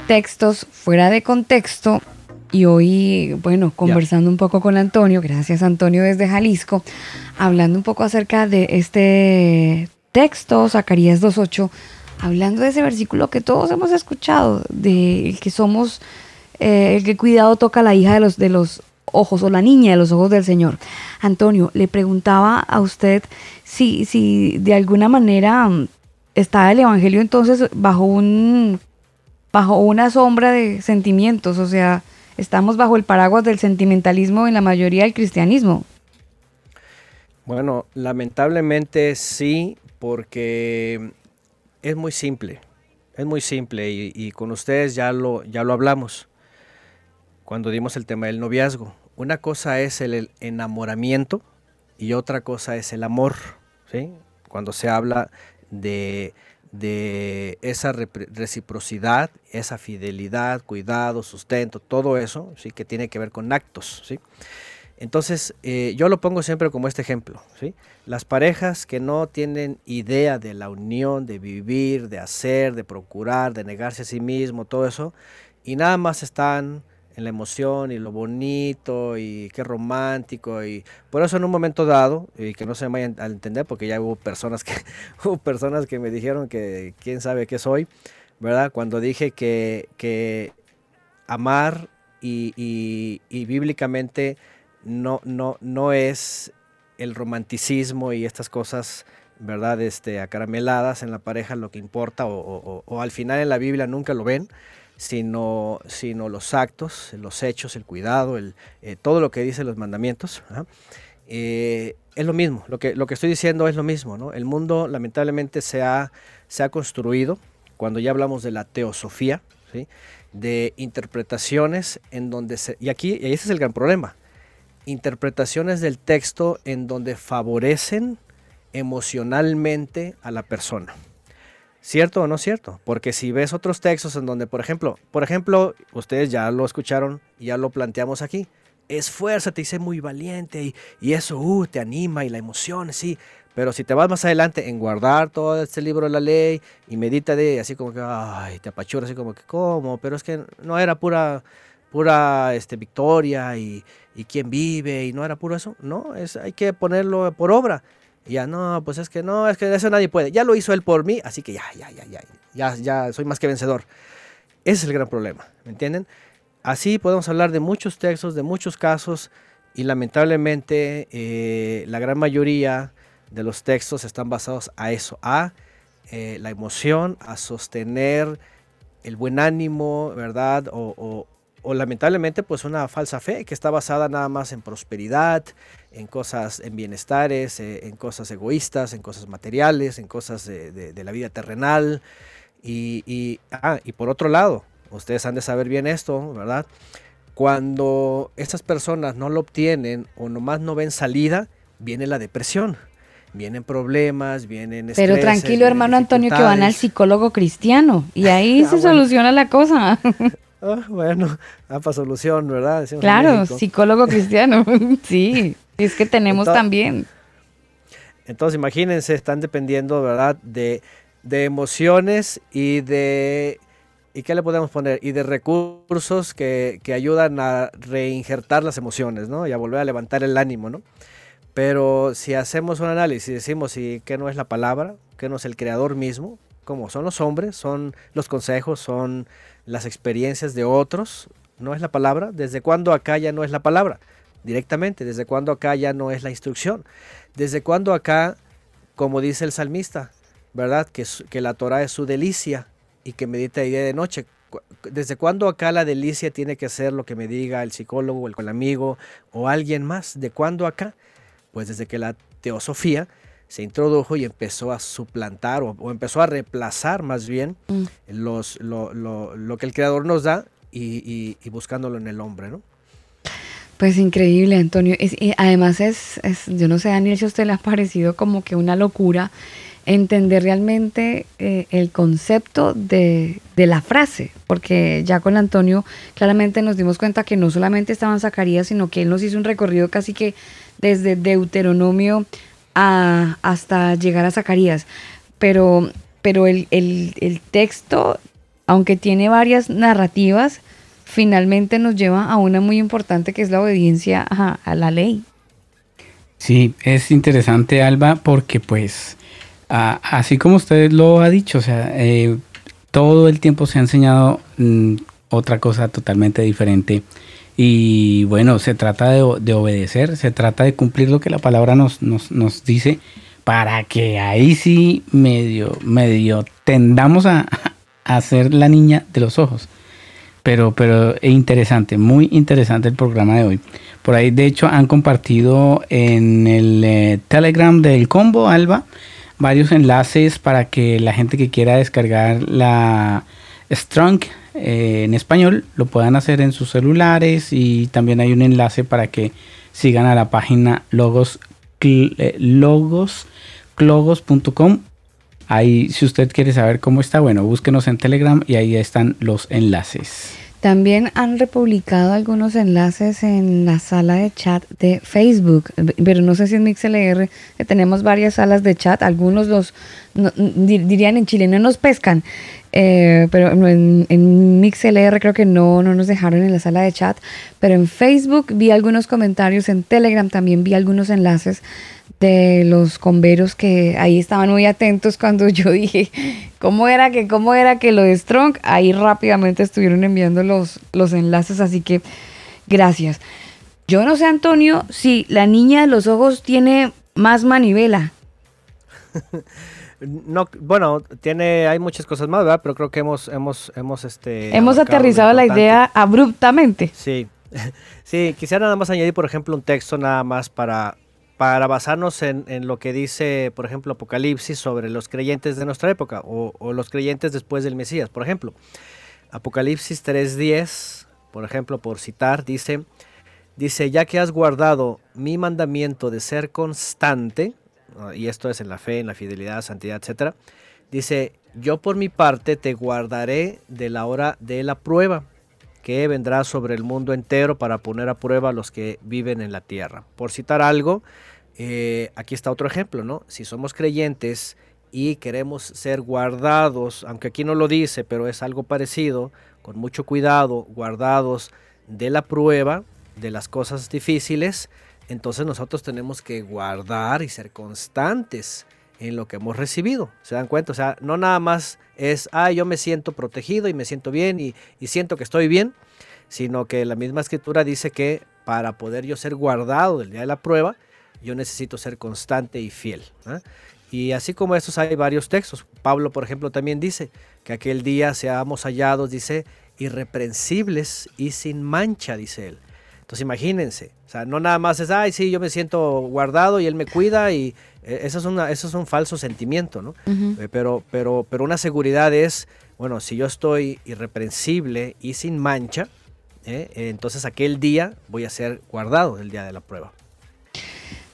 textos fuera de contexto y hoy, bueno, conversando un poco con Antonio, gracias Antonio desde Jalisco, hablando un poco acerca de este texto, Zacarías 2.8, hablando de ese versículo que todos hemos escuchado, de que somos, eh, el que cuidado toca la hija de los, de los ojos o la niña de los ojos del Señor. Antonio, le preguntaba a usted si, si de alguna manera mm, está el Evangelio entonces bajo un bajo una sombra de sentimientos, o sea, estamos bajo el paraguas del sentimentalismo en la mayoría del cristianismo. Bueno, lamentablemente sí, porque es muy simple, es muy simple y, y, con ustedes ya lo, ya lo hablamos cuando dimos el tema del noviazgo. Una cosa es el enamoramiento y otra cosa es el amor, ¿sí? Cuando se habla de, esa reciprocidad, esa fidelidad, cuidado, sustento, todo eso, ¿sí? Que tiene que ver con actos, ¿sí? Entonces, eh, yo lo pongo siempre como este ejemplo, ¿sí? Las parejas que no tienen idea de la unión, de vivir, de hacer, de procurar, de negarse a sí mismo, todo eso, y nada más están en la emoción y lo bonito y qué romántico y por eso en un momento dado y que no se me vayan a entender porque ya hubo personas que hubo personas que me dijeron que quién sabe qué soy verdad cuando dije que, que amar y, bíblicamente no no no es el romanticismo y estas cosas verdad este acarameladas en la pareja lo que importa o, o al final en la Biblia nunca lo ven sino, sino los actos, los hechos, el cuidado, el, eh, todo lo que dicen los mandamientos. Eh, es lo mismo, lo que, lo que estoy diciendo es lo mismo. ¿no? El mundo lamentablemente se ha, se ha construido, cuando ya hablamos de la teosofía, de interpretaciones en donde se... Y aquí, y ese es el gran problema, interpretaciones del texto en donde favorecen emocionalmente a la persona. ¿Cierto o no cierto? Porque si ves otros textos en donde, por ejemplo, por ejemplo, ustedes ya lo escucharon ya lo planteamos aquí. Esfuérzate y sé muy valiente y, y eso uh, te anima y la emoción, sí. Pero si te vas más adelante en guardar todo este libro de la ley y medita de así como que, ay, te apachura así como que, ¿cómo? Pero es que no era pura, pura este, victoria y, y quién vive y no era puro eso. No, es, hay que ponerlo por obra. Y ya, no, pues es que no, es que eso nadie puede. Ya lo hizo él por mí, así que ya, ya, ya, ya, ya, ya soy más que vencedor. Ese es el gran problema, ¿me entienden? Así podemos hablar de muchos textos, de muchos casos, y lamentablemente eh, la gran mayoría de los textos están basados a eso, a eh, la emoción, a sostener el buen ánimo, ¿verdad? Lamentablemente pues una falsa fe que está basada nada más en prosperidad, en cosas, en bienestares, eh, en cosas egoístas, en cosas materiales, en cosas de, la vida terrenal. Y, ah, y, por otro lado, ustedes han de saber bien esto, ¿verdad? Cuando estas personas no lo obtienen o nomás no ven salida, viene la depresión. Vienen problemas, vienen... Pero tranquilo, hermano Antonio, que van al psicólogo cristiano y ahí ah, se soluciona la cosa. Ah, bueno, para solución, ¿verdad? claro, psicólogo cristiano, sí, es que tenemos también. Entonces, imagínense, están dependiendo, ¿verdad? De, de emociones y de ¿Y qué le podemos poner? Y de recursos que, que, ayudan a reinjertar las emociones, ¿no? Y a volver a levantar el ánimo, ¿no? Pero si hacemos un análisis y decimos y qué no es la palabra, qué no es el creador mismo, como son los hombres, son los consejos, son las experiencias de otros, no es la palabra. ¿Desde cuándo acá ya no es la palabra? Directamente, ¿desde cuándo acá ya no es la instrucción? ¿Desde cuándo acá, como dice el salmista, ¿verdad? Que, la Torah es su delicia y que medita día de noche. ¿Desde cuándo acá la delicia tiene que ser lo que me diga el psicólogo, el, el amigo o alguien más? ¿De cuándo acá? Pues desde que la teosofía se introdujo y empezó a suplantar o, empezó a reemplazar más bien mm. los, lo, que el creador nos da y, buscándolo en el hombre, ¿no? Pues increíble, Antonio. y además es, yo no sé, Daniel, si a usted le ha parecido como que una locura entender realmente eh, el concepto de, de, la frase, porque ya con Antonio claramente nos dimos cuenta que no solamente estaban Zacarías, sino que él nos hizo un recorrido casi que desde Deuteronomio hasta llegar a Zacarías. Pero, pero el, texto, aunque tiene varias narrativas, finalmente nos lleva a una muy importante que es la obediencia a, la ley. Sí, es interesante, Alba, porque pues, así como usted lo ha dicho, o sea, eh, todo el tiempo se ha enseñado mm, otra cosa totalmente diferente y bueno, se trata de, obedecer, se trata de cumplir lo que la palabra nos, nos, dice para que ahí sí medio, medio tendamos a, a ser la niña de los ojos. Pero, pero es interesante, muy interesante el programa de hoy. Por ahí, de hecho, han compartido en el eh, Telegram del combo Alba varios enlaces para que la gente que quiera descargar la Strong eh, en español lo puedan hacer en sus celulares y también hay un enlace para que sigan a la página logos eh, logosclogos.com ahí si usted quiere saber cómo está bueno búsquenos en telegram y ahí están los enlaces. También han republicado algunos enlaces en la sala de chat de Facebook, pero no sé si en MixLR tenemos varias salas de chat, algunos los dirían en Chile no nos pescan, eh, pero en, en MixLR creo que no, no nos dejaron en la sala de chat, pero en Facebook vi algunos comentarios, en Telegram también vi algunos enlaces de los converos que ahí estaban muy atentos cuando yo dije cómo era que cómo era que lo de Strong ahí rápidamente estuvieron enviando los, los enlaces así que gracias. Yo no sé Antonio si la niña de los ojos tiene más manivela no, bueno, tiene, hay muchas cosas más, ¿verdad? Pero creo que hemos, hemos, hemos, este, hemos aterrizado la idea abruptamente. Sí, sí, quisiera nada más añadir, por ejemplo, un texto nada más para, para basarnos en, lo que dice, por ejemplo, Apocalipsis sobre los creyentes de nuestra época o, o los creyentes después del Mesías. Por ejemplo, Apocalipsis 3.10, por ejemplo, por citar, dice, dice, ya que has guardado mi mandamiento de ser constante, y esto es en la fe, en la fidelidad, santidad, etc. Dice, yo por mi parte te guardaré de la hora de la prueba que vendrá sobre el mundo entero para poner a prueba a los que viven en la tierra. Por citar algo, eh, aquí está otro ejemplo, ¿no? Si somos creyentes y queremos ser guardados, aunque aquí no lo dice, pero es algo parecido, con mucho cuidado, guardados de la prueba, de las cosas difíciles, entonces nosotros tenemos que guardar y ser constantes en lo que hemos recibido. ¿Se dan cuenta? O sea, no nada más es, ah, yo me siento protegido y me siento bien y, siento que estoy bien, sino que la misma escritura dice que para poder yo ser guardado del día de la prueba, yo necesito ser constante y fiel. ¿ah? Y así como estos hay varios textos. Pablo, por ejemplo, también dice que aquel día seamos hallados, dice, irreprensibles y sin mancha, dice él. Entonces imagínense, o sea, no nada más es, ay, sí, yo me siento guardado y él me cuida y eh, eso es, una, eso es un falso sentimiento, ¿no? Eh, pero, pero, pero una seguridad es, bueno, si yo estoy irreprensible y sin mancha, eh, entonces aquel día voy a ser guardado el día de la prueba.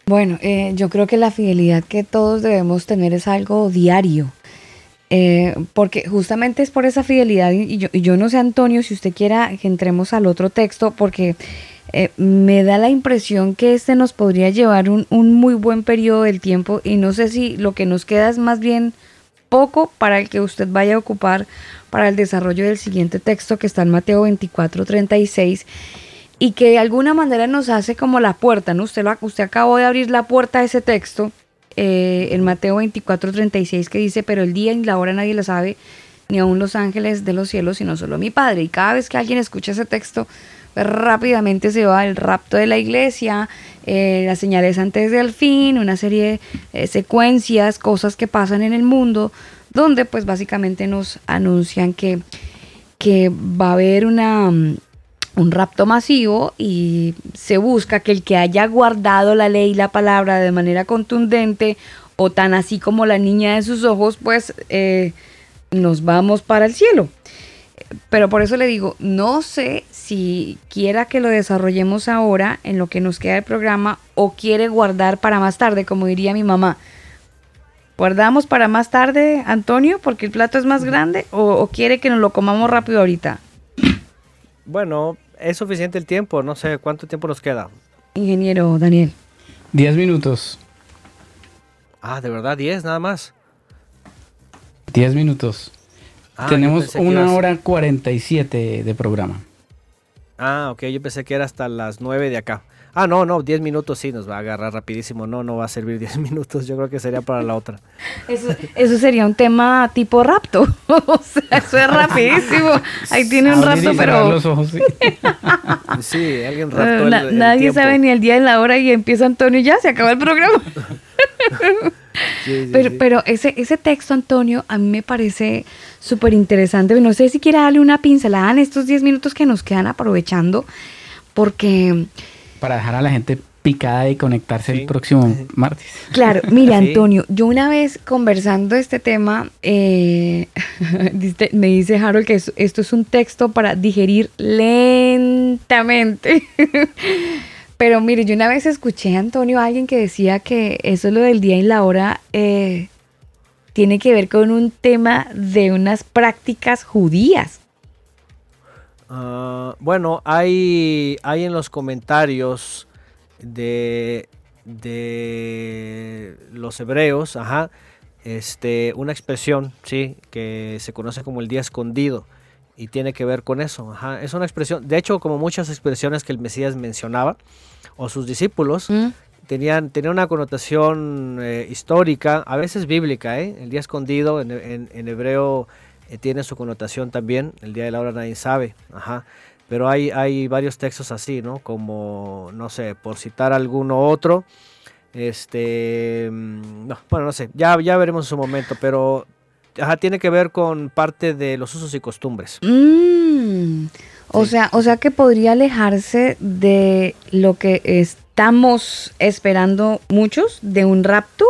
Bueno, yo creo que la fidelidad que todos debemos tener es algo diario. porque justamente es por esa fidelidad, y yo, y yo no sé, Antonio, si usted quiera que entremos al otro texto, porque eh, me da la impresión que este nos podría llevar un, muy buen periodo del tiempo y no sé si lo que nos queda es más bien poco para el que usted vaya a ocupar para el desarrollo del siguiente texto que está en Mateo 24, 36 y que de alguna manera nos hace como la puerta, ¿no? Usted, lo, usted acabó de abrir la puerta a ese texto eh, en Mateo 24, 36 que dice, pero el día y la hora nadie lo sabe, ni aun los ángeles de los cielos, sino solo mi Padre. Y cada vez que alguien escucha ese texto, rápidamente se va el rapto de la iglesia, eh, las señales antes del fin, una serie de secuencias, cosas que pasan en el mundo, donde pues básicamente nos anuncian que, que va a haber una, mm, un rapto masivo y se busca que el que haya guardado la ley y la palabra de manera contundente o tan así como la niña de sus ojos, pues eh, nos vamos para el cielo. Pero por eso le digo, no sé si quiera que lo desarrollemos ahora en lo que nos queda del programa o quiere guardar para más tarde, como diría mi mamá. ¿Guardamos para más tarde, Antonio, porque el plato es más grande o, quiere que nos lo comamos rápido ahorita? Bueno, es suficiente el tiempo, no sé cuánto tiempo nos queda. Ingeniero Daniel. Diez minutos. Ah, ¿de verdad? ¿Diez nada más? Diez minutos. Ah, Tenemos una hora cuarenta y siete de programa. Ah, ok, yo pensé que era hasta las nueve de acá. Ah, no, no, diez minutos sí nos va a agarrar rapidísimo. No, no va a servir diez minutos. Yo creo que sería para la otra. Eso, sería un tema tipo rapto. o sea, eso es rapidísimo. Ahí tiene un rapto, pero. Los ojos, sí. alguien raptó. nadie sabe ni el día ni la hora y empieza Antonio y ya se acaba el programa. pero, pero ese, ese texto, Antonio, a mí me parece súper interesante. No sé si quiere darle una pincelada en estos 10 minutos que nos quedan aprovechando, porque... Para dejar a la gente picada y conectarse el próximo martes. Claro, mire Antonio, yo una vez conversando este tema, eh, me dice Harold que esto es un texto para digerir lentamente. Pero mire, yo una vez escuché a Antonio a alguien que decía que eso es lo del día y la hora eh, tiene que ver con un tema de unas prácticas judías. Ah, bueno, hay, hay en los comentarios de, de los hebreos, ajá, este, una expresión, sí, que se conoce como el día escondido y tiene que ver con eso. Ajá. Es una expresión, de hecho, como muchas expresiones que el Mesías mencionaba, o sus discípulos, mm. tenían, tenían una connotación eh, histórica, a veces bíblica. ¿eh? El día escondido en, en, hebreo eh, tiene su connotación también, el día de la hora nadie sabe. Ajá. Pero hay, hay varios textos así, ¿no? Como, no sé, por citar alguno otro. Este, mm, no, bueno, no sé, ya, ya veremos en su momento, pero Ajá, tiene que ver con parte de los usos y costumbres. Mm, o, sea, o sea que podría alejarse de lo que estamos esperando muchos, de un rapto.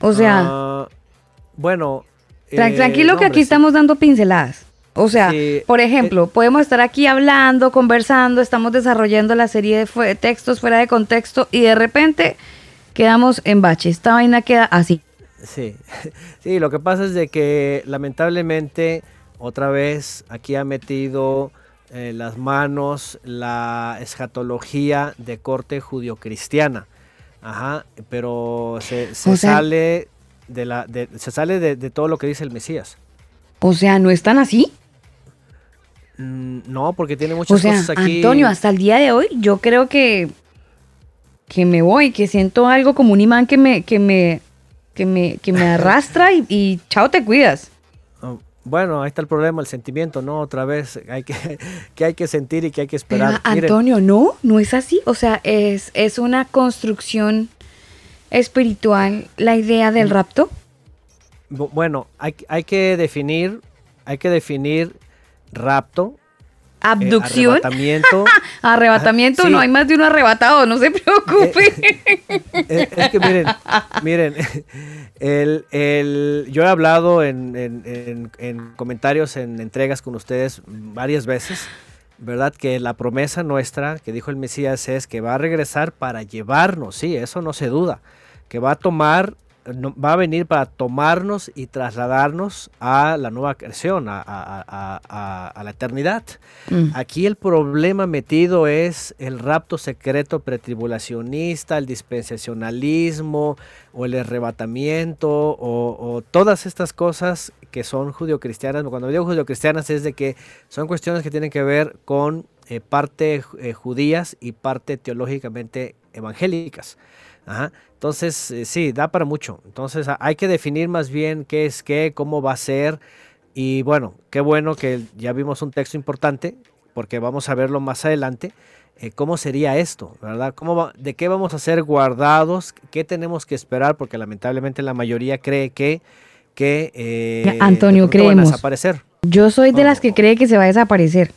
O sea... Ah, bueno... tranquilo eh, que aquí estamos dando pinceladas. O sea, por ejemplo, eh, podemos estar aquí hablando, conversando, estamos desarrollando la serie de textos fuera de contexto y de repente quedamos en bache. Esta vaina queda así. Sí, sí, lo que pasa es de que lamentablemente otra vez aquí ha metido eh, las manos la escatología de corte judio-cristiana. Ajá, pero se, sale de la se sale de, todo lo que dice el Mesías. O sea, ¿no están así? Mm, no, porque tiene muchas cosas aquí. Antonio, hasta el día de hoy yo creo que que me voy, que siento algo como un imán que me que me que me, que me arrastra y, y chao te cuidas. Bueno, ahí está el problema, el sentimiento, ¿no? Otra vez, hay que, que hay que sentir y que hay que esperar. Antonio, no, no es así. O sea, es, es una construcción espiritual la idea del mm. rapto. Bueno, hay, hay que definir, hay que definir rapto Abducción. arrebatamiento. arrebatamiento, no hay más de uno arrebatado, no se preocupe. Eh, eh, es que miren, miren, el, el, yo he hablado en, en, en, comentarios, en entregas con ustedes varias veces, ¿verdad? Que la promesa nuestra que dijo el Mesías es que va a regresar para llevarnos, sí, eso no se duda, que va a tomar va a venir para tomarnos y trasladarnos a la nueva creación, a, la eternidad. Mm. Aquí el problema metido es el rapto secreto pretribulacionista, el dispensacionalismo o el arrebatamiento o, todas estas cosas que son judio-cristianas. Cuando digo judio-cristianas es de que son cuestiones que tienen que ver con eh, parte eh, judías y parte teológicamente evangélicas. Entonces, eh, sí, da para mucho. Entonces, hay que definir más bien qué es qué, cómo va a ser. Y bueno, qué bueno que ya vimos un texto importante, porque vamos a verlo más adelante. Eh, ¿Cómo sería esto? ¿Verdad? ¿Cómo ¿De qué vamos a ser guardados? ¿Qué tenemos que esperar? Porque lamentablemente la mayoría cree que, que eh, Antonio, creemos. a desaparecer. Yo soy de las que cree que se va a desaparecer.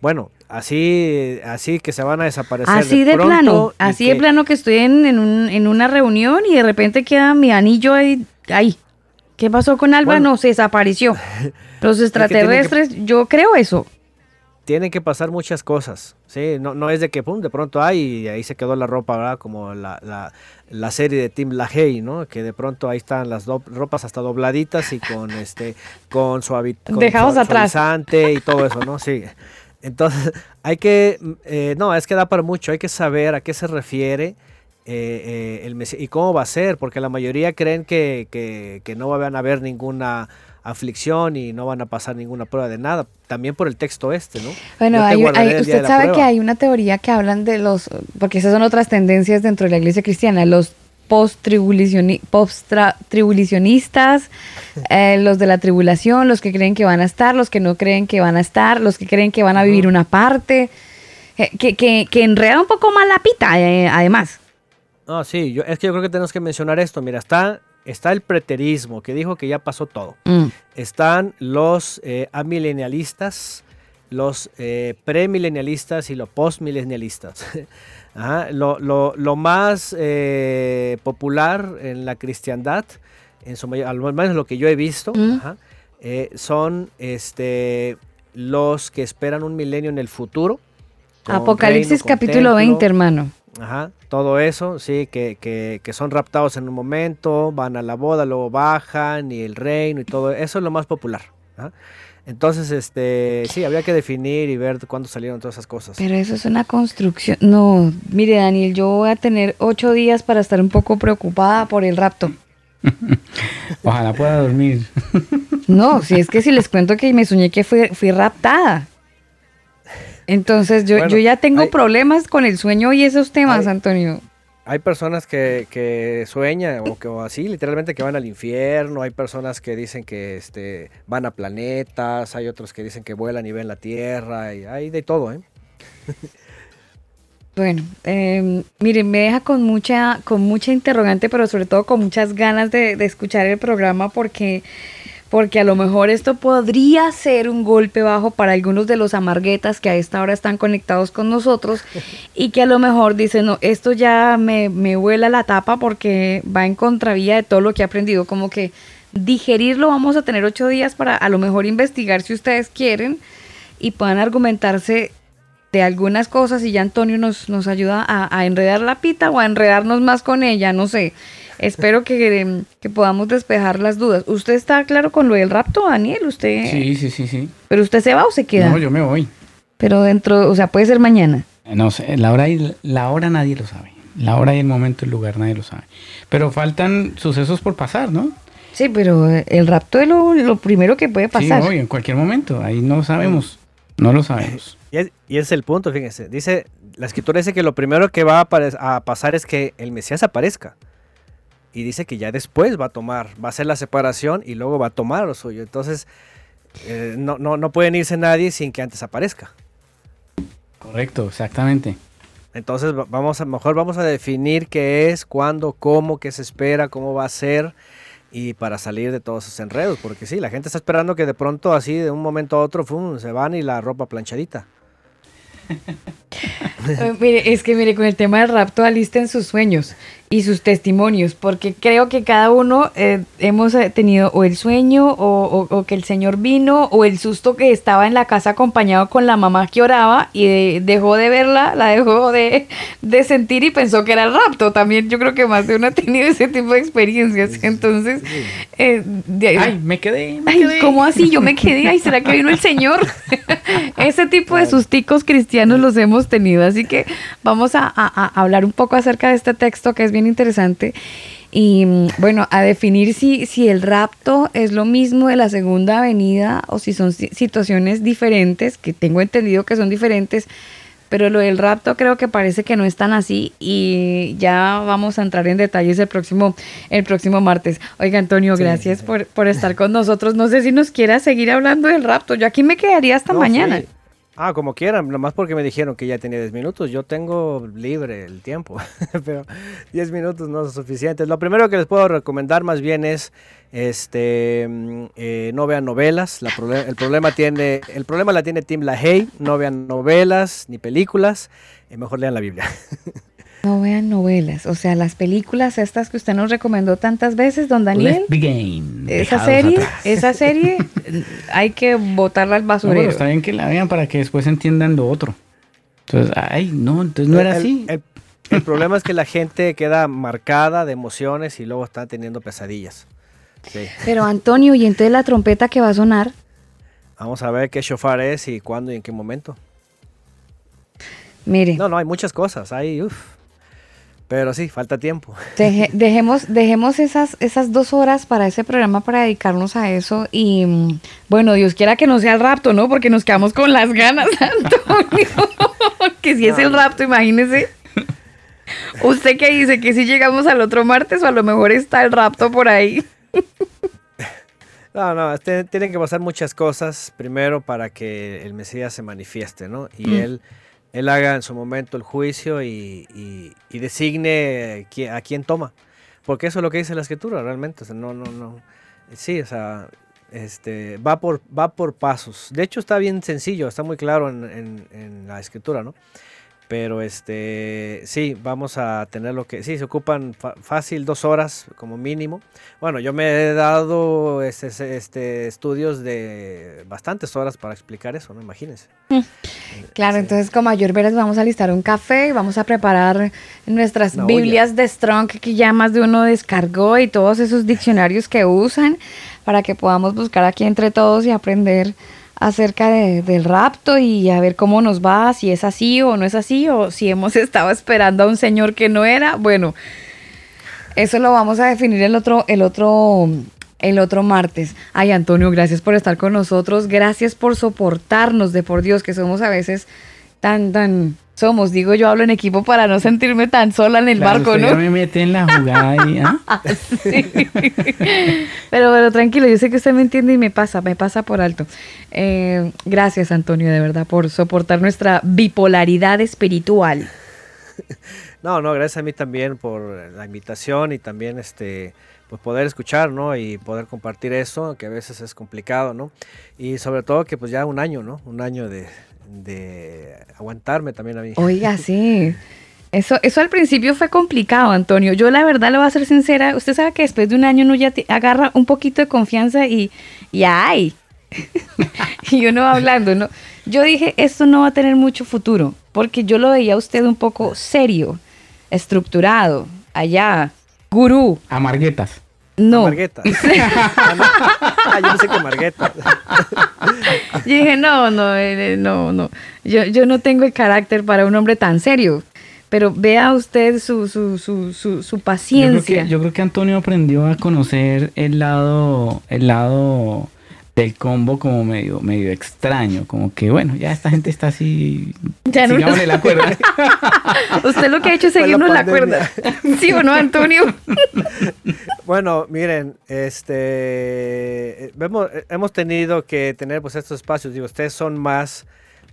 Bueno, así, así que se van a desaparecer. Así de, plano, así de plano que estoy en, en, una reunión y de repente queda mi anillo ahí. ahí. ¿Qué pasó con Alba? no, se desapareció. Los extraterrestres, yo creo eso. Tienen que pasar muchas cosas, ¿sí? No, no es de que, pum, de pronto hay y ahí se quedó la ropa, ¿verdad? Como la, la, la serie de Tim LaHaye, ¿no? Que de pronto ahí están las ropas hasta dobladitas y con este, con, suavi Dejados atrás. y todo eso, ¿no? Sí. Entonces, hay que, eh, no, es que da para mucho, hay que saber a qué se refiere eh, eh, el y cómo va a ser, porque la mayoría creen que, que, no van a haber ninguna aflicción y no van a pasar ninguna prueba de nada, también por el texto este, ¿no? Bueno, usted sabe que hay una teoría que hablan de los, porque esas son otras tendencias dentro de la iglesia cristiana, los post-tribulacionistas, eh, los de la tribulación, los que creen que van a estar, los que no creen que van a estar, los que creen que van a vivir una parte, eh, que, que, que, enreda un poco más la pita, eh, además. No, sí, yo, es que yo creo que tenemos que mencionar esto. Mira, está, está el preterismo, que dijo que ya pasó todo. Mm. Están los amilenialistas, los premilenialistas y los postmilenialistas. lo, lo, más eh, popular en la cristiandad, en su al menos lo que yo he visto, mm. eh, son este, los que esperan un milenio en el futuro. Apocalipsis capítulo 20, hermano. Ajá, todo eso, sí, que, que, que, son raptados en un momento, van a la boda, luego bajan y el reino y todo, eso es lo más popular. Entonces, este, sí, había que definir y ver cuándo salieron todas esas cosas. Pero eso es una construcción. No, mire, Daniel, yo voy a tener ocho días para estar un poco preocupada por el rapto. Ojalá pueda dormir. no, si es que si les cuento que me soñé que fui, fui raptada. Entonces, yo, yo ya tengo problemas con el sueño y esos temas, Antonio hay personas que, sueñan o que así, literalmente que van al infierno, hay personas que dicen que este, van a planetas, hay otros que dicen que vuelan y ven la Tierra, y hay de todo, ¿eh? Bueno, eh, miren, me deja con mucha, con mucha interrogante, pero sobre todo con muchas ganas de, de escuchar el programa porque porque a lo mejor esto podría ser un golpe bajo para algunos de los amarguetas que a esta hora están conectados con nosotros y que a lo mejor dicen, no, esto ya me, me vuela la tapa porque va en contravía de todo lo que he aprendido, como que digerirlo vamos a tener ocho días para a lo mejor investigar si ustedes quieren y puedan argumentarse de algunas cosas y ya Antonio nos, nos ayuda a, a enredar la pita o a enredarnos más con ella, no sé. Espero que, que podamos despejar las dudas. ¿Usted está claro con lo del rapto, Daniel? ¿Usted? Sí, sí, sí, sí. ¿Pero usted se va o se queda? No, yo me voy. Pero dentro, o sea, puede ser mañana. No sé, la hora, y, la hora nadie lo sabe. La hora y el momento, el lugar nadie lo sabe. Pero faltan sucesos por pasar, ¿no? Sí, pero el rapto es lo, lo primero que puede pasar. Sí, hoy, en cualquier momento. Ahí no sabemos. No lo sabemos. Y es, y es el punto, fíjense. Dice, la escritura dice que lo primero que va a, pasar es que el Mesías aparezca. Y dice que ya después va a tomar, va a hacer la separación y luego va a tomar lo suyo. Entonces, eh, no, no, no pueden irse nadie sin que antes aparezca. Correcto, exactamente. Entonces va- vamos a mejor vamos a definir qué es, cuándo, cómo, qué se espera, cómo va a ser y para salir de todos esos enredos, porque sí, la gente está esperando que de pronto así de un momento a otro ¡fum! se van y la ropa planchadita. Mire, es que mire, con el tema del rapto alisten sus sueños y sus testimonios, porque creo que cada uno eh, hemos eh, tenido o el sueño o, o- o que el Señor vino o el susto que estaba en la casa acompañado con la mamá que oraba y de- dejó de verla, la dejó de, de sentir y pensó que era el rapto. También yo creo que más de uno ha tenido ese tipo de experiencias. Entonces, eh, de- Ay, me quedé. Me Ay, quedé. ¿cómo así? Yo me quedé. Ay, ¿será que vino el Señor? Ese tipo de susticos cristianos los hemos tenido. Así que vamos a, a- a hablar un poco acerca de este texto que es bien interesante. Y mm, bueno, a definir si, si el rapto es lo mismo de la segunda venida o si son si- situaciones diferentes, que tengo entendido que son diferentes. Pero lo del rapto creo que parece que no es tan así y ya vamos a entrar en detalles el próximo, el próximo martes. Oiga, Antonio, Sí, gracias sí. Por, por estar con nosotros. No sé si nos quiera seguir hablando del rapto. Yo aquí me quedaría hasta No, mañana. sí. Ah, como quieran, nomás porque me dijeron que ya tenía 10 minutos. Yo tengo libre el tiempo, pero 10 minutos no son suficientes. Lo primero que les puedo recomendar más bien es este mm, eh, no vean novelas. La el problema tiene el problema la tiene Tim LaHaye. No vean novelas ni películas. eh, mejor lean la Biblia. No vean novelas, o sea, las películas estas que usted nos recomendó tantas veces, don Daniel. Let's begin. Esa serie, atrás. esa serie hay que botarla al No, pero basurero. está bien que la vean para que después entiendan lo otro. Entonces, ay, no, entonces no era El- así. El, el problema es que la gente queda marcada de emociones y luego está teniendo pesadillas. Sí. Pero Antonio, ¿y entonces la trompeta que va a sonar? Vamos a ver qué shofar es y cuándo y en qué momento. Mire, No, no, hay muchas cosas. Hay, uf. Pero sí, falta tiempo. Deje- dejemos, dejemos esas, esas dos horas para ese programa para dedicarnos a eso y mm, bueno, Dios quiera que no sea el rapto, ¿no? Porque nos quedamos con las ganas, Antonio. que si es el rapto, imagínese. ¿Usted qué dice? ¿Que si llegamos al otro martes o a lo mejor está el rapto por ahí? No, no, este- tienen que pasar muchas cosas primero para que el Mesías se manifieste, ¿no? Y Mm. él, él haga en su momento el juicio y, y- designe a quién toma. Porque eso es lo que dice la escritura realmente. no, no, no. Sí, o sea, este, va, por, va por pasos. De hecho, está bien sencillo, está muy claro en- en la escritura, ¿no? Pero este, sí, vamos a tener lo que, sí, se ocupan fácil dos horas como mínimo. Bueno, yo me he dado este, este, estudios de bastantes horas para explicar eso, ¿no? Imagínense. Claro, Sí. entonces con mayor veras vamos a listar un café, vamos a preparar nuestras Una olla. Biblias de Strong que ya más de uno descargó y todos esos diccionarios que usan para que podamos buscar aquí entre todos y aprender acerca de- del rapto y a ver cómo nos va, si es así o no es así, o si hemos estado esperando a un señor que no era. Bueno, eso lo vamos a definir el otro, el otro, el otro martes. Ay, Antonio, gracias por estar con nosotros, gracias por soportarnos, de por Dios, que somos a veces tan, tan, somos, digo yo hablo en equipo para no sentirme tan sola en el Claro, barco, usted ¿no? ya me mete en la jugada ahí, ¿ah? Sí. Pero, pero tranquilo, yo sé que usted me entiende y me pasa, me pasa por alto. Eh, gracias, Antonio, de verdad, por soportar nuestra bipolaridad espiritual. No, no, gracias a mí también por la invitación y también este pues poder escuchar, ¿no? Y poder compartir eso, que a veces es complicado, ¿no? Y sobre todo que pues ya un año, ¿no? Un año de, de aguantarme también a mí. Oiga, sí. Eso, eso al principio fue complicado, Antonio. Yo la verdad le voy a ser sincera. Usted sabe que después de un año uno ya te agarra un poquito de confianza y, y ¡ay! y uno va hablando, ¿no? yo dije, esto no va a tener mucho futuro, porque yo lo veía a usted un poco serio, estructurado, allá, gurú. Amarguetas. No. Margueta. Ah, no. Ah, yo no sé qué Margueta. Yo dije, no, no, no, no. Yo, yo no tengo el carácter para un hombre tan serio. Pero vea usted su, su, su, su, su Yo creo, paciencia. que, yo creo que Antonio aprendió a conocer el lado, el lado del combo como medio, medio extraño, como que bueno, ya esta gente está así, Ya no- sigámosle la cuerda. Usted lo que ha hecho es la seguirnos la, cuerda. ¿Sí o no, Antonio? Bueno, miren, este, vemos, eh, hemos tenido que tener pues estos espacios. Digo, ustedes son más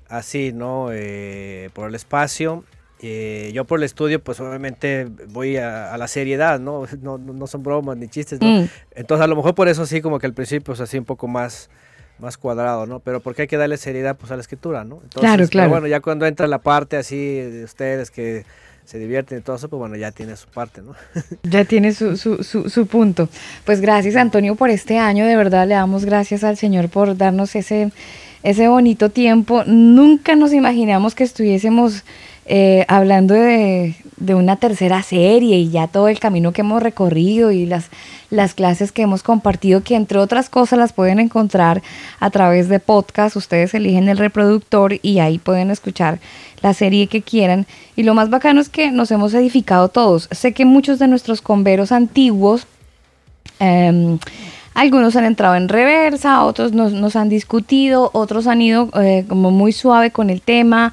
así, ¿no? Eh, por el espacio. Eh, yo por el estudio, pues obviamente voy a, a la seriedad, ¿no? No, no- son bromas ni chistes, ¿no? Mm. Entonces a lo mejor por eso sí, como que al principio es así un poco más, más cuadrado, ¿no? Pero porque hay que darle seriedad pues a la escritura, ¿no? Entonces, Claro, pero claro. bueno, ya cuando entra la parte así de ustedes que se divierten y todo eso, pues bueno, ya tiene su parte, ¿no? Ya tiene su, su, su, su punto. Pues gracias, Antonio, por este año. De verdad, le damos gracias al Señor por darnos ese, ese bonito tiempo. Nunca nos imaginamos que estuviésemos eh, hablando de, una tercera serie y ya todo el camino que hemos recorrido y las, las clases que hemos compartido, que entre otras cosas las pueden encontrar a través de podcast. Ustedes eligen el reproductor y ahí pueden escuchar la serie que quieran. Y lo más bacano es que nos hemos edificado todos. Sé que muchos de nuestros converos antiguos, em, algunos han entrado en reversa, otros nos, nos han discutido, otros han ido eh, como muy suave con el tema.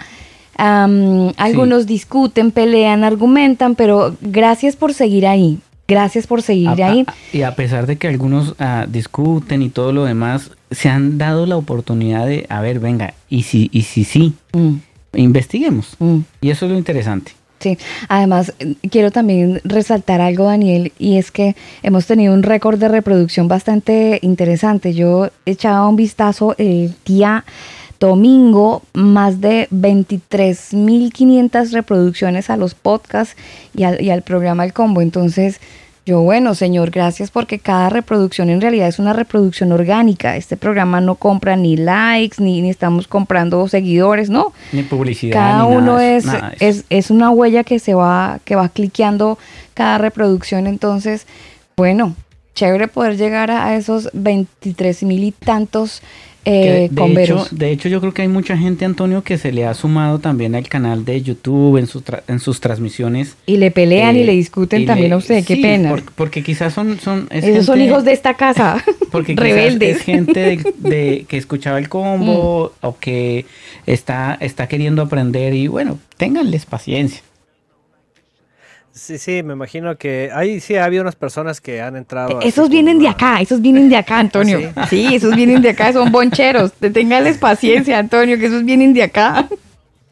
Algunos discuten, pelean, argumentan, pero gracias por seguir ahí. Gracias por seguir A- ahí. a- y a pesar de que algunos ah, discuten y todo lo demás, se han dado la oportunidad de, a ver, venga, y si, y si sí, Mm, investiguemos. mm. Y eso es lo interesante. Sí, además eh, quiero también resaltar algo, Daniel, y es que hemos tenido un récord de reproducción bastante interesante. Yo echaba un vistazo el día domingo, más de 23.500 reproducciones a los podcasts y al, y al programa El Combo. Entonces, yo, bueno, señor, gracias porque cada reproducción en realidad es una reproducción orgánica. Este programa no compra ni likes, ni, ni estamos comprando seguidores, ¿no? Ni publicidad. cada ni uno es, nada es, es una huella que se va, que va cliqueando cada reproducción. Entonces, bueno, chévere poder llegar a, esos 23 mil y tantos eh, de, hecho, de hecho, yo creo que hay mucha gente, Antonio, que se le ha sumado también al canal de YouTube en, sus tra- en sus transmisiones. y le pelean y Eh, le discuten y también le- a usted, qué sí, pena. por- porque quizás son... son es Esos son hijos de esta casa, Porque rebeldes. es gente de, de- que escuchaba el combo Mm. o que está, está queriendo aprender y bueno, ténganles paciencia. Sí, sí, me imagino que ahí sí ha habido unas personas que han entrado. Esos vienen de acá, esos vienen de acá, Antonio. ¿Ah, sí? esos vienen de acá, son boncheros. Téngales paciencia, Antonio, que esos vienen de acá.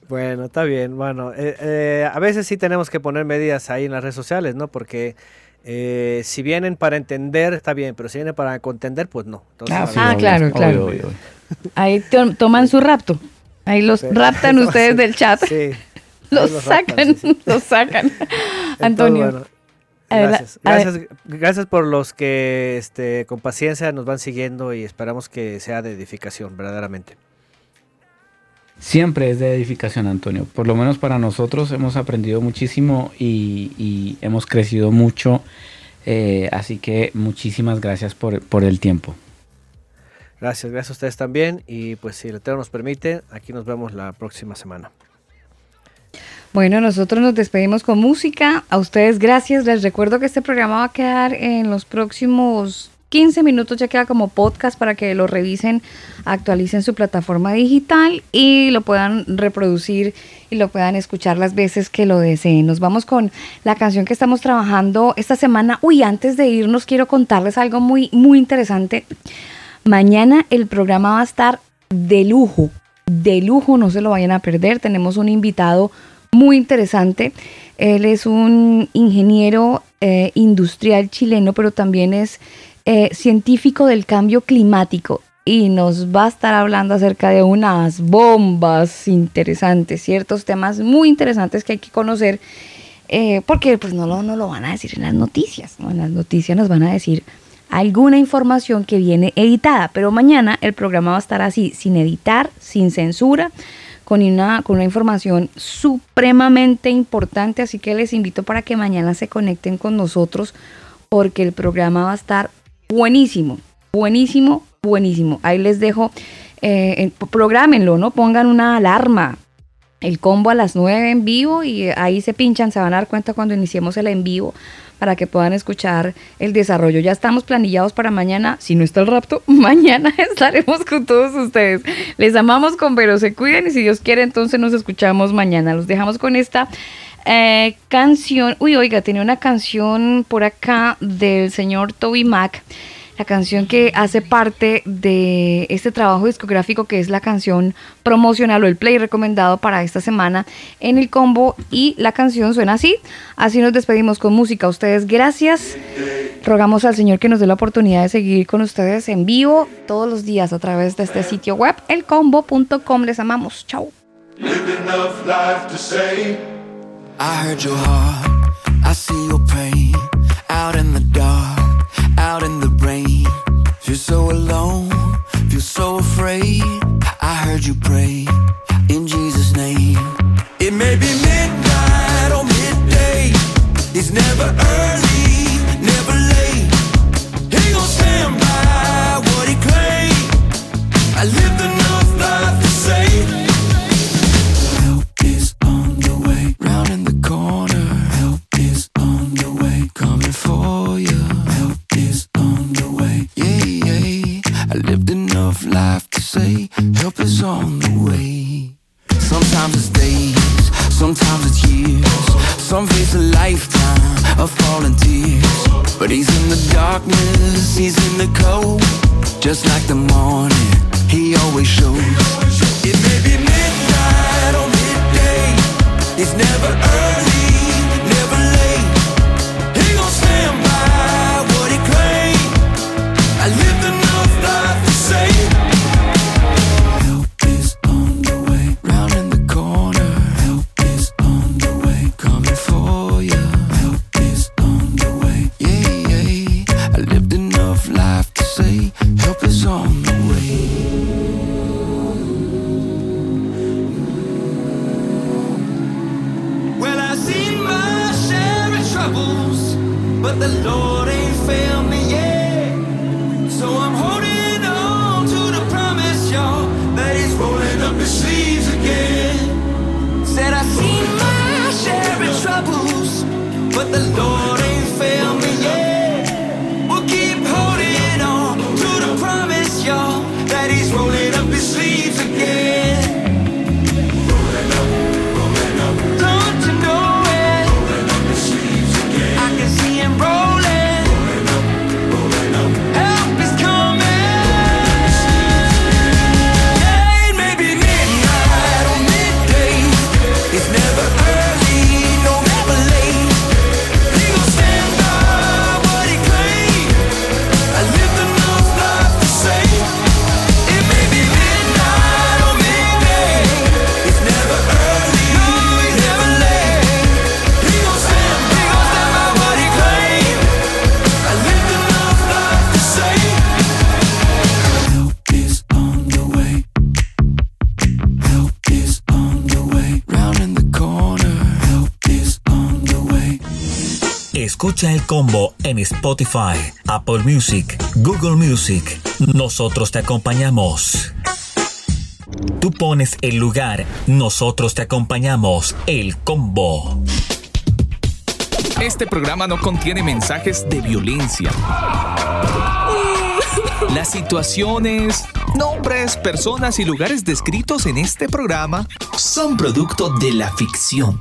Bueno, está bien. Bueno, eh, eh, a veces sí tenemos que poner medidas ahí en las redes sociales, ¿no? Porque eh, si vienen para entender, está bien, pero si vienen para contender, pues no. Entonces, Ah, sí, Ah, obvio, claro, claro. obvio, obvio. Ahí to- toman su rapto. Ahí los Sí. raptan ustedes del chat. Sí. Los los sacan, sí, los sacan. Entonces, Antonio. bueno, gracias. Gracias, gracias por los que este, con paciencia nos van siguiendo y esperamos que sea de edificación, verdaderamente. Siempre es de edificación, Antonio. Por lo menos para nosotros hemos aprendido muchísimo y, y hemos crecido mucho. eh, así que muchísimas gracias por, por el tiempo. Gracias, gracias a ustedes también. Y pues si el Eterno nos permite, aquí nos vemos la próxima semana. Bueno, nosotros nos despedimos con música. A ustedes gracias. Les recuerdo que este programa va a quedar en los próximos 15 minutos, ya queda como podcast para que lo revisen, actualicen su plataforma digital y lo puedan reproducir y lo puedan escuchar las veces que lo deseen. Nos vamos con la canción que estamos trabajando esta semana. Uy, antes de irnos quiero contarles algo muy, muy interesante. Mañana el programa va a estar de lujo, de lujo, no se lo vayan a perder. Tenemos un invitado muy interesante. Él es un ingeniero eh, industrial chileno, pero también es eh, científico del cambio climático y nos va a estar hablando acerca de unas bombas interesantes, ciertos temas muy interesantes que hay que conocer, eh, porque pues no lo, no lo van a decir en las noticias, ¿no? En las noticias nos van a decir alguna información que viene editada. Pero mañana el programa va a estar así, sin editar, sin censura, con una, con una información supremamente importante. Así que les invito para que mañana se conecten con nosotros porque el programa va a estar buenísimo, buenísimo, buenísimo. Ahí les dejo, eh, programenlo, ¿no? Pongan una alarma. El combo a las 9 en vivo y ahí se pinchan, se van a dar cuenta cuando iniciemos el en vivo para que puedan escuchar el desarrollo. Ya estamos planillados para mañana. Si no está el rapto, mañana estaremos con todos ustedes. Les amamos con pero se cuiden y si Dios quiere, entonces nos escuchamos mañana. Los dejamos con esta eh, canción. Uy, oiga, tenía una canción por acá del señor Toby Mac la canción que hace parte de este trabajo discográfico que es la canción promocional o el play recomendado para esta semana en el combo y la canción suena así. Así nos despedimos con música. ustedes gracias. Rogamos al Señor que nos dé la oportunidad de seguir con ustedes en vivo todos los días a través de este sitio web elcombo.com. Les amamos. Chao. Feel so alone, feel so afraid. I heard you pray in Jesus' name. It may be midnight or midday, it's never early, life to say help is on the way. Sometimes it's days, sometimes it's years. Some face a lifetime of falling tears. But he's in the darkness, he's in the cold. Just like the morning, he always shows. It may be midnight or midday, it's never early, Escucha el combo en Spotify, Apple Music, Google Music. Nosotros te acompañamos. Tú pones el lugar, nosotros te acompañamos. El combo. Este programa no contiene mensajes de violencia. Las situaciones, nombres, personas y lugares descritos en este programa son producto de la ficción.